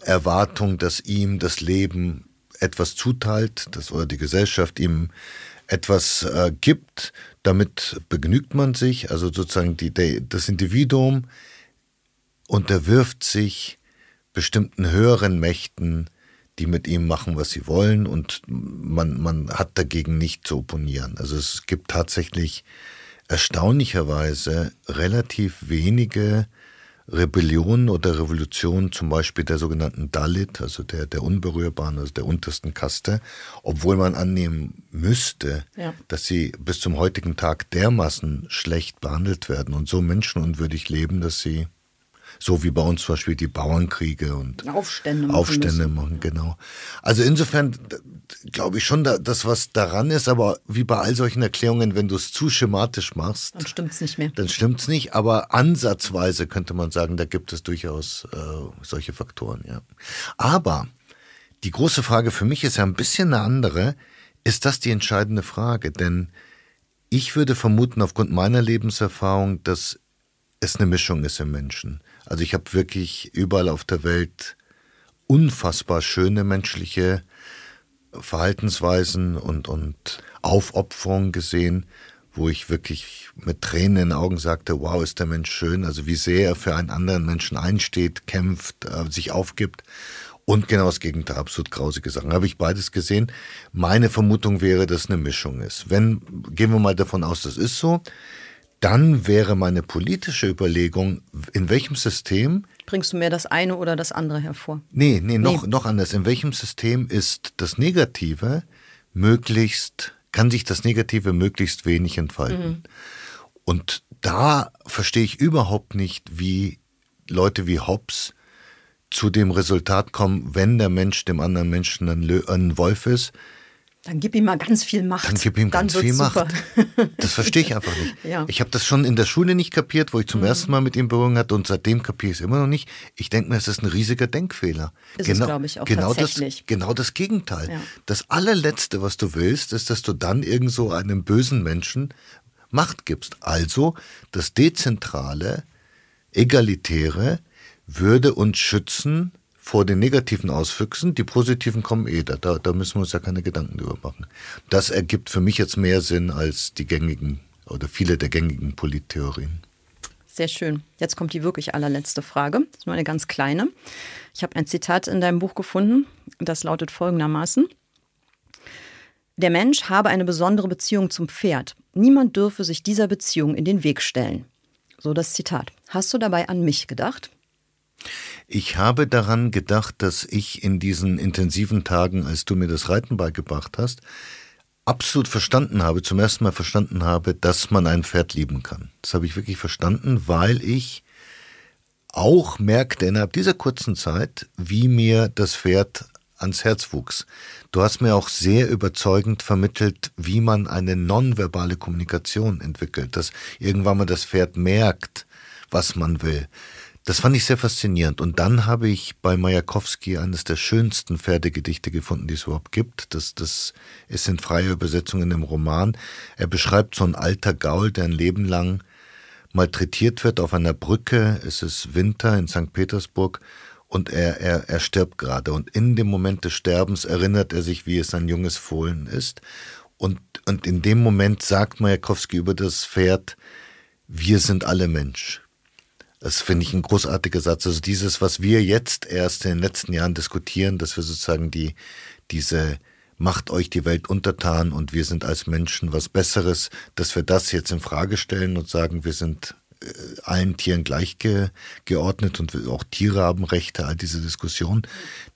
Erwartung, dass ihm das Leben etwas zuteilt, dass oder die Gesellschaft ihm etwas äh, gibt, damit begnügt man sich, also sozusagen die, der, das Individuum unterwirft sich bestimmten höheren Mächten, die mit ihm machen, was sie wollen und man, man hat dagegen nicht zu opponieren. Also es gibt tatsächlich erstaunlicherweise relativ wenige Rebellionen oder Revolutionen, zum Beispiel der sogenannten Dalit, also der, der Unberührbaren, also der untersten Kaste, obwohl man annehmen müsste, ja. dass sie bis zum heutigen Tag dermaßen schlecht behandelt werden und so menschenunwürdig leben, dass sie so wie bei uns zum Beispiel die Bauernkriege und Aufstände machen. Aufstände machen, genau. Also insofern glaube ich schon, dass was daran ist, aber wie bei all solchen Erklärungen, wenn du es zu schematisch machst, dann stimmt es nicht mehr. Dann stimmt es nicht, aber ansatzweise könnte man sagen, da gibt es durchaus äh, solche Faktoren, ja. Aber die große Frage für mich ist ja ein bisschen eine andere. Ist das die entscheidende Frage? Denn ich würde vermuten, aufgrund meiner Lebenserfahrung, dass es eine Mischung ist im Menschen. Also ich habe wirklich überall auf der Welt unfassbar schöne menschliche Verhaltensweisen und, und Aufopferung gesehen, wo ich wirklich mit Tränen in den Augen sagte, wow, ist der Mensch schön, also wie sehr er für einen anderen Menschen einsteht, kämpft, äh, sich aufgibt. und genau das Gegenteil, absolut grausige Sachen. Habe ich beides gesehen. Meine Vermutung wäre, dass eine Mischung ist. Wenn, gehen wir mal davon aus, das ist so, dann wäre meine politische Überlegung, in welchem System. Bringst du mehr das eine oder das andere hervor? Nee, nee, noch, nee. noch anders. In welchem System ist das Negative möglichst, kann sich das Negative möglichst wenig entfalten? Mhm. Und da verstehe ich überhaupt nicht, wie Leute wie Hobbes zu dem Resultat kommen, wenn der Mensch dem anderen Menschen ein, Wolf ist. Dann gib ihm mal ganz viel Macht. Dann gib ihm Dann ganz viel super. Macht. Das verstehe ich einfach nicht. ja. Ich habe das schon in der Schule nicht kapiert, wo ich zum mhm. ersten Mal mit ihm Berührung hatte und seitdem kapiere ich es immer noch nicht. Ich denke mir, es ist ein riesiger Denkfehler. Ist genau, es, glaube ich, auch genau tatsächlich. Das, genau das Gegenteil. Ja. Das allerletzte, was du willst, ist, dass du dann irgend so einem bösen Menschen Macht gibst. Also das Dezentrale, Egalitäre, würde uns schützen vor den negativen Auswüchsen. Die positiven kommen eh, da, da müssen wir uns ja keine Gedanken drüber machen. Das ergibt für mich jetzt mehr Sinn als die gängigen oder viele der gängigen Polittheorien. Sehr schön. Jetzt kommt die wirklich allerletzte Frage. Das ist nur eine ganz kleine. Ich habe ein Zitat in deinem Buch gefunden, das lautet folgendermaßen. Der Mensch habe eine besondere Beziehung zum Pferd. Niemand dürfe sich dieser Beziehung in den Weg stellen. So das Zitat. Hast du dabei an mich gedacht? Ich habe daran gedacht, dass ich in diesen intensiven Tagen, als du mir das Reiten beigebracht hast, absolut verstanden habe, zum ersten Mal verstanden habe, dass man ein Pferd lieben kann. Das habe ich wirklich verstanden, weil ich auch merkte innerhalb dieser kurzen Zeit, wie mir das Pferd ans Herz wuchs. Du hast mir auch sehr überzeugend vermittelt, wie man eine nonverbale Kommunikation entwickelt, dass irgendwann mal das Pferd merkt, was man will. Das fand ich sehr faszinierend. Und dann habe ich bei Majakowski eines der schönsten Pferdegedichte gefunden, die es überhaupt gibt. Das, das ist in freier Übersetzung in dem Roman. Er beschreibt so ein alter Gaul, der ein Leben lang malträtiert wird auf einer Brücke. Es ist Winter in St. Petersburg und er, er, er stirbt gerade. Und in dem Moment des Sterbens erinnert er sich, wie es ein junges Fohlen ist. Und, und in dem Moment sagt Majakowski über das Pferd, wir sind alle Mensch. Das finde ich ein großartiger Satz. Also dieses, was wir jetzt erst in den letzten Jahren diskutieren, dass wir sozusagen die, diese macht euch die Welt untertan und wir sind als Menschen was Besseres, dass wir das jetzt in Frage stellen und sagen, wir sind allen Tieren gleich ge, geordnet und auch Tiere haben Rechte, all diese Diskussion,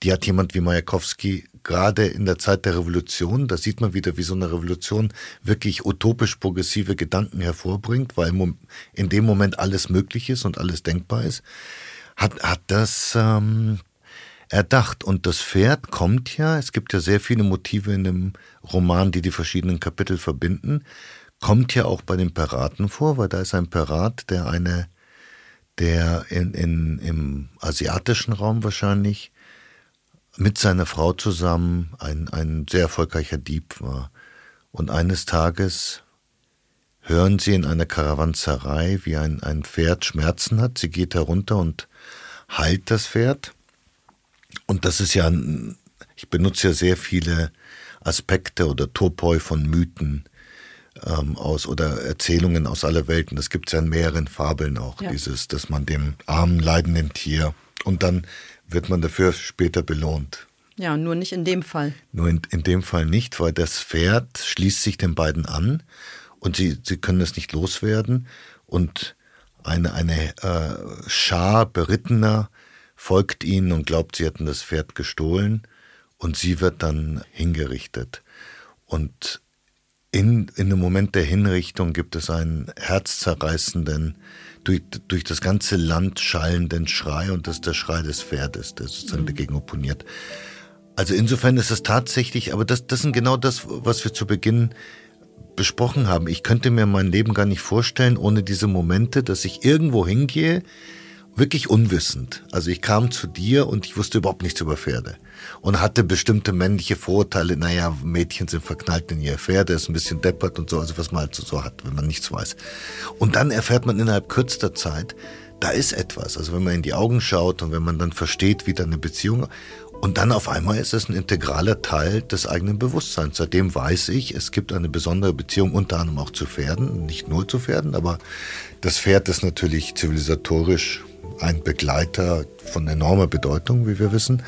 die hat jemand wie Majakowski gerade in der Zeit der Revolution, da sieht man wieder, wie so eine Revolution wirklich utopisch progressive Gedanken hervorbringt, weil in dem Moment alles möglich ist und alles denkbar ist, hat, hat das ähm, erdacht. Und das Pferd kommt ja, es gibt ja sehr viele Motive in dem Roman, die die verschiedenen Kapitel verbinden, kommt ja auch bei den Piraten vor, weil da ist ein Pirat, der eine, der in, in, im asiatischen Raum wahrscheinlich mit seiner Frau zusammen ein, ein sehr erfolgreicher Dieb war. Und eines Tages hören sie in einer Karawanserei, wie ein, ein Pferd Schmerzen hat. Sie geht herunter und heilt das Pferd. Und das ist ja, ein, ich benutze ja sehr viele Aspekte oder Topoi von Mythen ähm, aus oder Erzählungen aus aller Welt. Und das gibt es ja in mehreren Fabeln auch, ja. dieses, dass man dem armen, leidenden Tier und dann wird man dafür später belohnt. Ja, nur nicht in dem Fall. Nur in, in dem Fall nicht, weil das Pferd schließt sich den beiden an und sie, sie können es nicht loswerden und eine, eine äh, Schar Berittener folgt ihnen und glaubt, sie hätten das Pferd gestohlen und sie wird dann hingerichtet. Und in, in dem Moment der Hinrichtung gibt es einen herzzerreißenden durch, durch das ganze Land schallenden Schrei und das ist der Schrei des Pferdes, der sozusagen mhm. dagegen opponiert. Also insofern ist es tatsächlich, aber das, das sind genau das, was wir zu Beginn besprochen haben. Ich könnte mir mein Leben gar nicht vorstellen ohne diese Momente, dass ich irgendwo hingehe, wirklich unwissend. Also ich kam zu dir und ich wusste überhaupt nichts über Pferde und hatte bestimmte männliche Vorurteile. Naja, Mädchen sind verknallt in ihr Pferde, ist ein bisschen deppert und so, also was man halt so hat, wenn man nichts weiß. Und dann erfährt man innerhalb kürzester Zeit, da ist etwas. Also wenn man in die Augen schaut und wenn man dann versteht, wie dann eine Beziehung und dann auf einmal ist es ein integraler Teil des eigenen Bewusstseins. Seitdem weiß ich, es gibt eine besondere Beziehung unter anderem auch zu Pferden, nicht nur zu Pferden, aber das Pferd ist natürlich zivilisatorisch ein Begleiter von enormer Bedeutung, wie wir wissen.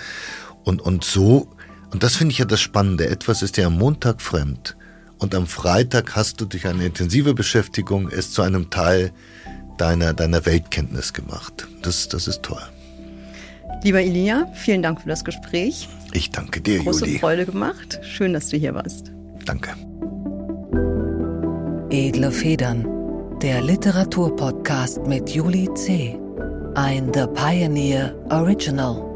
Und, und so, und das finde ich ja das Spannende, etwas ist ja am Montag fremd und am Freitag hast du durch eine intensive Beschäftigung es zu einem Teil deiner, deiner Weltkenntnis gemacht. Das, das ist toll. Lieber Ilia, vielen Dank für das Gespräch. Ich danke dir, Große Juli. Freude gemacht. Schön, dass du hier warst. Danke. Edle Federn, der Literaturpodcast mit Juli C. Ein The Pioneer Original.